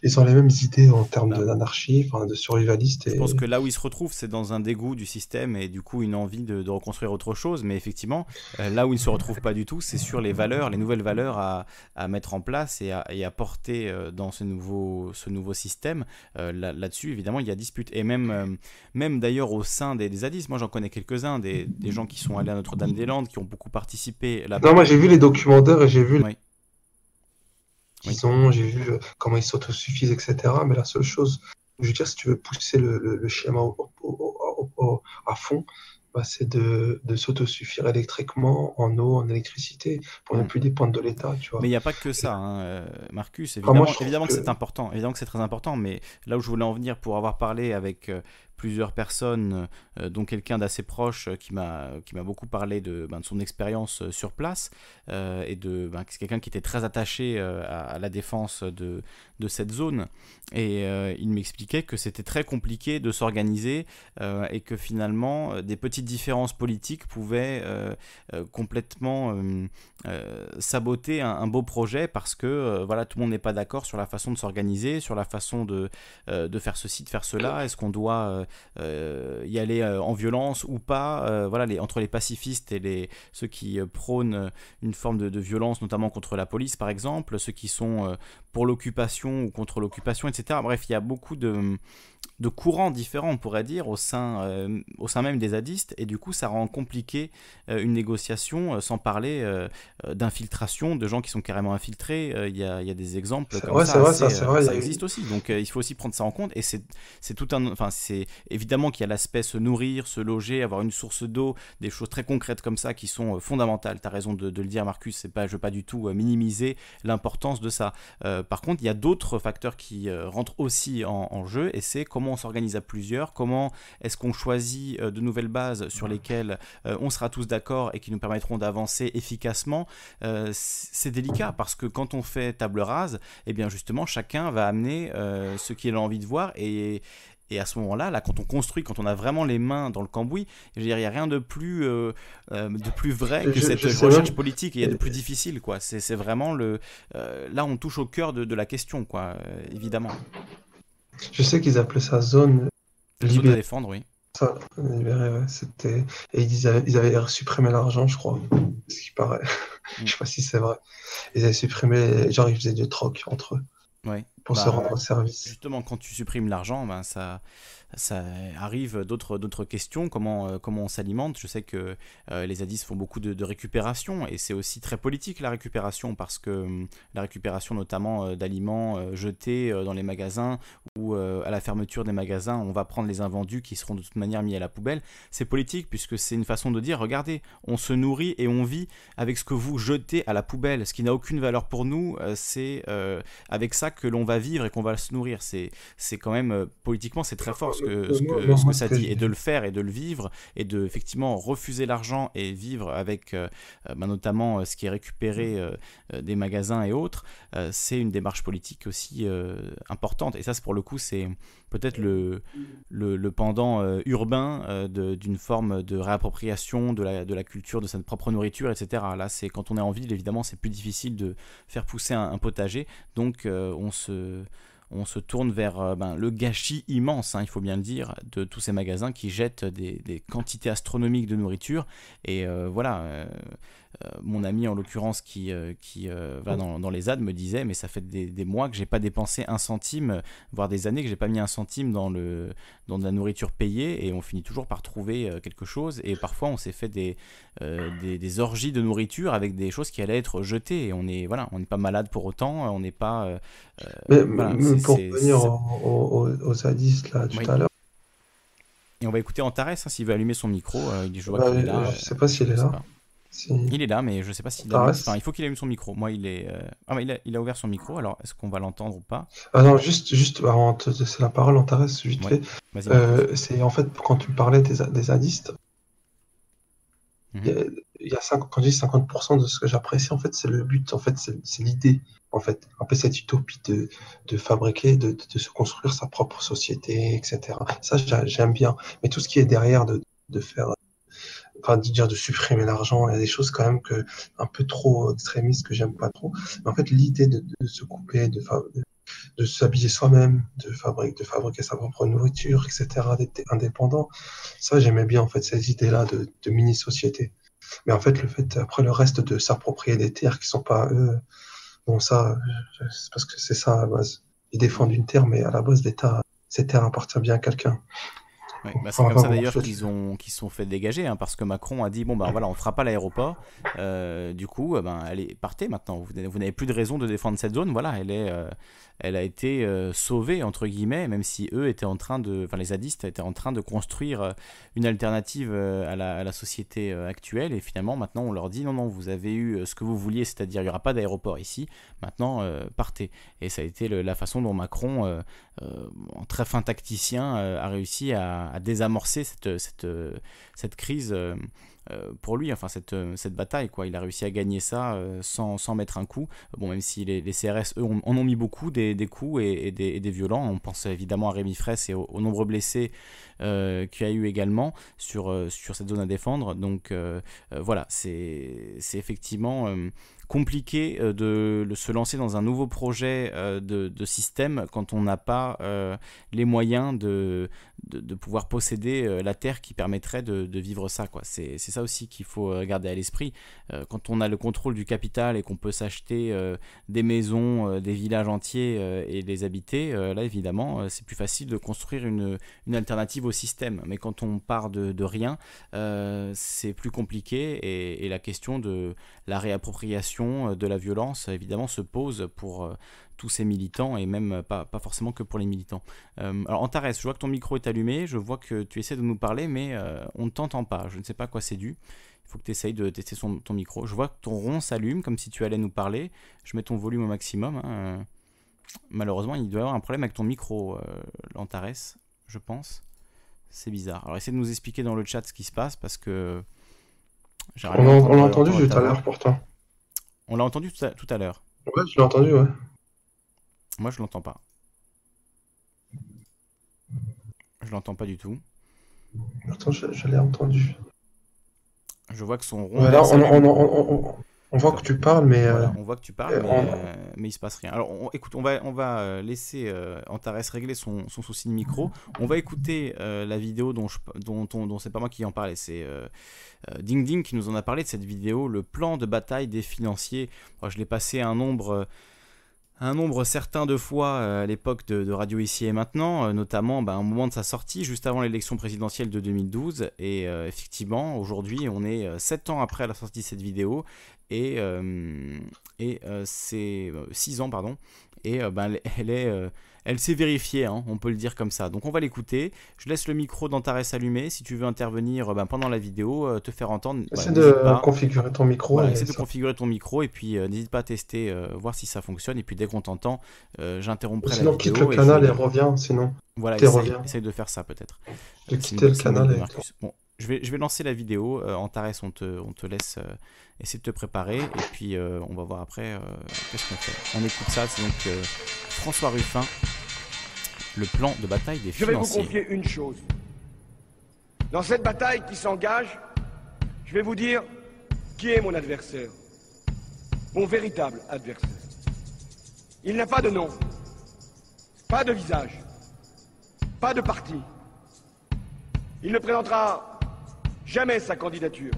ils ont les mêmes idées en termes d'anarchie, de survivaliste. Je pense que là où ils se retrouvent, c'est dans un dégoût du système et du coup une envie de, reconstruire autre chose. Mais effectivement, euh, là où ils ne se retrouvent pas du tout, c'est sur les valeurs, les nouvelles valeurs à, à mettre en place et à, et à porter euh, dans ce nouveau, ce nouveau système. Euh, là-dessus, évidemment, il y a dispute. Et même, même d'ailleurs au sein des, des zadistes, moi j'en connais quelques-uns, des, des, gens qui sont allés à Notre-Dame-des-Landes, qui ont beaucoup participé là Non, moi j'ai vu les documentaires et j'ai vu qu'ils ont, j'ai vu euh, comment ils s'autosuffisent, etc. Mais la seule chose, je veux dire, si tu veux pousser le, le, schéma à fond, bah, c'est de, de s'autosuffire électriquement, en eau, en électricité, pour ne mm. plus dépendre de l'État. Tu vois. Mais il n'y a pas que ça, hein, euh, Marcus. Évidemment, évidemment que, c'est important, évidemment que c'est très important, mais là où je voulais en venir pour avoir parlé avec euh, plusieurs personnes, euh, dont quelqu'un d'assez proche euh, qui m'a beaucoup parlé de, ben, son expérience euh, sur place et de ben, quelqu'un qui était très attaché à, la défense de, de cette zone. Et il m'expliquait que c'était très compliqué de s'organiser et que finalement des petites différences politiques pouvaient complètement saboter un, beau projet parce que voilà tout le monde n'est pas d'accord sur la façon de s'organiser sur la façon de, de faire ceci de faire cela. Est-ce qu'on doit y aller euh, en violence ou pas. Euh, voilà, les, entre les pacifistes et les, ceux qui prônent une forme de, violence, notamment contre la police par exemple, ceux qui sont pour l'occupation ou contre l'occupation, etc. Bref, il y a beaucoup de, de courants différents, on pourrait dire, au sein, au sein même des zadistes, et du coup, ça rend compliqué une négociation, sans parler d'infiltration, de gens qui sont carrément infiltrés. Il y, a, y, a, des exemples comme ça, ça, ça, existe aussi. Donc, il faut aussi prendre ça en compte, et c'est tout un, enfin, c'est évidemment qu'il y a l'aspect se nourrir, se loger, avoir une source d'eau, des choses très concrètes comme ça qui sont euh, fondamentales. Tu as raison de, le dire, Marcus, c'est pas, je veux pas du tout euh, minimiser l'importance de ça. Euh, par contre, il y a d'autres facteurs qui rentrent aussi en, jeu et c'est comment on s'organise à plusieurs, comment est-ce qu'on choisit de nouvelles bases sur lesquelles on sera tous d'accord et qui nous permettront d'avancer efficacement. c'est délicat parce que quand on fait table rase, eh bien justement chacun va amener ce qu'il a envie de voir et, et à ce moment-là, là, quand on construit, quand on a vraiment les mains dans le cambouis, il n'y a rien de plus, euh, euh, de plus vrai que cette recherche politique. Et il y a de plus difficile, quoi. C'est vraiment le. Euh, là, on touche au cœur de, la question, quoi, évidemment. Je sais qu'ils appelaient ça zone libérée. à défendre, oui. Ça, libérée, c'était. Et ils avaient, ils avaient supprimé l'argent, je crois. Ce qui paraît. je sais pas si c'est vrai. Ils avaient supprimé. Genre, ils faisaient du troc entre eux. Ouais pour se bah, rendre service. Justement, quand tu supprimes l'argent, ben ça, ça arrive d'autres d'autres questions. Comment euh, comment on s'alimente? Je sais que euh, les zadistes font beaucoup de, récupération et c'est aussi très politique la récupération parce que hum, la récupération notamment euh, d'aliments jetés dans les magasins ou à la fermeture des magasins, on va prendre les invendus qui seront de toute manière mis à la poubelle. C'est politique puisque c'est une façon de dire regardez, on se nourrit et on vit avec ce que vous jetez à la poubelle, ce qui n'a aucune valeur pour nous. c'est avec ça que l'on va vivre et qu'on va se nourrir. C'est quand même politiquement c'est très fort ce que, ça dit, et de le faire et de le vivre, et de effectivement refuser l'argent et vivre avec euh, euh, bah, notamment euh, ce qui est récupéré des magasins et autres, c'est une démarche politique aussi importante. Et ça, pour le coup, c'est peut-être le, le, pendant urbain d'une forme de réappropriation de la, de la culture, de sa propre nourriture, etc. Là, quand on est en ville, évidemment, c'est plus difficile de faire pousser un, potager, donc on se on se tourne vers ben, le gâchis immense, hein, il faut bien le dire, de tous ces magasins qui jettent des, des quantités astronomiques de nourriture. Et voilà euh, mon ami en l'occurrence qui, euh, qui euh, va dans, les ZAD me disait mais ça fait des, mois que j'ai pas dépensé un centime, voire des années que j'ai pas mis un centime dans, le, dans de la nourriture payée et on finit toujours par trouver quelque chose et parfois on s'est fait des, des, orgies de nourriture avec des choses qui allaient être jetées et on est voilà on n'est pas malade pour autant, on n'est pas... mais, pour revenir aux, zadistes là tout à l'heure, et on va écouter Antares hein, s'il veut allumer son micro. je vois bah, est là. Je sais pas s'il est là. Il est là, mais je sais pas s'il a. Enfin, il faut qu'il allume son micro. Moi, il est. Euh, ah, mais il a, il a, ouvert son micro. Alors, est-ce qu'on va l'entendre ou pas? Ah non, juste, juste avant de la parole, Antares, vite fait. Euh, c'est en fait quand tu parlais des, des zadistes. Mhm. Il y a, quand je dis 50% de ce que j'apprécie, en fait, c'est le but, en fait, c'est l'idée, en fait, un peu cette utopie de, de fabriquer, de, de, se construire sa propre société, etc. Ça, j'aime bien. Mais tout ce qui est derrière de, de faire enfin dire de supprimer l'argent, il y a des choses quand même que un peu trop extrémistes que j'aime pas trop. Mais en fait, l'idée de, se couper, de, de, s'habiller soi-même, de fabriquer, de fabriquer sa propre nourriture, etc., d'être indépendant, ça j'aimais bien en fait ces idées-là de, de mini-société. Mais en fait, le fait après le reste de s'approprier des terres qui sont pas eux, bon ça, c'est parce que c'est ça à la base. Ils défendent une terre, mais à la base, l'État, cette terre appartient bien à quelqu'un. Bah, c'est comme ça d'ailleurs qu'ils ont qu'ils sont fait dégager, hein, parce que Macron a dit bon ben voilà on fera pas l'aéroport, euh, du coup euh, ben allez partez maintenant, vous, vous n'avez plus de raison de défendre cette zone, voilà elle est euh, elle a été sauvée entre guillemets, même si eux étaient en train de, enfin les zadistes étaient en train de construire une alternative à la, à la, société actuelle. Et finalement, maintenant, on leur dit non, non, vous avez eu ce que vous vouliez, c'est-à-dire il n'y aura pas d'aéroport ici. Maintenant, partez. Et ça a été la façon dont Macron, en très fin tacticien, a réussi à, désamorcer cette, cette, cette crise euh, pour lui, enfin cette, euh, cette bataille, quoi. Il a réussi à gagner ça euh, sans, sans, mettre un coup. Bon, même si les, CRS, eux, en ont mis beaucoup, des, des coups et, des, des, violents. On pense évidemment à Rémi Fraisse et aux, nombreux blessés qu'il y a eu également sur, sur cette zone à défendre. Donc voilà, c'est effectivement compliqué euh, de, se lancer dans un nouveau projet euh, de, système quand on n'a pas euh, les moyens de, de, pouvoir posséder la terre qui permettrait de, vivre ça. C'est ça aussi qu'il faut garder à l'esprit. quand on a le contrôle du capital et qu'on peut s'acheter des maisons, des villages entiers et les habiter, là évidemment c'est plus facile de construire une, une, alternative au système. Mais quand on part de, rien, c'est plus compliqué et, et la question de la réappropriation euh, de la violence, évidemment, se pose pour euh, tous ces militants et même pas, pas forcément que pour les militants. Euh, alors Antares, je vois que ton micro est allumé, je vois que tu essaies de nous parler, mais on ne t'entend pas. Je ne sais pas à quoi c'est dû. Il faut que tu essayes de tester son, ton micro. Je vois que ton rond s'allume comme si tu allais nous parler. Je mets ton volume au maximum. Hein. Malheureusement, il doit y avoir un problème avec ton micro, Antares, je pense. C'est bizarre. Alors essaie de nous expliquer dans le chat ce qui se passe parce que... On l'a entendu tout à l'heure pourtant. On l'a entendu tout à, l'heure. Ouais, je l'ai entendu, ouais. Moi, je l'entends pas. Je l'entends pas du tout. Attends, je, l'ai entendu. Je vois que son rond. on, voit que tu parles, mais. Euh, on voit que tu parles, mais, euh, mais, il se passe rien. Alors, écoute, on va, on va euh, laisser Antares régler son, souci de micro. On va écouter la vidéo dont, je, dont, dont c'est pas moi qui en parle, c'est euh, Ding Ding qui nous en a parlé de cette vidéo, le plan de bataille des financiers. je l'ai passé un nombre un nombre certain de fois euh, à l'époque de, Radio Ici et Maintenant, euh, notamment bah, au moment de sa sortie, juste avant l'élection présidentielle de 2012. Et effectivement, aujourd'hui, on est 7 ans après la sortie de cette vidéo, et, et c'est 6 ans, pardon, et ben, elle est elle s'est vérifiée, hein, on peut le dire comme ça. Donc on va l'écouter. Je laisse le micro d'Antares allumé. Si tu veux intervenir euh, ben, pendant la vidéo, euh, te faire entendre. Essaie bah, de configurer ton micro. essaie de configurer ton micro et puis euh, n'hésite pas à tester, voir si ça fonctionne. Et puis dès qu'on t'entend, j'interromprai la vidéo. Sinon quitte le canal et, reviens, sinon. Voilà, essaye, essaye, de faire ça peut-être. De quitter le canal. Et... Bon, je vais, je vais lancer la vidéo. Antares, on te, on te laisse essayer de te préparer et puis on va voir après qu'est-ce qu'on fait. On écoute ça, c'est donc François Ruffin le plan de bataille des financiers. Je vais vous confier une chose. Dans cette bataille qui s'engage, je vais vous dire qui est mon adversaire. Mon véritable adversaire. Il n'a pas de nom. pas de visage, pas de parti. Il ne présentera jamais sa candidature.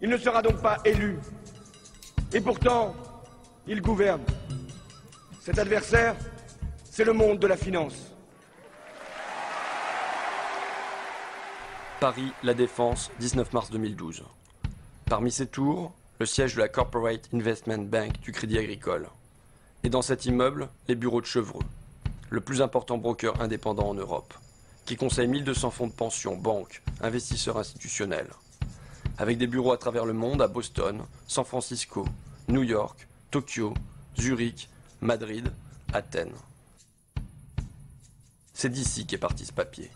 Il ne sera donc pas élu. Et pourtant, il gouverne. Cet adversaire, c'est le monde de la finance. Paris, La Défense, 19 mars 2012. Parmi ces tours, le siège de la Corporate Investment Bank du Crédit Agricole. Et dans cet immeuble, les bureaux de Chevreux, le plus important broker indépendant en Europe, qui conseille 1200 fonds de pension, banques, investisseurs institutionnels. Avec des bureaux à travers le monde, à Boston, San Francisco, New York, Tokyo, Zurich, Madrid, Athènes. C'est d'ici qu'est parti ce papier.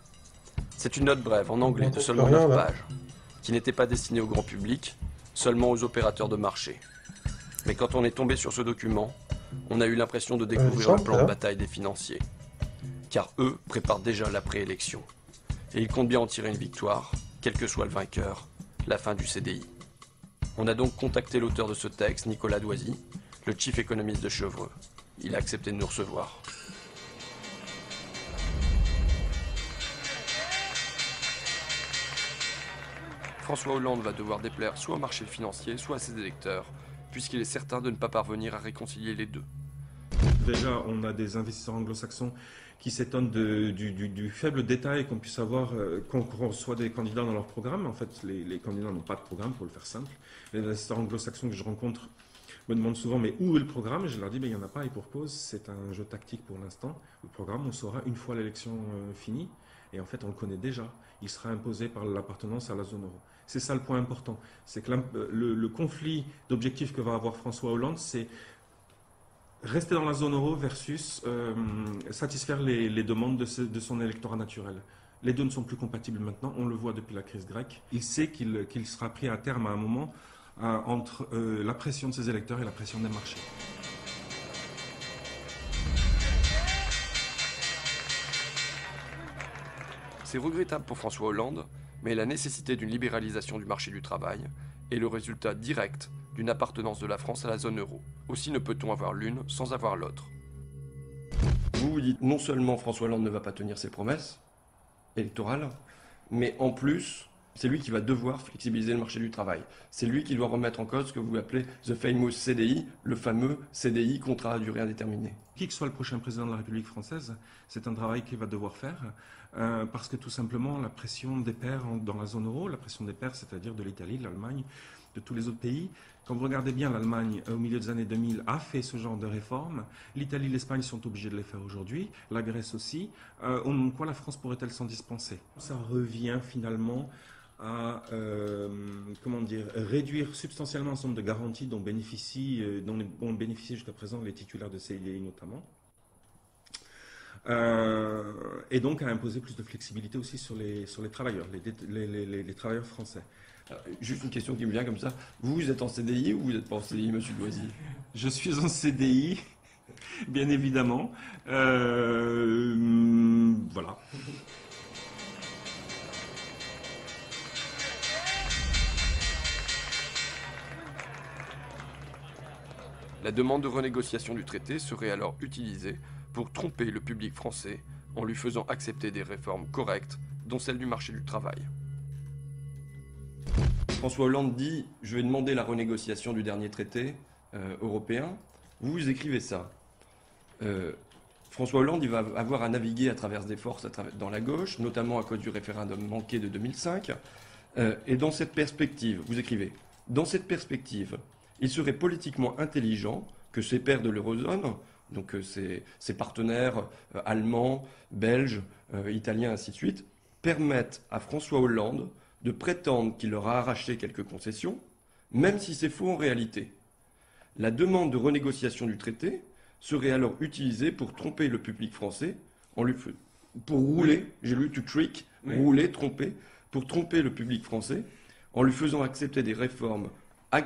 C'est une note brève en anglais de seulement 9 pages, qui n'était pas destinée au grand public, seulement aux opérateurs de marché. Mais quand on est tombé sur ce document, on a eu l'impression de découvrir le plan de bataille des financiers. Car eux préparent déjà la préélection. Et ils comptent bien en tirer une victoire, quel que soit le vainqueur, la fin du CDI. On a donc contacté l'auteur de ce texte, Nicolas Doisy, le chief économiste de Chevreux. Il a accepté de nous recevoir. François Hollande va devoir déplaire soit au marché financier, soit à ses électeurs, puisqu'il est certain de ne pas parvenir à réconcilier les deux. Déjà, on a des investisseurs anglo-saxons qui s'étonnent du, faible détail qu'on puisse avoir, euh, qu'on reçoit des candidats dans leur programme. En fait, les, candidats n'ont pas de programme, pour le faire simple. Les investisseurs anglo-saxons que je rencontre me demandent souvent, mais où est le programme? Je leur dis, mais il n'y en a pas, et pour cause, c'est un jeu tactique pour l'instant. Le programme, on saura une fois l'élection euh, finie, et en fait, on le connaît déjà. Il sera imposé par l'appartenance à la zone euro. C'est ça le point important. C'est que le, conflit d'objectifs que va avoir François Hollande, c'est rester dans la zone euro versus euh, satisfaire les, demandes de, son électorat naturel. Les deux ne sont plus compatibles maintenant, on le voit depuis la crise grecque. Il sait qu'il sera pris à terme à un moment euh, entre euh, la pression de ses électeurs et la pression des marchés. C'est regrettable pour François Hollande mais la nécessité d'une libéralisation du marché du travail est le résultat direct d'une appartenance de la France à la zone euro. Aussi ne peut-on avoir l'une sans avoir l'autre. Vous vous dites non seulement François Hollande ne va pas tenir ses promesses électorales, mais en plus, c'est lui qui va devoir flexibiliser le marché du travail. C'est lui qui doit remettre en cause ce que vous appelez the famous CDI, le fameux CDI, contrat à durée indéterminée. Qui que soit le prochain président de la République française, c'est un travail qu'il va devoir faire, euh, parce que tout simplement, la pression des pairs dans la zone euro, la pression des pairs, c'est-à-dire de l'Italie, de l'Allemagne, de tous les autres pays. Quand vous regardez bien, l'Allemagne, au milieu des années 2000, a fait ce genre de réformes. L'Italie, l'Espagne sont obligés de les faire aujourd'hui. La Grèce aussi. Euh, quoi la France pourrait-elle s'en dispenser? Ça revient finalement à euh, comment dire, réduire substantiellement un nombre de garanties dont bénéficient, euh, jusqu'à présent les titulaires de CDI notamment. Euh, et donc à imposer plus de flexibilité aussi sur les, sur les travailleurs, les, travailleurs français. juste une question qui me vient comme ça. Vous, vous êtes en CDI ou vous n'êtes pas en CDI, monsieur Loisy? Je suis en CDI, bien évidemment. voilà. La demande de renégociation du traité serait alors utilisée pour tromper le public français en lui faisant accepter des réformes correctes, dont celle du marché du travail. François Hollande dit Je vais demander la renégociation du dernier traité euh, européen. Vous, écrivez ça. Euh, François Hollande va avoir à naviguer à travers des forces dans la gauche, notamment à cause du référendum manqué de 2005. Euh, et dans cette perspective, vous écrivez Dans cette perspective, il serait politiquement intelligent que ses pairs de l'eurozone, donc euh, ses, partenaires euh, allemands, belges, euh, italiens, ainsi de suite, permettent à François Hollande de prétendre qu'il leur a arraché quelques concessions, même si c'est faux en réalité. La demande de renégociation du traité serait alors utilisée pour tromper le public français, en lui, pour rouler, j'ai lu to trick, rouler, tromper, pour tromper le public français, en lui faisant accepter des réformes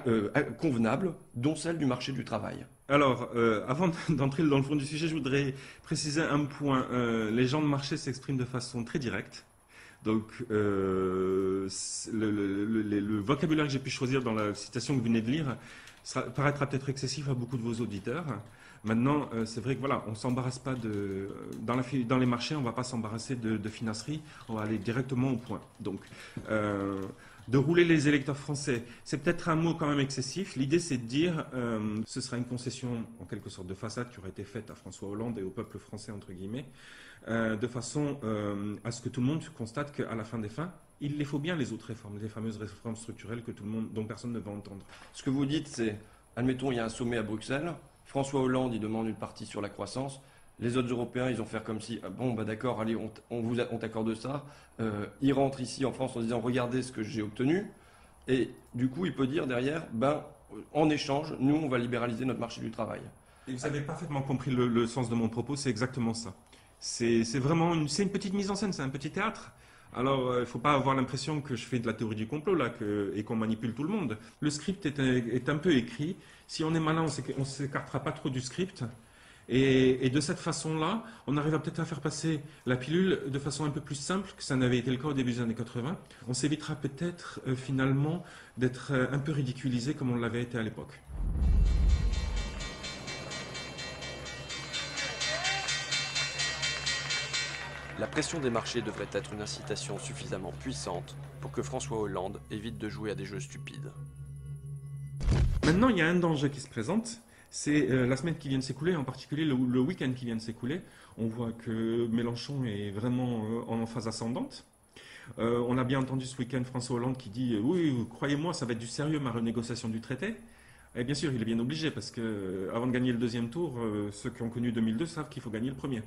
euh, convenable, dont celle du marché du travail. Alors, euh, avant d'entrer dans le fond du sujet, je voudrais préciser un point. Euh, les gens de marché s'expriment de façon très directe. Donc, le, vocabulaire que j'ai pu choisir dans la citation que vous venez de lire paraîtra peut-être excessif à beaucoup de vos auditeurs. Maintenant, c'est vrai que voilà, on s'embarrasse pas de dans, les marchés, on va pas s'embarrasser de, de, financerie, on va aller directement au point. Donc, de rouler les électeurs français. C'est peut-être un mot quand même excessif. L'idée, c'est de dire, euh, ce sera une concession en quelque sorte de façade qui aurait été faite à François Hollande et au peuple français, entre guillemets, euh, de façon euh, à ce que tout le monde constate qu'à la fin des fins, il les faut bien les autres réformes, les fameuses réformes structurelles que tout le monde, dont personne ne va entendre. Ce que vous dites, c'est, admettons, il y a un sommet à Bruxelles, François Hollande, il demande une partie sur la croissance, les autres Européens, ils vont faire comme si, ah bon, bah d'accord, allez, on, vous on t'accorde ça. Euh, ils rentrent ici en France en disant, regardez ce que j'ai obtenu. Et du coup, il peut dire derrière, ben, en échange, nous, on va libéraliser notre marché du travail. Et vous avez parfaitement compris le, sens de mon propos, c'est exactement ça. C'est vraiment une, une petite mise en scène, c'est un petit théâtre. Alors, il ne faut pas avoir l'impression que je fais de la théorie du complot là que, et qu'on manipule tout le monde. Le script est, est, un peu écrit. Si on est malin, on ne s'écartera pas trop du script. Et, de cette façon-là, on arrive peut-être à faire passer la pilule de façon un peu plus simple que ça n'avait été le cas au début des années 80. On s'évitera peut-être euh, finalement d'être euh, un peu ridiculisé comme on l'avait été à l'époque. La pression des marchés devrait être une incitation suffisamment puissante pour que François Hollande évite de jouer à des jeux stupides. Maintenant, il y a un danger qui se présente, c'est euh, la semaine qui vient de s'écouler, en particulier le, week-end qui vient de s'écouler. On voit que Mélenchon est vraiment euh, en phase ascendante. Euh, on a bien entendu ce week-end François Hollande qui dit Oui, croyez-moi, ça va être du sérieux ma renégociation du traité. Et bien sûr, il est bien obligé parce que avant de gagner le deuxième tour, ceux qui ont connu 2002 savent qu'il faut gagner le premier.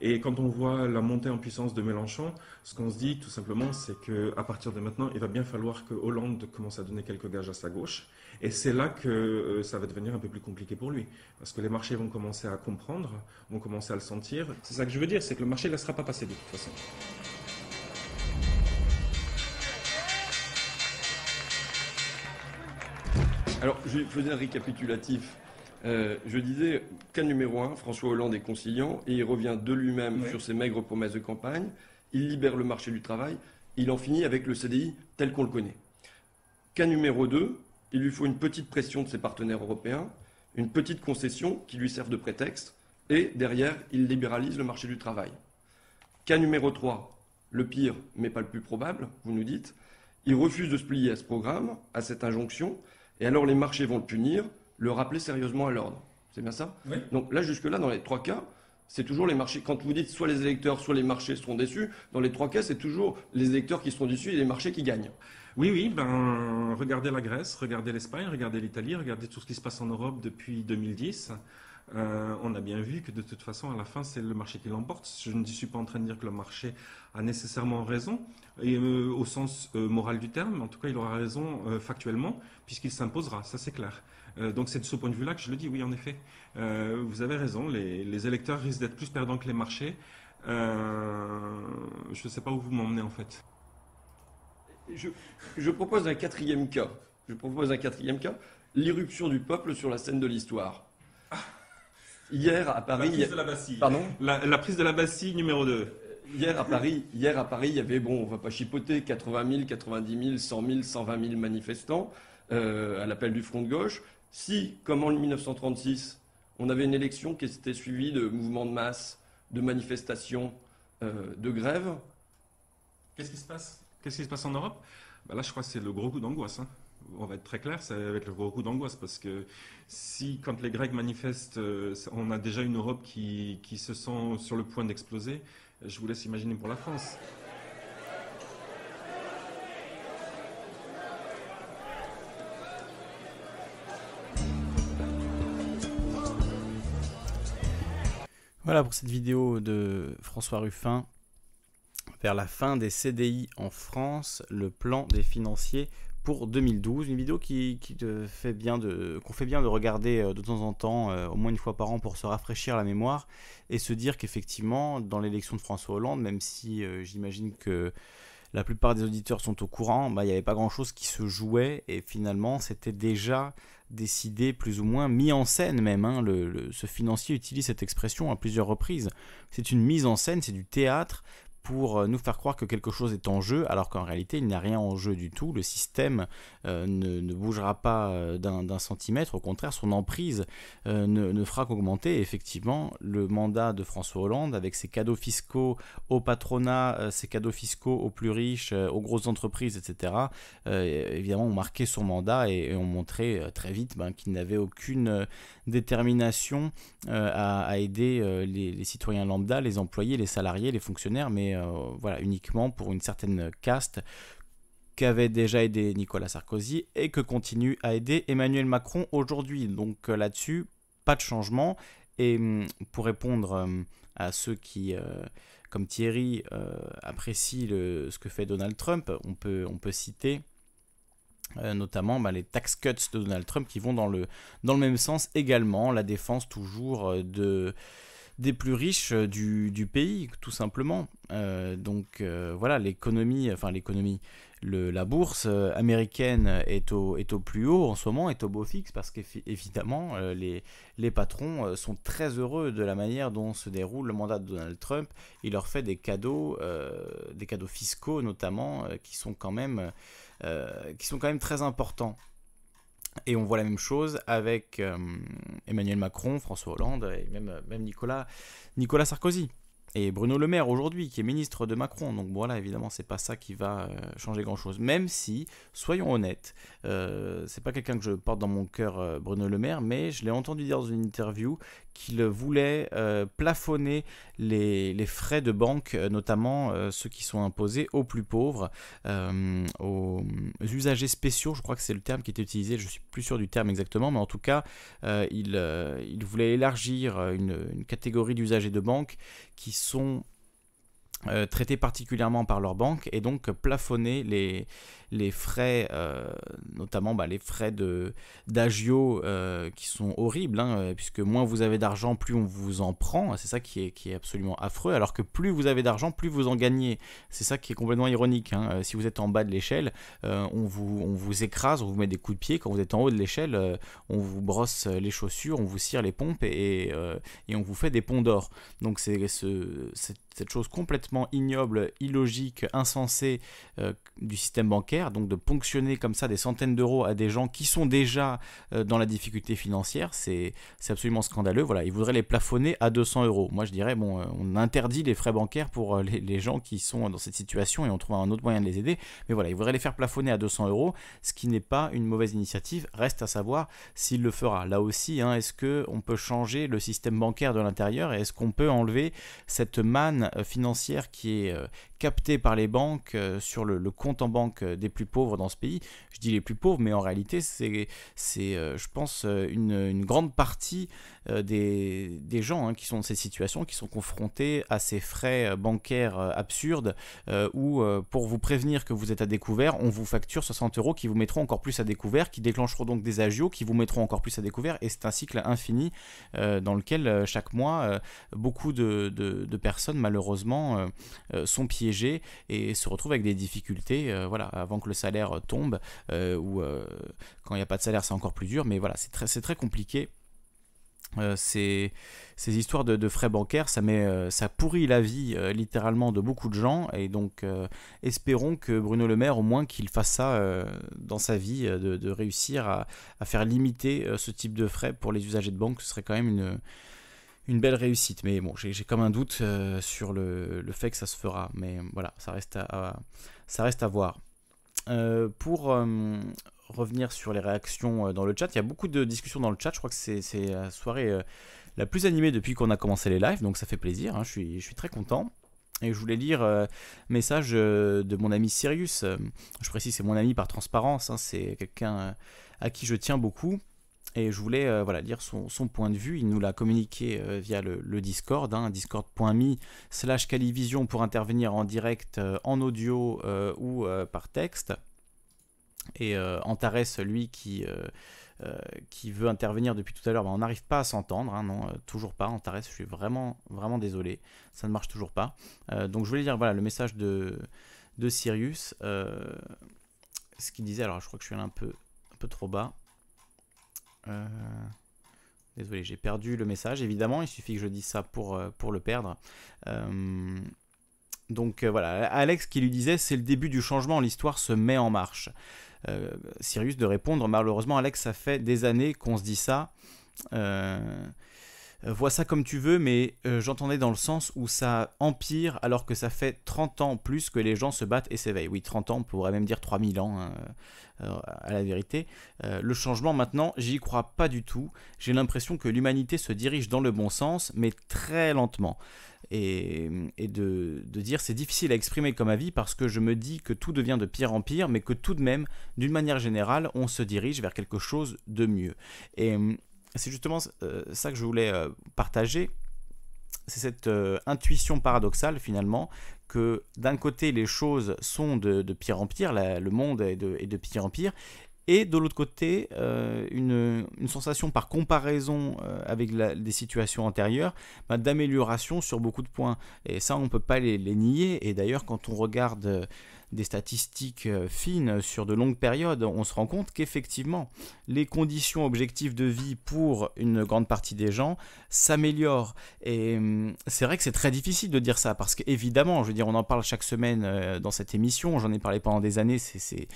Et quand on voit la montée en puissance de Mélenchon, ce qu'on se dit tout simplement, c'est qu'à partir de maintenant, il va bien falloir que Hollande commence à donner quelques gages à sa gauche. Et c'est là que euh, ça va devenir un peu plus compliqué pour lui. Parce que les marchés vont commencer à comprendre, vont commencer à le sentir. C'est ça que je veux dire, c'est que le marché ne laissera pas passer de toute façon. Alors, je faisais un récapitulatif. Euh, je disais, cas numéro un, François Hollande est conciliant et il revient de lui-même sur ses maigres promesses de campagne. Il libère le marché du travail. Il en finit avec le CDI tel qu'on le connaît. Cas numéro 2, il lui faut une petite pression de ses partenaires européens, une petite concession qui lui serve de prétexte, et derrière, il libéralise le marché du travail. Cas numéro 3, le pire, mais pas le plus probable, vous nous dites, il refuse de se plier à ce programme, à cette injonction, et alors les marchés vont le punir, le rappeler sérieusement à l'ordre. C'est bien ça? Donc là, jusque-là, dans les trois cas, c'est toujours les marchés. Quand vous dites soit les électeurs, soit les marchés seront déçus, dans les trois cas, c'est toujours les électeurs qui seront déçus et les marchés qui gagnent. Oui, oui, ben, regardez la Grèce, regardez l'Espagne, regardez l'Italie, regardez tout ce qui se passe en Europe depuis 2010. Euh, on a bien vu que de toute façon, à la fin, c'est le marché qui l'emporte. Je ne suis pas en train de dire que le marché a nécessairement raison, euh, au sens euh, moral du terme, mais en tout cas, il aura raison factuellement, puisqu'il s'imposera, ça c'est clair. donc c'est de ce point de vue-là que je le dis, oui, en effet. vous avez raison, les électeurs risquent d'être plus perdants que les marchés. je ne sais pas où vous m'emmenez en fait je, propose un quatrième cas. Je propose un quatrième cas. L'irruption du peuple sur la scène de l'histoire. Hier à Paris. La prise de la Bastille. Pardon la, prise de la Bastille numéro 2. Hier à Paris, hier à Paris, il y avait, bon, on va pas chipoter, 80 000, 90 000, 100 000, 120 000 manifestants euh, à l'appel du Front de gauche. Si, comme en 1936, on avait une élection qui était suivie de mouvements de masse, de manifestations, euh, de grèves. Qu'est-ce qui se passe? Qu'est-ce qui se passe en Europe? Bah Là, je crois que c'est le gros coup d'angoisse. Hein. On va être très clair, c'est avec le gros coup d'angoisse parce que si, quand les Grecs manifestent, euh, on a déjà une Europe qui, qui se sent sur le point d'exploser, je vous laisse imaginer pour la France. Voilà pour cette vidéo de François Ruffin vers la fin des CDI en France, le plan des financiers pour 2012. Une vidéo qui, fait bien de, qu'on fait bien de regarder euh, de temps en temps, euh, au moins une fois par an, pour se rafraîchir la mémoire et se dire qu'effectivement, dans l'élection de François Hollande, même si euh, j'imagine que la plupart des auditeurs sont au courant, bah, il n'y avait pas grand-chose qui se jouait et finalement, c'était déjà décidé, plus ou moins mis en scène même. Hein. ce financier utilise cette expression à plusieurs reprises. C'est une mise en scène, c'est du théâtre pour euh, nous faire croire que quelque chose est en jeu, alors qu'en réalité, il n'y a rien en jeu du tout. Le système euh, ne, bougera pas euh, d'un centimètre, au contraire, son emprise ne, fera qu'augmenter. Effectivement, le mandat de François Hollande, avec ses cadeaux fiscaux au patronat, ses cadeaux fiscaux aux plus riches, aux grosses entreprises, etc., évidemment, ont marqué son mandat et, ont montré très vite ben, qu'il n'avait aucune détermination à, aider les, les citoyens lambda, les employés, les salariés, les fonctionnaires, mais euh, voilà, uniquement pour une certaine caste qu'avait déjà aidé Nicolas Sarkozy et que continue à aider Emmanuel Macron aujourd'hui. Donc euh, là-dessus, pas de changement. Et hum, pour répondre hum, à ceux qui, euh, comme Thierry, apprécient ce que fait Donald Trump, on peut, on peut citer notamment bah, les tax cuts de Donald Trump qui vont dans le, dans le même sens également, la défense toujours de des plus riches euh, du, pays, tout simplement. Euh, donc euh, voilà, l'économie, enfin l'économie, la bourse américaine est au, est au plus haut en ce moment, est au beau fixe, parce qu'évidemment, les, les patrons sont très heureux de la manière dont se déroule le mandat de Donald Trump. Il leur fait des cadeaux, des cadeaux fiscaux notamment, qui sont quand même... qui sont quand même très importants. Et on voit la même chose avec euh, Emmanuel Macron, François Hollande et même, même Nicolas, Nicolas Sarkozy et Bruno Le Maire aujourd'hui, qui est ministre de Macron. Donc voilà, évidemment, c'est pas ça qui va euh, changer grand-chose. Même si, soyons honnêtes, euh, c'est pas quelqu'un que je porte dans mon cœur, euh, Bruno Le Maire, mais je l'ai entendu dire dans une interview qu'il voulait plafonner les, frais de banque, notamment ceux qui sont imposés aux plus pauvres, aux usagers spéciaux, je crois que c'est le terme qui était utilisé, je suis plus sûr du terme exactement, mais en tout cas, il, voulait élargir une, une catégorie d'usagers de banque qui sont euh, traités particulièrement par leur banque et donc plafonner les, les frais, euh, notamment bah, les frais d'agio euh, qui sont horribles, hein, euh, puisque moins vous avez d'argent, plus on vous en prend. C'est ça qui est, absolument affreux. Alors que plus vous avez d'argent, plus vous en gagnez. C'est ça qui est complètement ironique. Hein. Si vous êtes en bas de l'échelle, on, vous, on vous écrase, on vous met des coups de pied. Quand vous êtes en haut de l'échelle, on vous brosse les chaussures, on vous cire les pompes et, on vous fait des ponts d'or. Donc c'est ce, cette chose complètement ignoble, illogique, insensée du système bancaire donc de ponctionner comme ça des centaines d'euros à des gens qui sont déjà euh, dans la difficulté financière, c'est absolument scandaleux. Voilà, ils voudraient les plafonner à 200 euros. Moi, je dirais, bon, euh, on interdit les frais bancaires pour euh, les, gens qui sont dans cette situation et on trouve un autre moyen de les aider. Mais voilà, ils voudraient les faire plafonner à 200 euros, ce qui n'est pas une mauvaise initiative. Reste à savoir s'il le fera. Là aussi, hein, est-ce qu'on peut changer le système bancaire de l'intérieur et est-ce qu'on peut enlever cette manne financière qui est, capté par les banques sur le, compte en banque des plus pauvres dans ce pays. Je dis les plus pauvres, mais en réalité, c'est, euh, je pense, une, une grande partie des, des, gens hein, qui sont dans ces situations, qui sont confrontés à ces frais bancaires absurdes, où pour vous prévenir que vous êtes à découvert, on vous facture 60 euros qui vous mettront encore plus à découvert, qui déclencheront donc des agios, qui vous mettront encore plus à découvert, et c'est un cycle infini dans lequel chaque mois, beaucoup de, personnes, malheureusement, sont piégées et se retrouvent avec des difficultés euh, voilà, avant que le salaire tombe, euh, ou euh, quand il n'y a pas de salaire c'est encore plus dur, mais voilà, c'est très compliqué. Ces, ces, histoires de, frais bancaires, ça, met, ça pourrit la vie littéralement de beaucoup de gens. Et donc, espérons que Bruno Le Maire, au moins, qu'il fasse ça dans sa vie, de, réussir à, faire limiter ce type de frais pour les usagers de banque. Ce serait quand même une, belle réussite. Mais bon, j'ai comme un doute euh, sur le, fait que ça se fera. Mais voilà, ça reste à, ça reste à voir. Euh, pour euh, revenir sur les réactions dans le chat, il y a beaucoup de discussions dans le chat. Je crois que c'est la soirée la plus animée depuis qu'on a commencé les lives, donc ça fait plaisir. Hein. je, suis, très content. Et je voulais lire un message de mon ami Sirius. je précise, c'est mon ami par transparence. Hein. c'est quelqu'un à qui je tiens beaucoup. Et je voulais euh, lire son, point de vue. Il nous l'a communiqué euh, via le, Discord, hein, discord.me slash calivision pour intervenir en direct euh, en audio ou par texte. Et Antares, lui, qui, qui veut intervenir depuis tout à l'heure, ben, on n'arrive pas à s'entendre. Hein, non, toujours pas. Antares, je suis vraiment, vraiment désolé. Ça ne marche toujours pas. donc je voulais lire voilà, le message de, de Sirius. ce qu'il disait, alors je crois que je suis allé un peu, un peu trop bas. Euh, désolé, j'ai perdu le message. Évidemment, il suffit que je dise ça pour, euh, pour le perdre. Euh, donc voilà, Alex qui lui disait c'est le début du changement, l'histoire se met en marche. Sirius de répondre malheureusement Alex ça fait des années qu'on se dit ça. Euh, vois ça comme tu veux, mais euh, j'entendais dans le sens où ça empire alors que ça fait 30 ans plus que les gens se battent et s'éveillent. Oui, 30 ans, on pourrait même dire 3000 ans, hein, euh, à la vérité. le changement maintenant, j'y crois pas du tout. J'ai l'impression que l'humanité se dirige dans le bon sens, mais très lentement. Et, de, de, dire c'est difficile à exprimer comme avis parce que je me dis que tout devient de pire en pire, mais que tout de même, d'une manière générale, on se dirige vers quelque chose de mieux. Et c'est justement euh, ça que je voulais euh, partager. C'est cette euh, intuition paradoxale finalement que d'un côté les choses sont de, pire en pire, le monde est de, pire en pire, et de l'autre côté une, sensation par comparaison avec des situations antérieures bah, d'amélioration sur beaucoup de points. Et ça on ne peut pas les, les nier, et d'ailleurs quand on regarde des statistiques euh, fines sur de longues périodes, on se rend compte qu'effectivement, les conditions objectives de vie pour une grande partie des gens s'améliorent. Et hum, c'est vrai que c'est très difficile de dire ça, parce qu'évidemment, je veux dire, on en parle chaque semaine euh, dans cette émission, j'en ai parlé pendant des années, c'est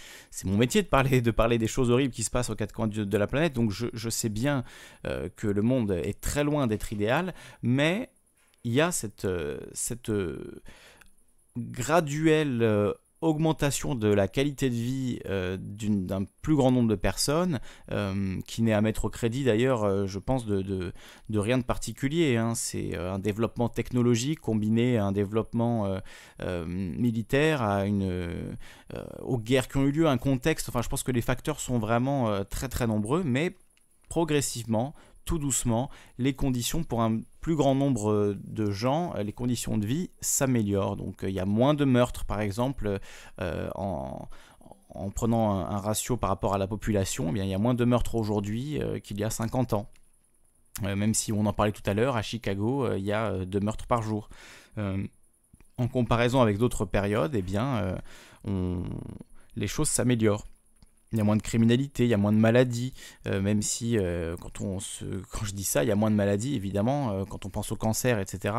mon métier de parler, de parler des choses horribles qui se passent aux quatre coins de, la planète, donc je, sais bien euh, que le monde est très loin d'être idéal, mais il y a cette, cette graduelle augmentation de la qualité de vie euh, d'un plus grand nombre de personnes, euh, qui n'est à mettre au crédit d'ailleurs, euh, je pense, de, rien de particulier. Hein. C'est un développement technologique combiné à un développement militaire, aux guerres qui ont eu lieu, un contexte. Enfin, je pense que les facteurs sont vraiment très très nombreux, mais progressivement, tout doucement, les conditions pour un plus grand nombre euh, de gens, euh, les conditions de vie s'améliorent. Donc euh, il y a moins de meurtres, par exemple, en, prenant un, ratio par rapport à la population, eh bien, il y a moins de meurtres aujourd'hui qu'il y a 50 ans. même si on en parlait tout à l'heure, à Chicago, il y a deux meurtres par jour. en comparaison avec d'autres périodes, eh bien, les choses s'améliorent il y a moins de criminalité, il y a moins de maladies, euh, même si euh, quand, on se, quand je dis ça, il y a moins de maladies, évidemment, euh, quand on pense au cancer, etc.,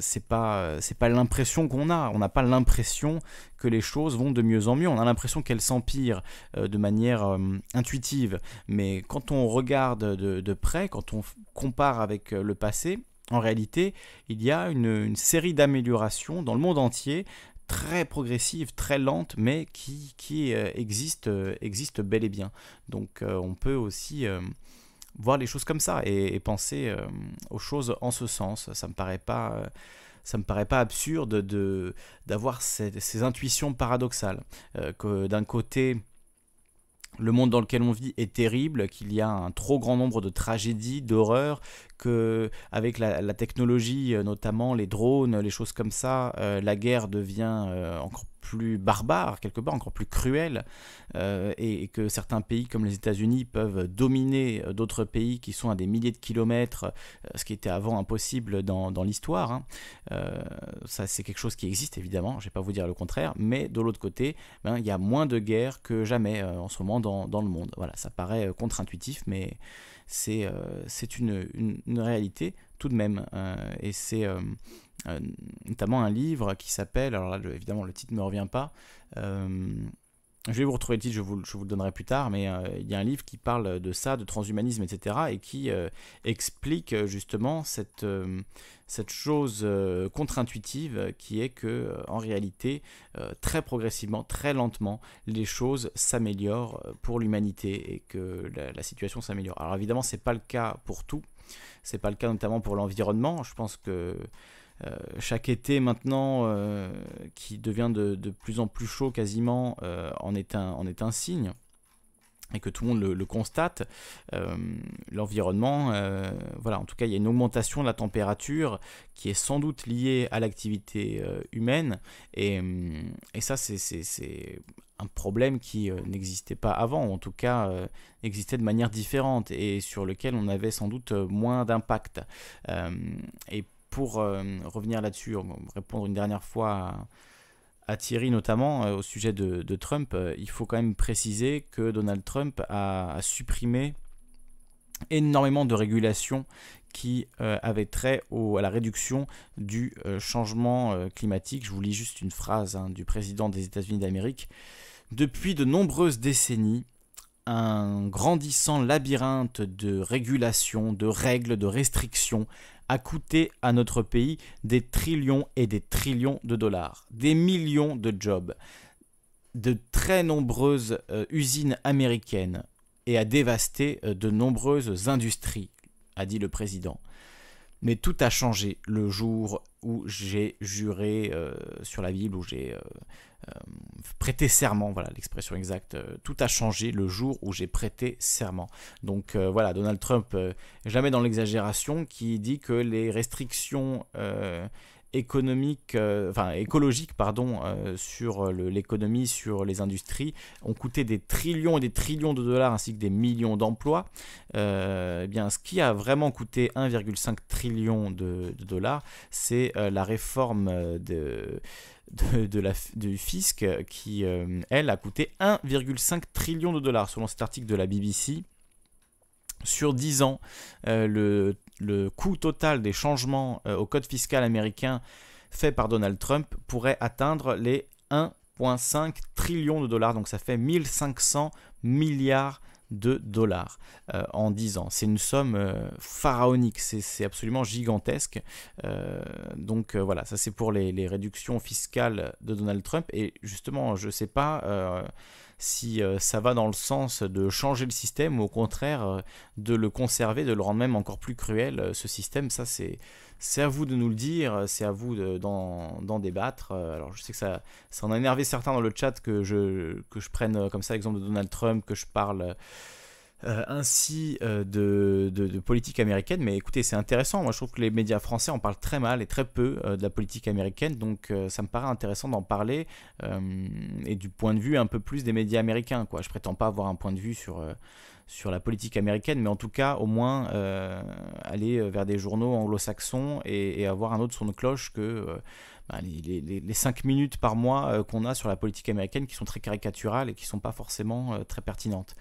c'est pas, pas l'impression qu'on a, on n'a pas l'impression que les choses vont de mieux en mieux, on a l'impression qu'elles s'empirent de manière intuitive, mais quand on regarde de, près, quand on compare avec le passé, en réalité, il y a une série d'améliorations dans le monde entier très progressive, très lente, mais qui, qui euh, existe, euh, existe bel et bien. Donc euh, on peut aussi voir les choses comme ça et, penser aux choses en ce sens. Ça me paraît pas ça me paraît pas absurde de d'avoir ces, ces, intuitions paradoxales que d'un côté le monde dans lequel on vit est terrible, qu'il y a un trop grand nombre de tragédies, d'horreurs, que avec la, technologie, euh, notamment les drones, les choses comme ça, euh, la guerre devient euh, encore plus barbare, quelque part encore plus cruelle, et, que certains pays comme les États-Unis peuvent dominer d'autres pays qui sont à des milliers de kilomètres, ce qui était avant impossible dans, l'histoire. Hein. ça, c'est quelque chose qui existe évidemment, je ne vais pas vous dire le contraire, mais de l'autre côté, ben, il y a moins de guerres que jamais en ce moment dans, dans le monde. Voilà, ça paraît contre-intuitif, mais c'est euh, une, une, réalité tout de même. Euh, et c'est euh, notamment un livre qui s'appelle, alors là évidemment le titre ne me revient pas, je vais vous retrouver le titre, je vous, je vous le donnerai plus tard, mais il y a un livre qui parle de ça, de transhumanisme, etc., et qui explique justement cette, cette chose contre-intuitive qui est que, en réalité, très progressivement, très lentement, les choses s'améliorent pour l'humanité et que la, la situation s'améliore. Alors évidemment, c'est pas le cas pour tout, c'est pas le cas notamment pour l'environnement. Je pense que euh, chaque été maintenant, euh, qui devient de, plus en plus chaud quasiment, euh, en, est un, en est un signe. Et que tout le monde le, constate, l'environnement, voilà, en tout cas, il y a une augmentation de la température qui est sans doute liée à l'activité humaine, et, et ça, c'est un problème qui n'existait pas avant, en tout cas existait de manière différente, et sur lequel on avait sans doute moins d'impact. Pour euh, revenir là-dessus, répondre une dernière fois à, Thierry notamment euh, au sujet de, Trump, euh, il faut quand même préciser que Donald Trump a, supprimé énormément de régulations qui avaient trait à la réduction du changement climatique. Je vous lis juste une phrase hein, du président des États-Unis d'Amérique. Depuis de nombreuses décennies, un grandissant labyrinthe de régulations, de règles, de restrictions a coûté à notre pays des trillions et des trillions de dollars, des millions de jobs, de très nombreuses euh, usines américaines et a dévasté euh, de nombreuses industries, a dit le président. Mais tout a changé le jour où j'ai juré euh, sur la Bible, où j'ai prêté serment, voilà l'expression exacte. tout a changé le jour où j'ai prêté serment. Donc voilà, Donald Trump, jamais dans l'exagération, qui dit que les restrictions économique, euh, enfin écologique, pardon, euh, sur l'économie, sur les industries, ont coûté des trillions et des trillions de dollars ainsi que des millions d'emplois. Euh, eh bien, ce qui a vraiment coûté 1,5 trillion de, dollars, c'est la réforme de, de, la, du fisc qui, elle, a coûté 1,5 trillion de dollars, selon cet article de la BBC. Sur 10 ans, le le coût total des changements euh, au code fiscal américain fait par Donald Trump pourrait atteindre les 1,5 trillions de dollars. Donc ça fait 1500 milliards de dollars euh, en 10 ans. C'est une somme euh, pharaonique, c'est absolument gigantesque. donc voilà, ça c'est pour les, réductions fiscales de Donald Trump. Et justement, je ne sais pas si euh, ça va dans le sens de changer le système ou au contraire euh, de le conserver, de le rendre même encore plus cruel, euh, ce système, ça c'est... C'est à vous de nous le dire, c'est à vous d'en débattre. Alors je sais que ça, ça en a énervé certains dans le chat que je, que je prenne comme ça l'exemple de Donald Trump, que je parle euh, ainsi euh, de, politique américaine. Mais écoutez, c'est intéressant. Moi, je trouve que les médias français en parlent très mal et très peu euh, de la politique américaine. Donc, ça me paraît intéressant d'en parler et du point de vue un peu plus des médias américains. Quoi. Je prétends pas avoir un point de vue sur sur la politique américaine, mais en tout cas, au moins aller vers des journaux anglo-saxons et, avoir un autre son de cloche que bah, les, les, 5 minutes par mois euh, qu'on a sur la politique américaine qui sont très caricaturales et qui ne sont pas forcément euh, très pertinentes.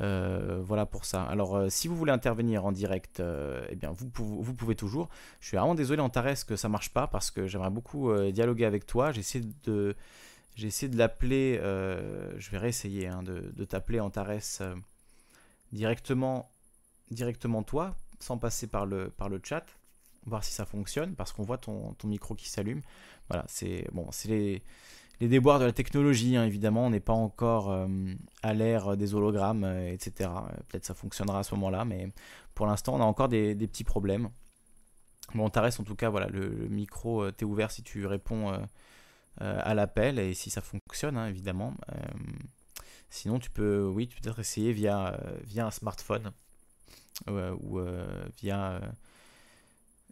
Euh, voilà pour ça. Alors, si vous voulez intervenir en direct, eh bien, vous, vous, pouvez toujours. Je suis vraiment désolé, Antares, que ça marche pas parce que j'aimerais beaucoup dialoguer avec toi. J'essaie de, j'ai essayé de l'appeler. je vais réessayer hein, de, de t'appeler Antares directement, directement toi, sans passer par le chat voir si ça fonctionne, parce qu'on voit ton, ton, micro qui s'allume. Voilà, c'est bon, c'est les, les, déboires de la technologie, hein, évidemment, on n'est pas encore euh, à l'ère des hologrammes, euh, etc. Peut-être ça fonctionnera à ce moment-là, mais pour l'instant, on a encore des, des, petits problèmes. Bon, reste en tout cas, voilà, le, micro, euh, t'est ouvert si tu réponds à l'appel, et si ça fonctionne, hein, évidemment. sinon, tu peux, oui, peut-être essayer via, via un smartphone, ou via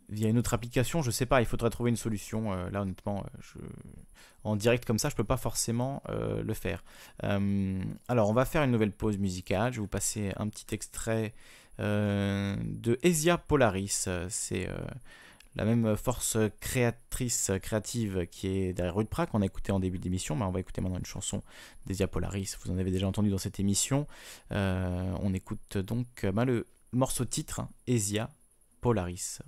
via une autre application, je sais pas, il faudrait trouver une solution. Euh, là, honnêtement, euh, en direct comme ça, je peux pas forcément euh, le faire. alors, on va faire une nouvelle pause musicale. Je vais vous passer un petit extrait de Esia Polaris. C'est la même force créatrice, créative qui est derrière Rude qu'on a écouté en début d'émission, mais on va écouter maintenant une chanson d'Esia Polaris, vous en avez déjà entendu dans cette émission. on écoute donc bah, le morceau titre, hein, Esia Polaris.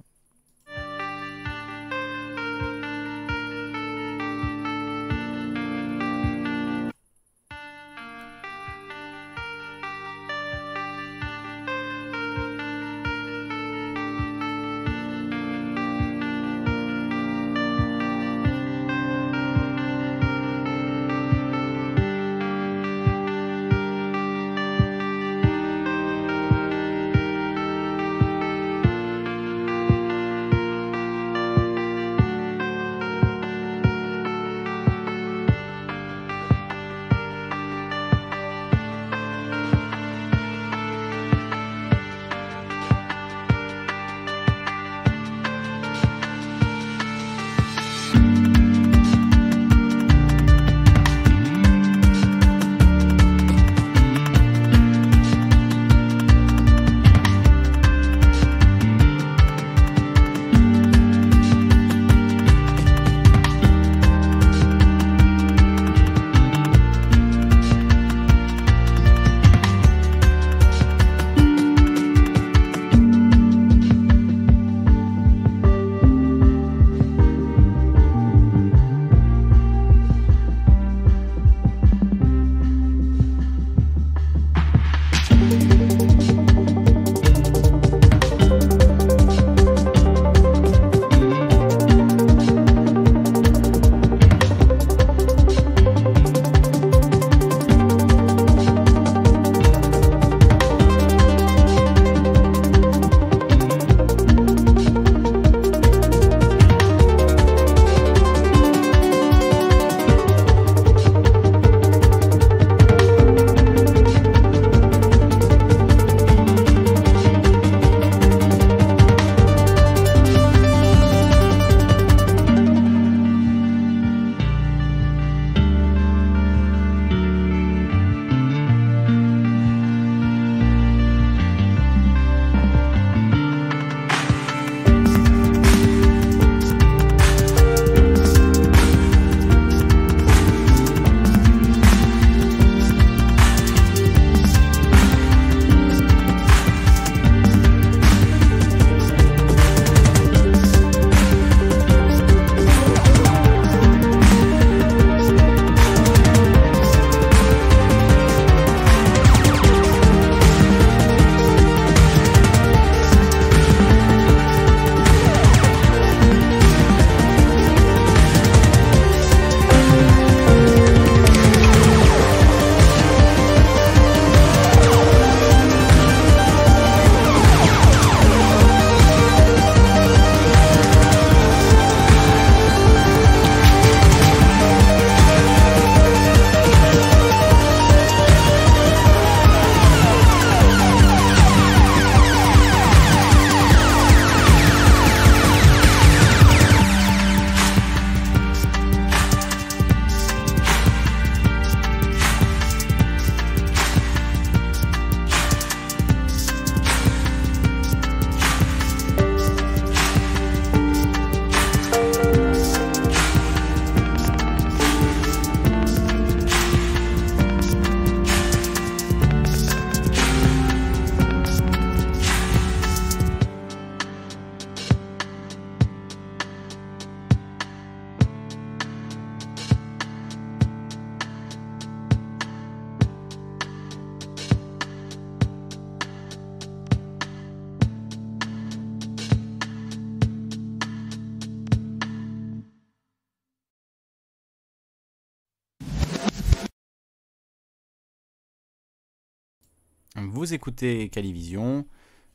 Vous écoutez Calivision.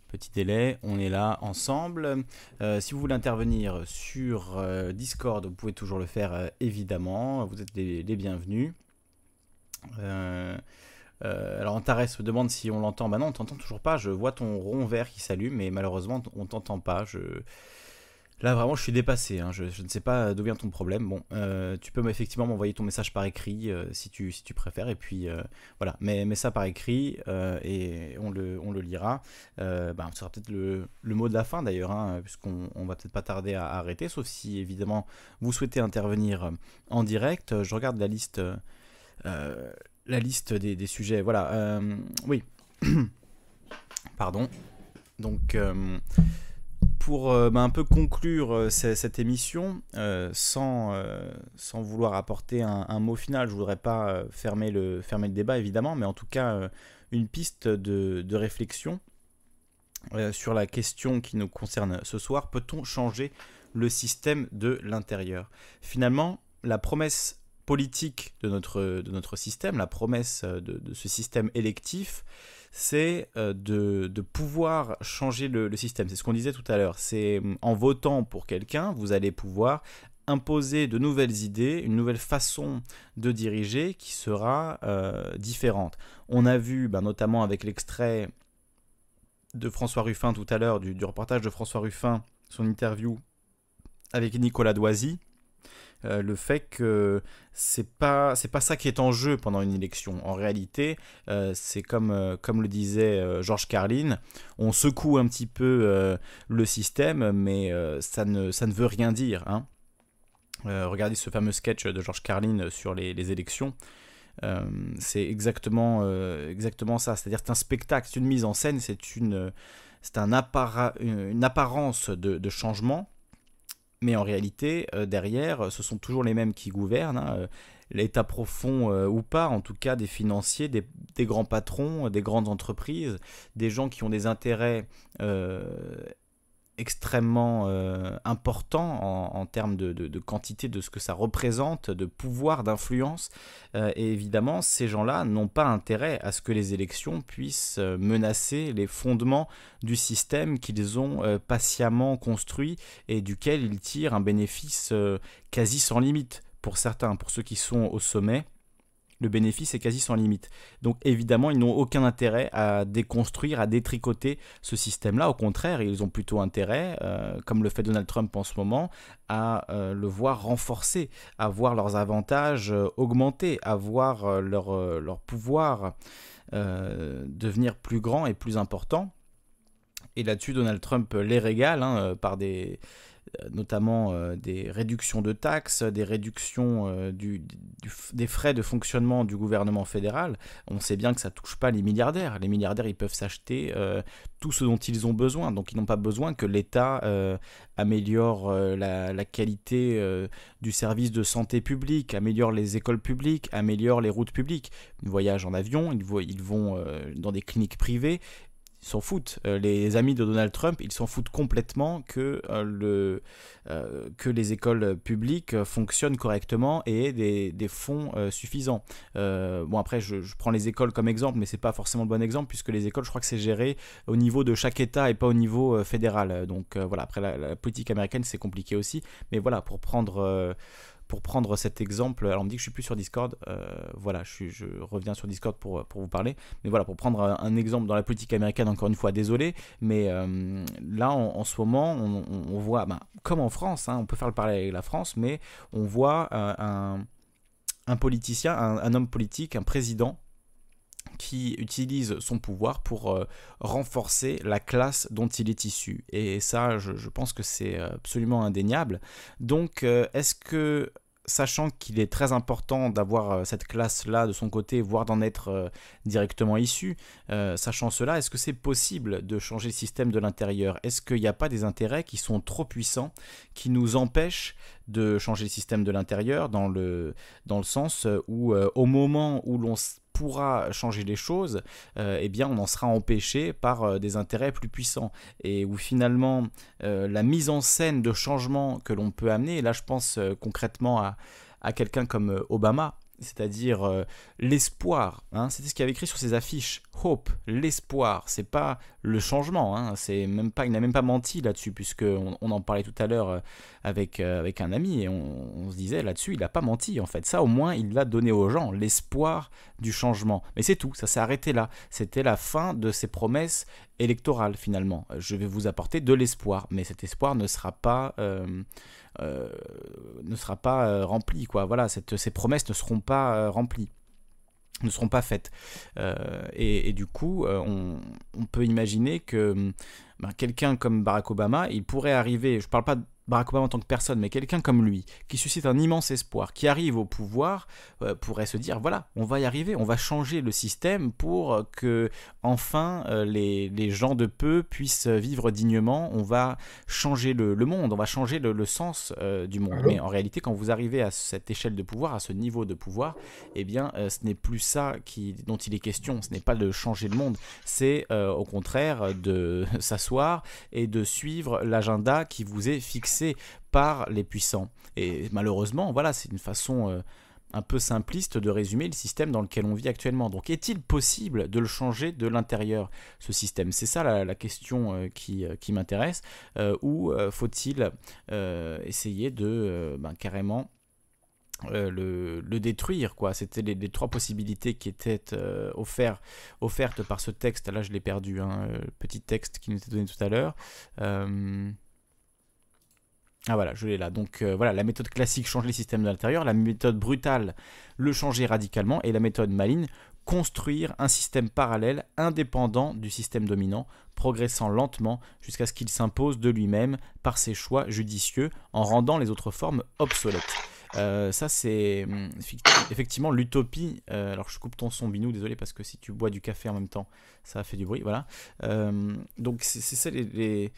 Petit délai, on est là ensemble. Euh, si vous voulez intervenir sur euh, Discord, vous pouvez toujours le faire euh, évidemment. Vous êtes les, bienvenus. alors Antares me demande si on l'entend. Bah non, on t'entend toujours pas. Je vois ton rond vert qui s'allume, mais malheureusement on t'entend pas. Je Là, vraiment, je suis dépassé. Hein. Je, ne sais pas d'où vient ton problème. Bon, euh, tu peux effectivement m'envoyer ton message par écrit euh, si, tu, si tu préfères. Et puis, euh, voilà, mets, mets, ça par écrit et on le, on le lira. Bah, ce sera peut-être le, le, mot de la fin d'ailleurs, hein, puisqu'on on va peut-être pas tarder à, arrêter, sauf si évidemment vous souhaitez intervenir en direct. Je regarde la liste, la liste des, des sujets. Voilà, oui. Pardon. Donc pour euh, bah, un peu conclure euh, cette émission, euh, sans, vouloir apporter un, mot final, je voudrais pas fermer le, débat évidemment, mais en tout cas une piste de, réflexion sur la question qui nous concerne ce soir. Peut-on changer le système de l'intérieur? Finalement, la promesse politique de notre, système, la promesse de ce système électif, c'est euh, de, pouvoir changer le, système. C'est ce qu'on disait tout à l'heure. C'est mm, en votant pour quelqu'un, vous allez pouvoir imposer de nouvelles idées, une nouvelle façon de diriger qui sera euh, différente. On a vu, ben, notamment avec l'extrait de François Ruffin tout à l'heure, du, du, reportage de François Ruffin, son interview avec Nicolas Doisy, euh, le fait que c'est pas c'est pas ça qui est en jeu pendant une élection. En réalité, euh, c'est comme euh, comme le disait Georges Carlin, on secoue un petit peu le système, mais ça ne ça ne veut rien dire. Hein. regardez ce fameux sketch de Georges Carlin sur les, les élections. c'est exactement, exactement ça. C'est-à-dire c'est un spectacle, c'est une mise en scène, c'est une, c'est un une apparence de, de changement, mais en réalité, euh, derrière, ce sont toujours les mêmes qui gouvernent. Hein, euh, L'État profond euh, ou pas, en tout cas des financiers, des, grands patrons, des grandes entreprises, des gens qui ont des intérêts extrêmement euh, important en, termes de, quantité de ce que ça représente, de pouvoir, d'influence. Euh, et évidemment, ces gens-là n'ont pas intérêt à ce que les élections puissent euh, menacer les fondements du système qu'ils ont patiemment construit et duquel ils tirent un bénéfice quasi sans limite pour certains, pour ceux qui sont au sommet le bénéfice est quasi sans limite. Donc évidemment, ils n'ont aucun intérêt à déconstruire, à détricoter ce système-là. Au contraire, ils ont plutôt intérêt, euh, comme le fait Donald Trump en ce moment, à euh, le voir renforcer, à voir leurs avantages euh, augmenter, à voir leur, pouvoir devenir plus grand et plus important. Et là-dessus, Donald Trump les régale hein, par des notamment euh, des réductions de taxes, des réductions euh, des frais de fonctionnement du gouvernement fédéral. On sait bien que ça ne touche pas les milliardaires. Les milliardaires, ils peuvent s'acheter tout ce dont ils ont besoin. Donc ils n'ont pas besoin que l'État améliore la, qualité du service de santé publique, améliore les écoles publiques, améliore les routes publiques. Ils voyagent en avion, ils, vont dans des cliniques privées s'en foutent. Euh, les amis de Donald Trump, ils s'en foutent complètement que, euh, euh, les écoles publiques fonctionnent correctement et aient des, fonds suffisants. bon, après, je, prends les écoles comme exemple, mais c'est pas forcément le bon exemple, puisque les écoles, je crois que c'est géré au niveau de chaque État et pas au niveau fédéral. Donc voilà, après, la politique américaine, c'est compliqué aussi. Mais voilà, pour prendre pour prendre cet exemple, alors on me dit que je suis plus sur Discord, euh, voilà, je, je, reviens sur Discord pour, pour vous parler, mais voilà, pour prendre un, exemple dans la politique américaine, encore une fois, désolé, mais euh, là, en, ce moment, on, voit, ben, comme en France, hein, on peut faire le parallèle avec la France, mais on voit euh, un, politicien, un, homme politique, un président, qui utilise son pouvoir pour renforcer la classe dont il est issu. Et ça, je pense que c'est absolument indéniable. Donc, est-ce que sachant qu'il est très important d'avoir euh, cette classe-là de son côté, voire d'en être euh, directement issu, euh, sachant cela, est-ce que c'est possible de changer le système de l'intérieur? Est-ce qu'il n'y a pas des intérêts qui sont trop puissants, qui nous empêchent de changer le système de l'intérieur dans le, dans le sens où au moment où l'on pourra changer les choses, euh, eh bien on en sera empêché par euh, des intérêts plus puissants. Et où finalement euh, la mise en scène de changement que l'on peut amener, et là je pense concrètement à, à quelqu'un comme Obama, c'est-à-dire euh, l'espoir. Hein, C'était ce qu'il avait écrit sur ses affiches. Hope, l'espoir. C'est pas le changement. Hein, c'est même pas, il n'a même pas menti là-dessus, puisque on, en parlait tout à l'heure euh, avec, euh, avec un ami et on, se disait là-dessus, il n'a pas menti en fait. Ça, au moins, il l'a donné aux gens, l'espoir du changement. Mais c'est tout. Ça s'est arrêté là. C'était la fin de ses promesses électorales finalement. Je vais vous apporter de l'espoir, mais cet espoir ne sera pas ne sera pas euh, rempli. Quoi. Voilà, ces promesses ne seront pas euh, remplies ne seront pas faites. et, du coup, on, peut imaginer que ben, quelqu'un comme Barack Obama, il pourrait arriver, je ne parle pas Barack Obama en tant que personne, mais quelqu'un comme lui, qui suscite un immense espoir, qui arrive au pouvoir, euh, pourrait se dire voilà, on va y arriver, on va changer le système pour que enfin euh, les, gens de peu puissent vivre dignement, on va changer le, monde, on va changer le, sens euh, du monde. mais en réalité, quand vous arrivez à cette échelle de pouvoir, à ce niveau de pouvoir, eh bien, ce n'est plus ça qui, dont il est question, ce n'est pas de changer le monde, c'est au contraire de s'asseoir et de suivre l'agenda qui vous est fixé par les puissants. Et malheureusement, voilà, c'est une façon euh, un peu simpliste de résumer le système dans lequel on vit actuellement. Donc est-il possible de le changer de l'intérieur, ce système? C'est ça la, question euh, qui, euh, qui m'intéresse. ou faut-il essayer de ben, carrément le, détruire quoi? C'était les, trois possibilités qui étaient offertes, offertes par ce texte là je l'ai perdu hein, le petit texte qui nous était donné tout à l'heure ah voilà, je l'ai là. Donc euh, voilà, la méthode classique, changer les systèmes de l'intérieur, la méthode brutale, le changer radicalement, et la méthode maligne, construire un système parallèle indépendant du système dominant, progressant lentement jusqu'à ce qu'il s'impose de lui-même par ses choix judicieux en rendant les autres formes obsolètes. Euh, ça, c'est hum, effectivement l'utopie. Euh, alors, je coupe ton son, Binou, désolé, parce que si tu bois du café en même temps, ça fait du bruit. Voilà. donc, c'est ça les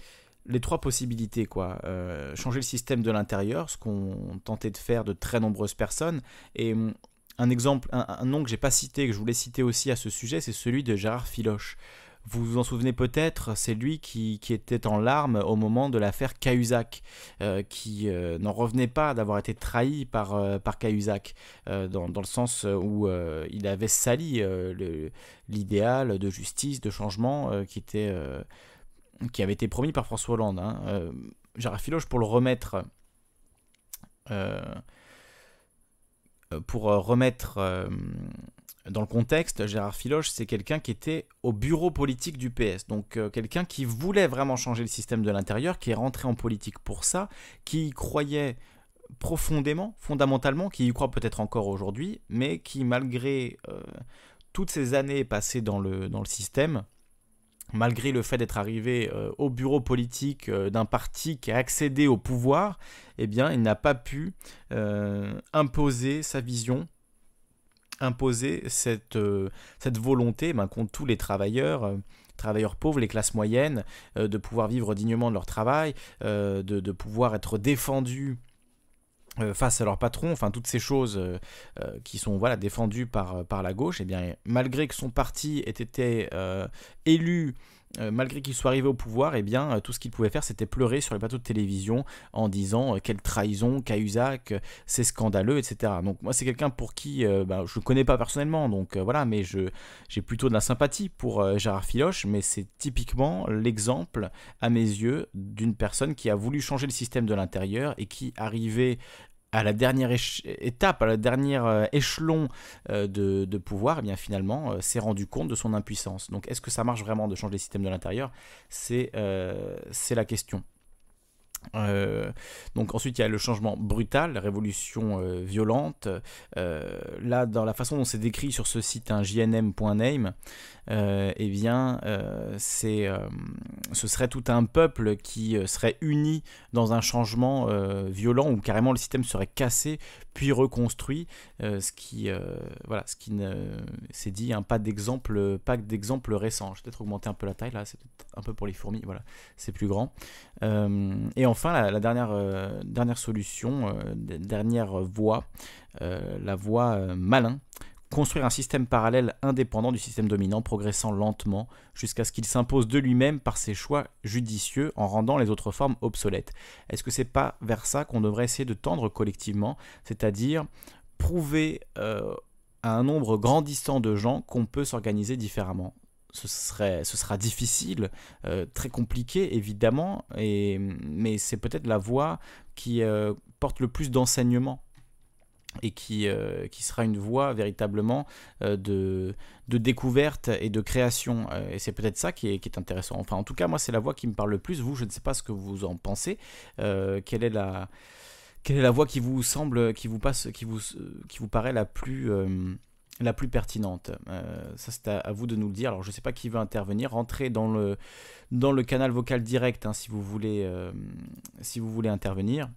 trois possibilités, quoi. Euh, changer le système de l'intérieur, ce qu'on tentait de faire de très nombreuses personnes. Et hum, un exemple, un, nom que j'ai pas cité, que je voulais citer aussi à ce sujet, c'est celui de Gérard Filoche. Vous vous en souvenez peut-être, c'est lui qui, était en larmes au moment de l'affaire Cahuzac, euh, qui euh, n'en revenait pas d'avoir été trahi par, par Cahuzac, dans, dans, le sens où il avait sali l'idéal de justice, de changement qui était qui avait été promis par François Hollande. Hein. Euh, Gérard Filoche, pour le remettre, euh, pour remettre euh, dans le contexte, Gérard Filoche, c'est quelqu'un qui était au bureau politique du PS, donc quelqu'un qui voulait vraiment changer le système de l'intérieur, qui est rentré en politique pour ça, qui y croyait profondément, fondamentalement, qui y croit peut-être encore aujourd'hui, mais qui malgré toutes ces années passées dans le, dans le système, malgré le fait d'être arrivé euh, au bureau politique euh, d'un parti qui a accédé au pouvoir, eh il n'a pas pu euh, imposer sa vision, imposer cette, volonté ben, contre tous les travailleurs travailleurs pauvres, les classes moyennes, de pouvoir vivre dignement de leur travail, de, de, pouvoir être défendus face à leur patron, enfin toutes ces choses qui sont voilà défendues par, par la gauche, et eh bien malgré que son parti ait été élu euh, malgré qu'il soit arrivé au pouvoir, eh bien, euh, tout ce qu'il pouvait faire, c'était pleurer sur les plateaux de télévision en disant euh, quelle trahison, Cahuzac, c'est scandaleux, etc. Donc moi, c'est quelqu'un pour qui bah, je ne connais pas personnellement, donc voilà, mais j'ai plutôt de la sympathie pour Gérard Filoche, mais c'est typiquement l'exemple, à mes yeux, d'une personne qui a voulu changer le système de l'intérieur et qui arrivait à la dernière étape, à la dernière euh, échelon euh, de, pouvoir, eh bien finalement euh, s'est rendu compte de son impuissance. Donc est-ce que ça marche vraiment de changer les systèmes de l'intérieur? C'est la question. Euh, donc ensuite il y a le changement brutal, la révolution euh, violente. Euh, là, dans la façon dont c'est décrit sur ce site, un jnm.name, eh bien, ce serait tout un peuple qui serait uni dans un changement violent où carrément le système serait cassé puis reconstruit, ce qui, voilà, ce qui ne, c'est dit, un pas d'exemple, pas d'exemple récent. Je vais peut-être augmenter un peu la taille là, c'est un peu pour les fourmis, voilà, c'est plus grand. et enfin, la, dernière, euh, dernière solution, euh, dernière voie, euh, la voie malin, construire un système parallèle indépendant du système dominant, progressant lentement jusqu'à ce qu'il s'impose de lui-même par ses choix judicieux en rendant les autres formes obsolètes. Est-ce que c'est pas vers ça qu'on devrait essayer de tendre collectivement, c'est-à-dire prouver à un nombre grandissant de gens qu'on peut s'organiser différemment? Ce, serait, ce sera difficile, euh, très compliqué évidemment, et, mais c'est peut-être la voie qui euh, porte le plus d'enseignement et qui, euh, qui sera une voie véritablement de, de découverte et de création. et c'est peut-être ça qui est, intéressant. Enfin, en tout cas, moi, c'est la voie qui me parle le plus. Vous, je ne sais pas ce que vous en pensez. quelle est la... Quelle est la voie qui vous semble, qui vous passe, qui vous, qui vous paraît la plus, la plus pertinente? Euh, ça, c'est à, vous de nous le dire. Alors, je ne sais pas qui veut intervenir. Rentrez dans le, dans le canal vocal direct hein, si, vous voulez, euh, si vous voulez intervenir.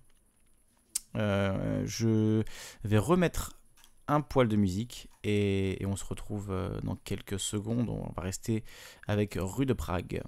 Euh, je vais remettre un poil de musique et, on se retrouve euh, dans quelques secondes. On va rester avec Rue de Prague.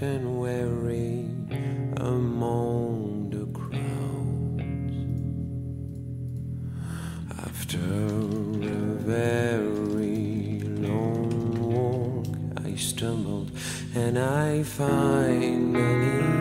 and weary among the crowds. After a very long walk, I stumbled and I finally.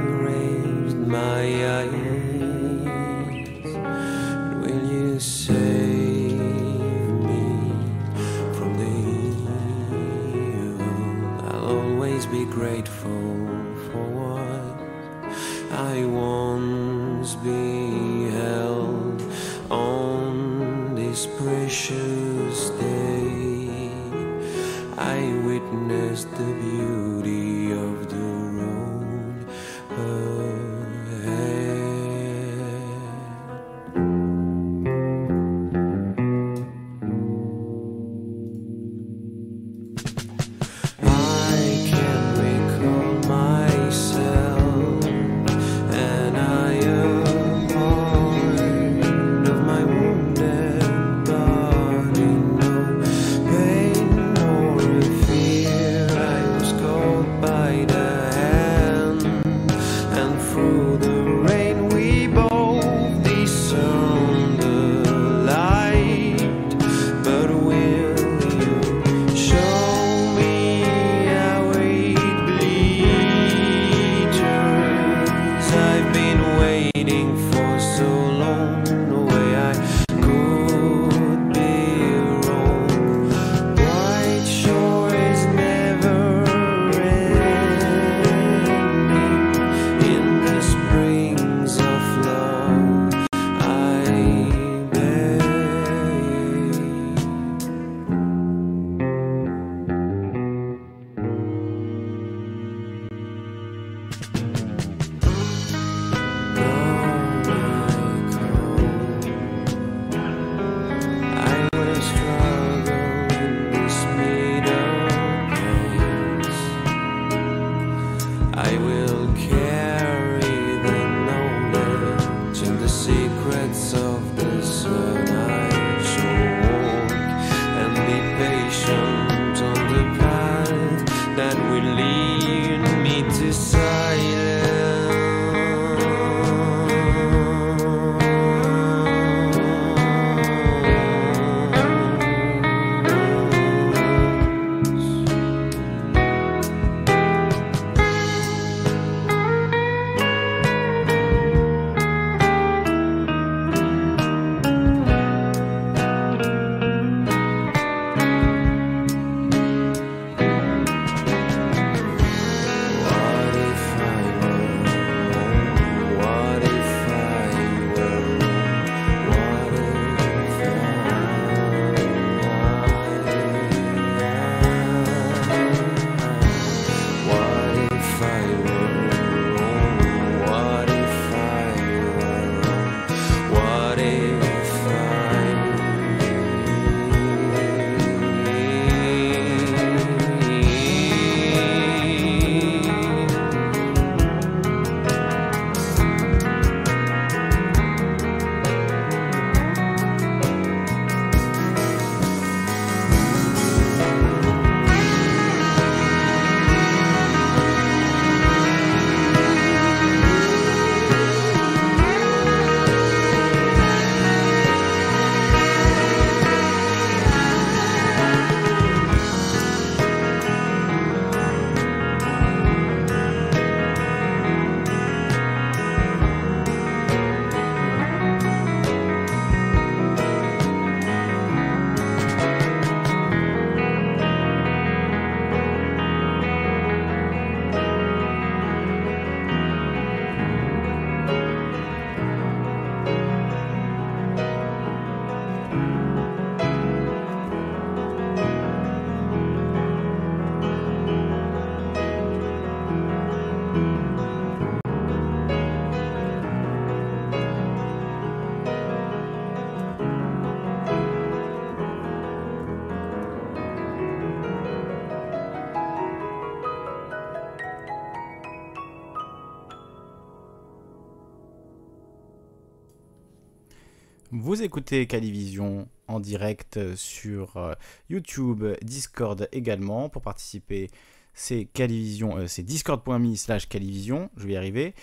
Écoutez Calivision en direct sur euh, YouTube, Discord également. Pour participer, c'est Calivision, euh, c'est discord.me slash Calivision, je vais y arriver.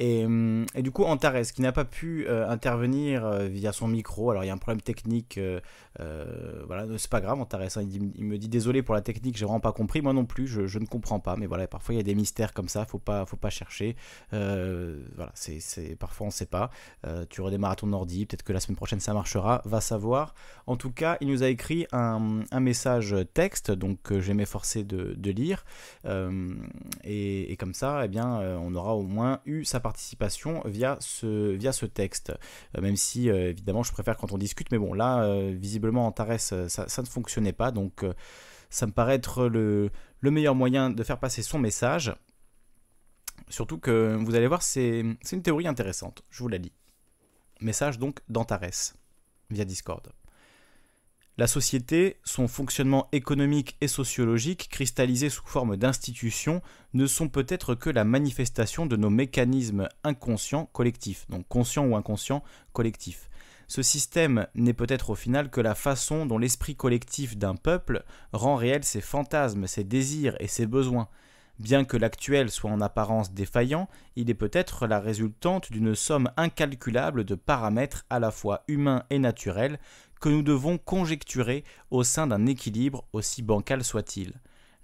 Hum, et, du coup, Antares, qui n'a pas pu euh, intervenir euh, via son micro, alors il y a un problème technique, euh, voilà, c'est pas grave, Antares, hein, il, me dit désolé pour la technique, j'ai vraiment pas compris, moi non plus, je, ne comprends pas, mais voilà, parfois il y a des mystères comme ça, faut pas, faut pas chercher, voilà, c'est, parfois on sait pas, tu redémarres à ton ordi, peut-être que la semaine prochaine ça marchera, va savoir. En tout cas, il nous a écrit un, message texte, donc j'ai m'efforcé de, lire, et, comme ça, eh bien, on aura au moins eu sa participation via ce, via ce texte. Euh, même si, euh, évidemment, je préfère quand on discute, mais bon, là, euh, visiblement, Antares, ça, ça, ne fonctionnait pas, donc ça me paraît être le, le meilleur moyen de faire passer son message. Surtout que vous allez voir, c'est une théorie intéressante. Je vous la lis. Message donc d'Antares via Discord. La société, son fonctionnement économique et sociologique, cristallisé sous forme d'institutions, ne sont peut-être que la manifestation de nos mécanismes inconscients collectifs, donc conscients ou inconscients collectifs. Ce système n'est peut-être au final que la façon dont l'esprit collectif d'un peuple rend réels ses fantasmes, ses désirs et ses besoins. Bien que l'actuel soit en apparence défaillant, il est peut-être la résultante d'une somme incalculable de paramètres à la fois humains et naturels que nous devons conjecturer au sein d'un équilibre aussi bancal soit-il.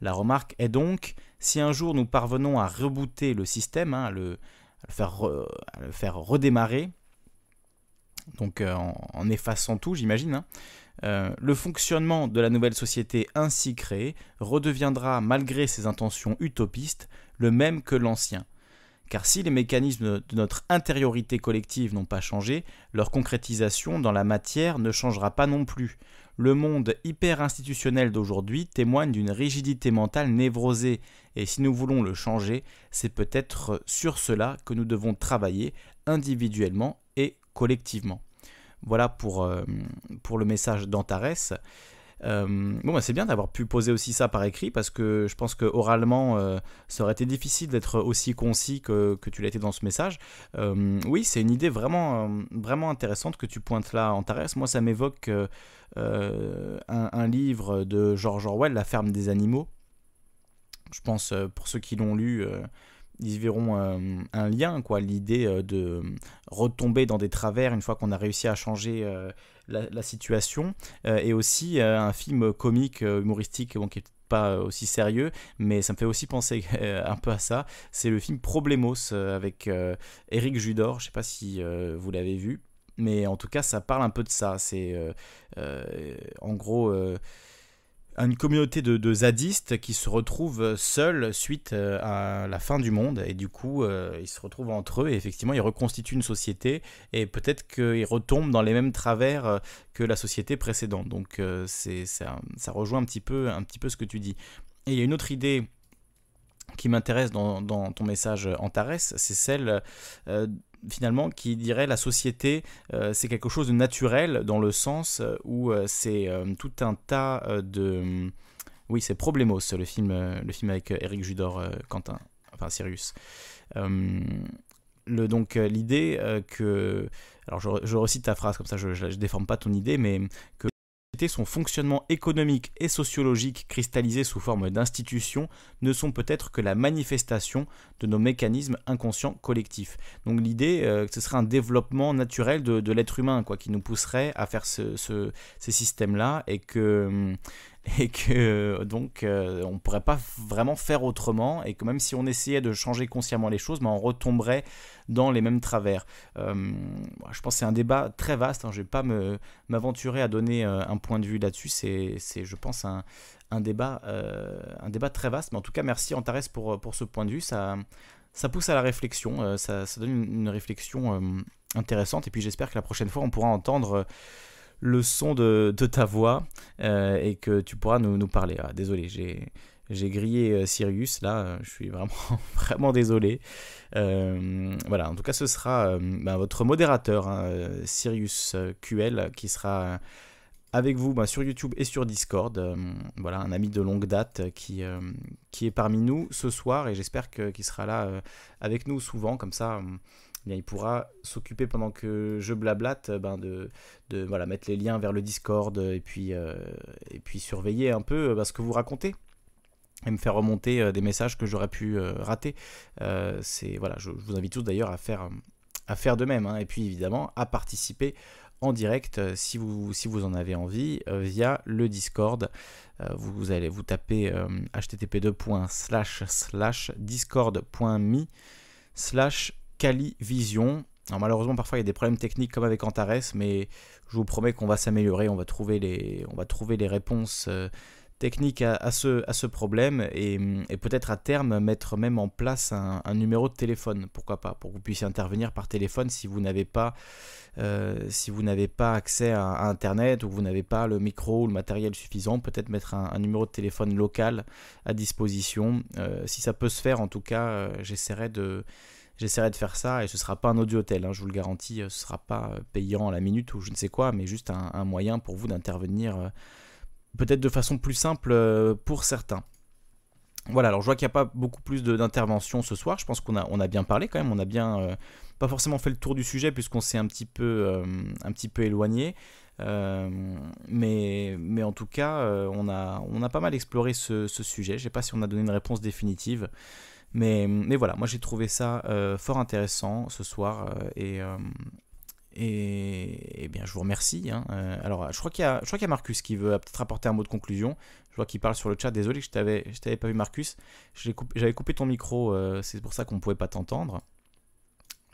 La remarque est donc, si un jour nous parvenons à rebooter le système, hein, à, le, faire redémarrer, donc euh, en, effaçant tout, j'imagine, hein, euh, le fonctionnement de la nouvelle société ainsi créée redeviendra, malgré ses intentions utopistes, le même que l'ancien. Car si les mécanismes de notre intériorité collective n'ont pas changé, leur concrétisation dans la matière ne changera pas non plus. Le monde hyper-institutionnel d'aujourd'hui témoigne d'une rigidité mentale névrosée, et si nous voulons le changer, c'est peut-être sur cela que nous devons travailler individuellement et collectivement. Voilà pour, euh, pour le message d'Antares. Euh, bon, bah, c'est bien d'avoir pu poser aussi ça par écrit parce que je pense que oralement, euh, ça aurait été difficile d'être aussi concis que, que tu l'as été dans ce message. Euh, oui, c'est une idée vraiment, vraiment intéressante que tu pointes là, Antares. Moi, ça m'évoque un, un, livre de George Orwell, La ferme des animaux. Je pense, pour ceux qui l'ont lu, ils verront un lien, quoi, l'idée de retomber dans des travers une fois qu'on a réussi à changer la, situation, euh, et aussi euh, un film comique, euh, humoristique, qui est pas aussi sérieux, mais ça me fait aussi penser un peu à ça. C'est le film Problemos avec Eric Judor. Je sais pas si vous l'avez vu, mais en tout cas, ça parle un peu de ça. C'est en gros une communauté de, zadistes qui se retrouvent seuls suite euh, à la fin du monde. Et du coup euh, ils se retrouvent entre eux et effectivement ils reconstituent une société et peut-être qu'ils retombent dans les mêmes travers euh, que la société précédente. Donc ça, rejoint un petit peu un petit peu ce que tu dis. Et il y a une autre idée qui m'intéresse dans, dans, ton message Antares c'est celle finalement qui dirait la société euh, c'est quelque chose de naturel dans le sens euh, où euh, c'est tout un tas de oui c'est Problemos le film le film avec Eric Judor Quentin enfin Sirius. Donc l'idée que alors je, je, recite ta phrase comme ça je, ne déforme pas ton idée mais que son fonctionnement économique et sociologique cristallisé sous forme d'institutions ne sont peut-être que la manifestation de nos mécanismes inconscients collectifs. Donc l'idée, euh, que ce serait un développement naturel de, l'être humain, quoi, qui nous pousserait à faire ce, ces systèmes-là et que et que donc euh, on pourrait pas vraiment faire autrement et que même si on essayait de changer consciemment les choses, ben, on retomberait dans les mêmes travers. Euh, je pense que c'est un débat très vaste, hein, je vais pas m'aventurer à donner euh, un point de vue là-dessus, c'est je pense un, débat, un débat très vaste, mais en tout cas merci Antares pour, pour ce point de vue, ça, ça pousse à la réflexion, ça, ça, donne une réflexion intéressante. Et puis j'espère que la prochaine fois on pourra entendre le son de, ta voix euh, et que tu pourras nous, nous parler. Ah, désolé, j'ai, j'ai grillé euh, Sirius là, euh, je suis vraiment, vraiment désolé. voilà, en tout cas, ce sera bah, votre modérateur, hein, Sirius QL, qui sera avec vous bah, sur YouTube et sur Discord. voilà, un ami de longue date qui, qui est parmi nous ce soir et j'espère qu'il sera là avec nous souvent, comme ça il pourra s'occuper pendant que je blablate ben, de, de voilà, mettre les liens vers le Discord et puis, et puis surveiller un peu ben, ce que vous racontez et me faire remonter des messages que j'aurais pu rater. c'est voilà, je, vous invite tous d'ailleurs à faire, de même. Hein. et puis évidemment à participer en direct euh, si, vous, en avez envie euh, via le Discord. Euh, vous, allez vous taper http://discord.me slash Calivision. Alors malheureusement parfois il y a des problèmes techniques comme avec Antares, mais je vous promets qu'on va s'améliorer, on va trouver les, on va trouver les réponses techniques à, ce, à ce problème et, peut-être à terme mettre même en place un, numéro de téléphone, pourquoi pas, pour que vous puissiez intervenir par téléphone si vous n'avez pas euh, si vous n'avez pas accès à, Internet ou vous n'avez pas le micro ou le matériel suffisant, peut-être mettre un, numéro de téléphone local à disposition. Euh, si ça peut se faire, en tout cas, euh, j'essaierai de... J'essaierai de faire ça et ce sera pas un audio hôtel, hein, je vous le garantis, ce ne sera pas payant à la minute ou je ne sais quoi, mais juste un, moyen pour vous d'intervenir peut-être de façon plus simple pour certains. Voilà, alors je vois qu'il n'y a pas beaucoup plus d'interventions ce soir, je pense qu'on a, on a bien parlé quand même, on a bien pas forcément fait le tour du sujet puisqu'on s'est un petit peu, euh, un petit peu éloigné. Euh, mais, mais en tout cas, euh, on, a, on a pas mal exploré ce, sujet. Je ne sais pas si on a donné une réponse définitive. Mais, mais voilà, moi j'ai trouvé ça fort intéressant ce soir. et, et, bien, je vous remercie. Hein. alors, je crois qu'il y, y, a Marcus qui veut peut-être apporter un mot de conclusion. Je vois qu'il parle sur le chat. Désolé que je t'avais, pas vu, Marcus. J'avais coupé, ton micro. c'est pour ça qu'on ne pouvait pas t'entendre.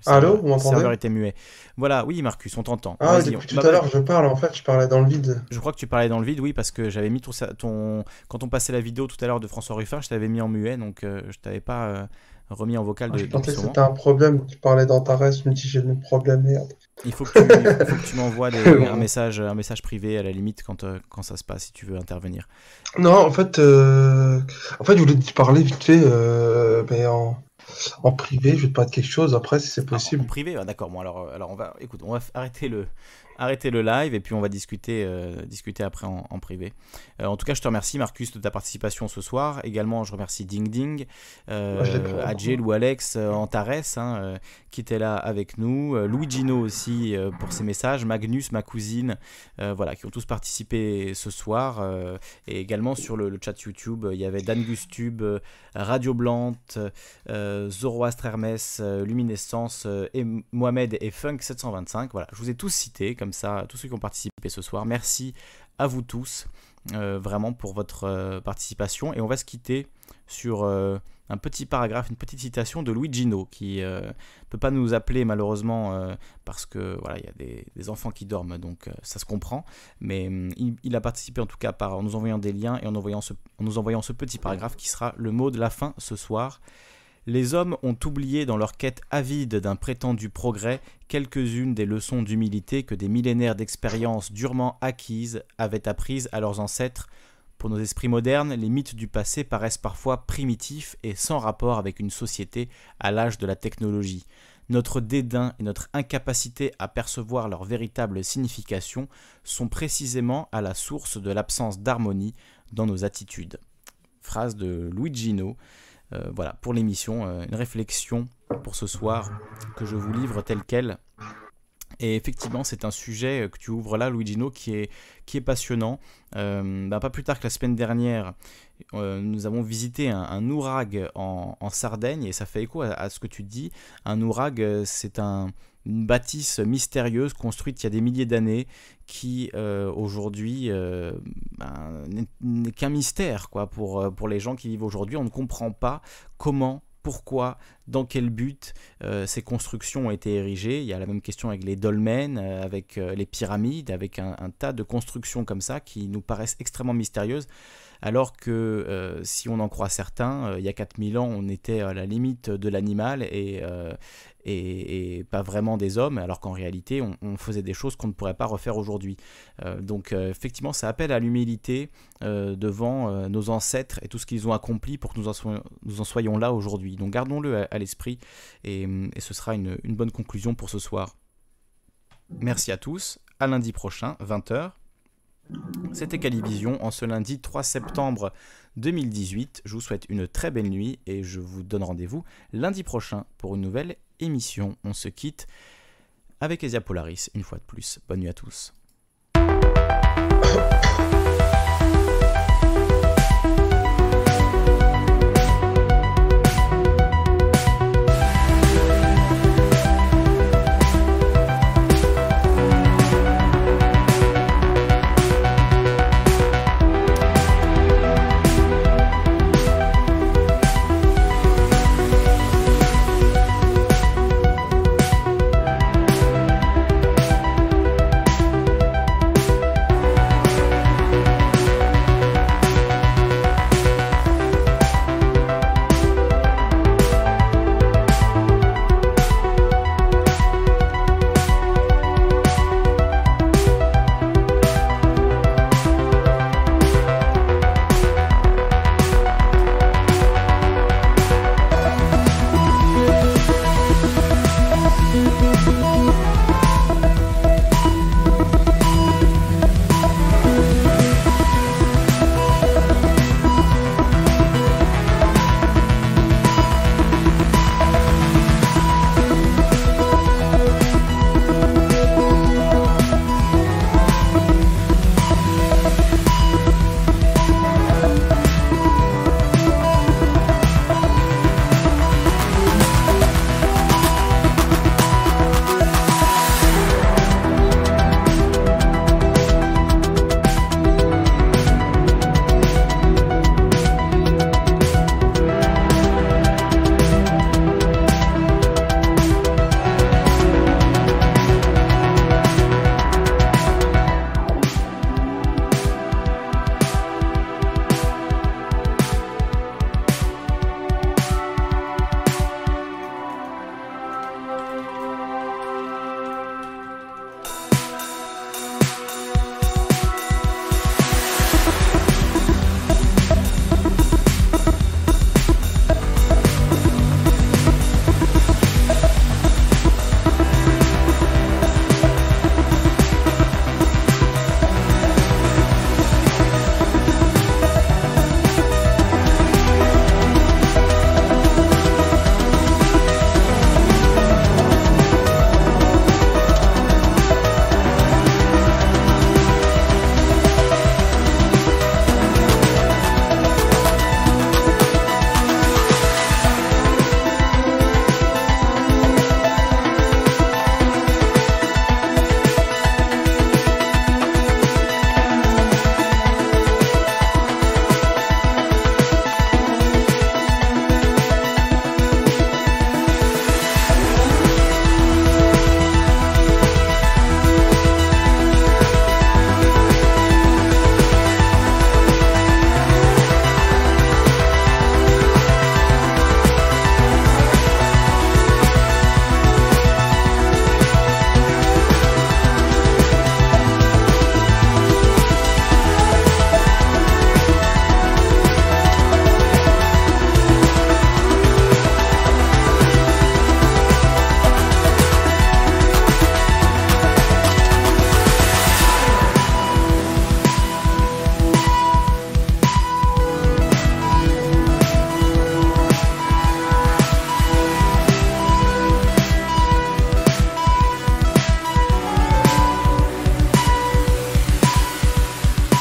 Allô, vous m'entendez Le serveur était muet. Voilà, oui Marcus, on t'entend. Ah, depuis tout à l'heure, je parle, en fait, je parlais dans le vide. Je crois que tu parlais dans le vide, oui, parce que j'avais mis ton, ton... Quand on passait la vidéo tout à l'heure de François Ruffin, je t'avais mis en muet, donc euh, je t'avais pas euh, remis en vocal. Ah, de, je pensais que c'était un problème, tu parlais d'Antares, je me dis j'ai le problème, merde. Il faut que tu, tu m'envoies un, message, un message privé à la limite quand, euh, quand ça se passe, si tu veux intervenir. Non, en fait, en fait je voulais te parler vite fait, mais en en privé, je vais te parler de quelque chose après si c'est possible. en privé, ah, d'accord. Bon, alors, euh, alors on va, écoute, on va arrêter le, arrêtez le live et puis on va discuter, euh, discuter après en, privé. Euh, en tout cas, je te remercie Marcus de ta participation ce soir. Également, je remercie Ding Ding, euh, Adjel ou Alex Antares hein, qui était là avec nous, Luigino aussi pour ses messages, Magnus, ma cousine, voilà, qui ont tous participé ce soir. et également sur le, chat YouTube, il y avait Dan Gustube, Radio Blante, Zoroastre Hermès, Luminescence, et Mohamed et Funk 725. Voilà, je vous ai tous cités comme ça tous ceux qui ont participé ce soir. Merci à vous tous euh, vraiment pour votre euh, participation et on va se quitter sur euh, un petit paragraphe, une petite citation de Luigino qui ne peut pas nous appeler malheureusement parce que voilà il y a des, enfants qui dorment donc ça se comprend mais hum, il, a participé en tout cas par en nous envoyant des liens et en, envoyant ce, en nous envoyant ce petit paragraphe qui sera le mot de la fin ce soir. Les hommes ont oublié dans leur quête avide d'un prétendu progrès quelques-unes des leçons d'humilité que des millénaires d'expérience durement acquises avaient apprises à leurs ancêtres. Pour nos esprits modernes, les mythes du passé paraissent parfois primitifs et sans rapport avec une société à l'âge de la technologie. Notre dédain et notre incapacité à percevoir leur véritable signification sont précisément à la source de l'absence d'harmonie dans nos attitudes. Phrase de Luigino. Euh, voilà, pour l'émission, euh, une réflexion pour ce soir que je vous livre tel quel. Et effectivement, c'est un sujet que tu ouvres là, Luigino, qui est, qui est passionnant. Euh, bah, pas plus tard que la semaine dernière, nous avons visité un, ourag en, Sardaigne, et ça fait écho à, ce que tu dis. Un ourag, c'est un, une bâtisse mystérieuse construite il y a des milliers d'années qui euh, aujourd'hui euh, ben, n'est qu'un mystère quoi pour, euh, pour les gens qui vivent aujourd'hui. On ne comprend pas comment, pourquoi, dans quel but ces constructions ont été érigées. Il y a la même question avec les dolmens, avec les pyramides, avec un, un, tas de constructions comme ça qui nous paraissent extrêmement mystérieuses alors que si on en croit certains, il y a 4000 ans, on était à la limite de l'animal et, euh, et, pas vraiment des hommes, alors qu'en réalité, on, faisait des choses qu'on ne pourrait pas refaire aujourd'hui. donc effectivement, ça appelle à l'humilité devant nos ancêtres et tout ce qu'ils ont accompli pour que nous en, soyons, là aujourd'hui. Donc gardons-le à, l'esprit et, ce sera une, une bonne conclusion pour ce soir. Merci à tous, à lundi prochain, 20h. C'était Calivision en ce lundi 3 septembre 2018. Je vous souhaite une très belle nuit et je vous donne rendez-vous lundi prochain pour une nouvelle émission. On se quitte avec Esia Polaris une fois de plus. Bonne nuit à tous.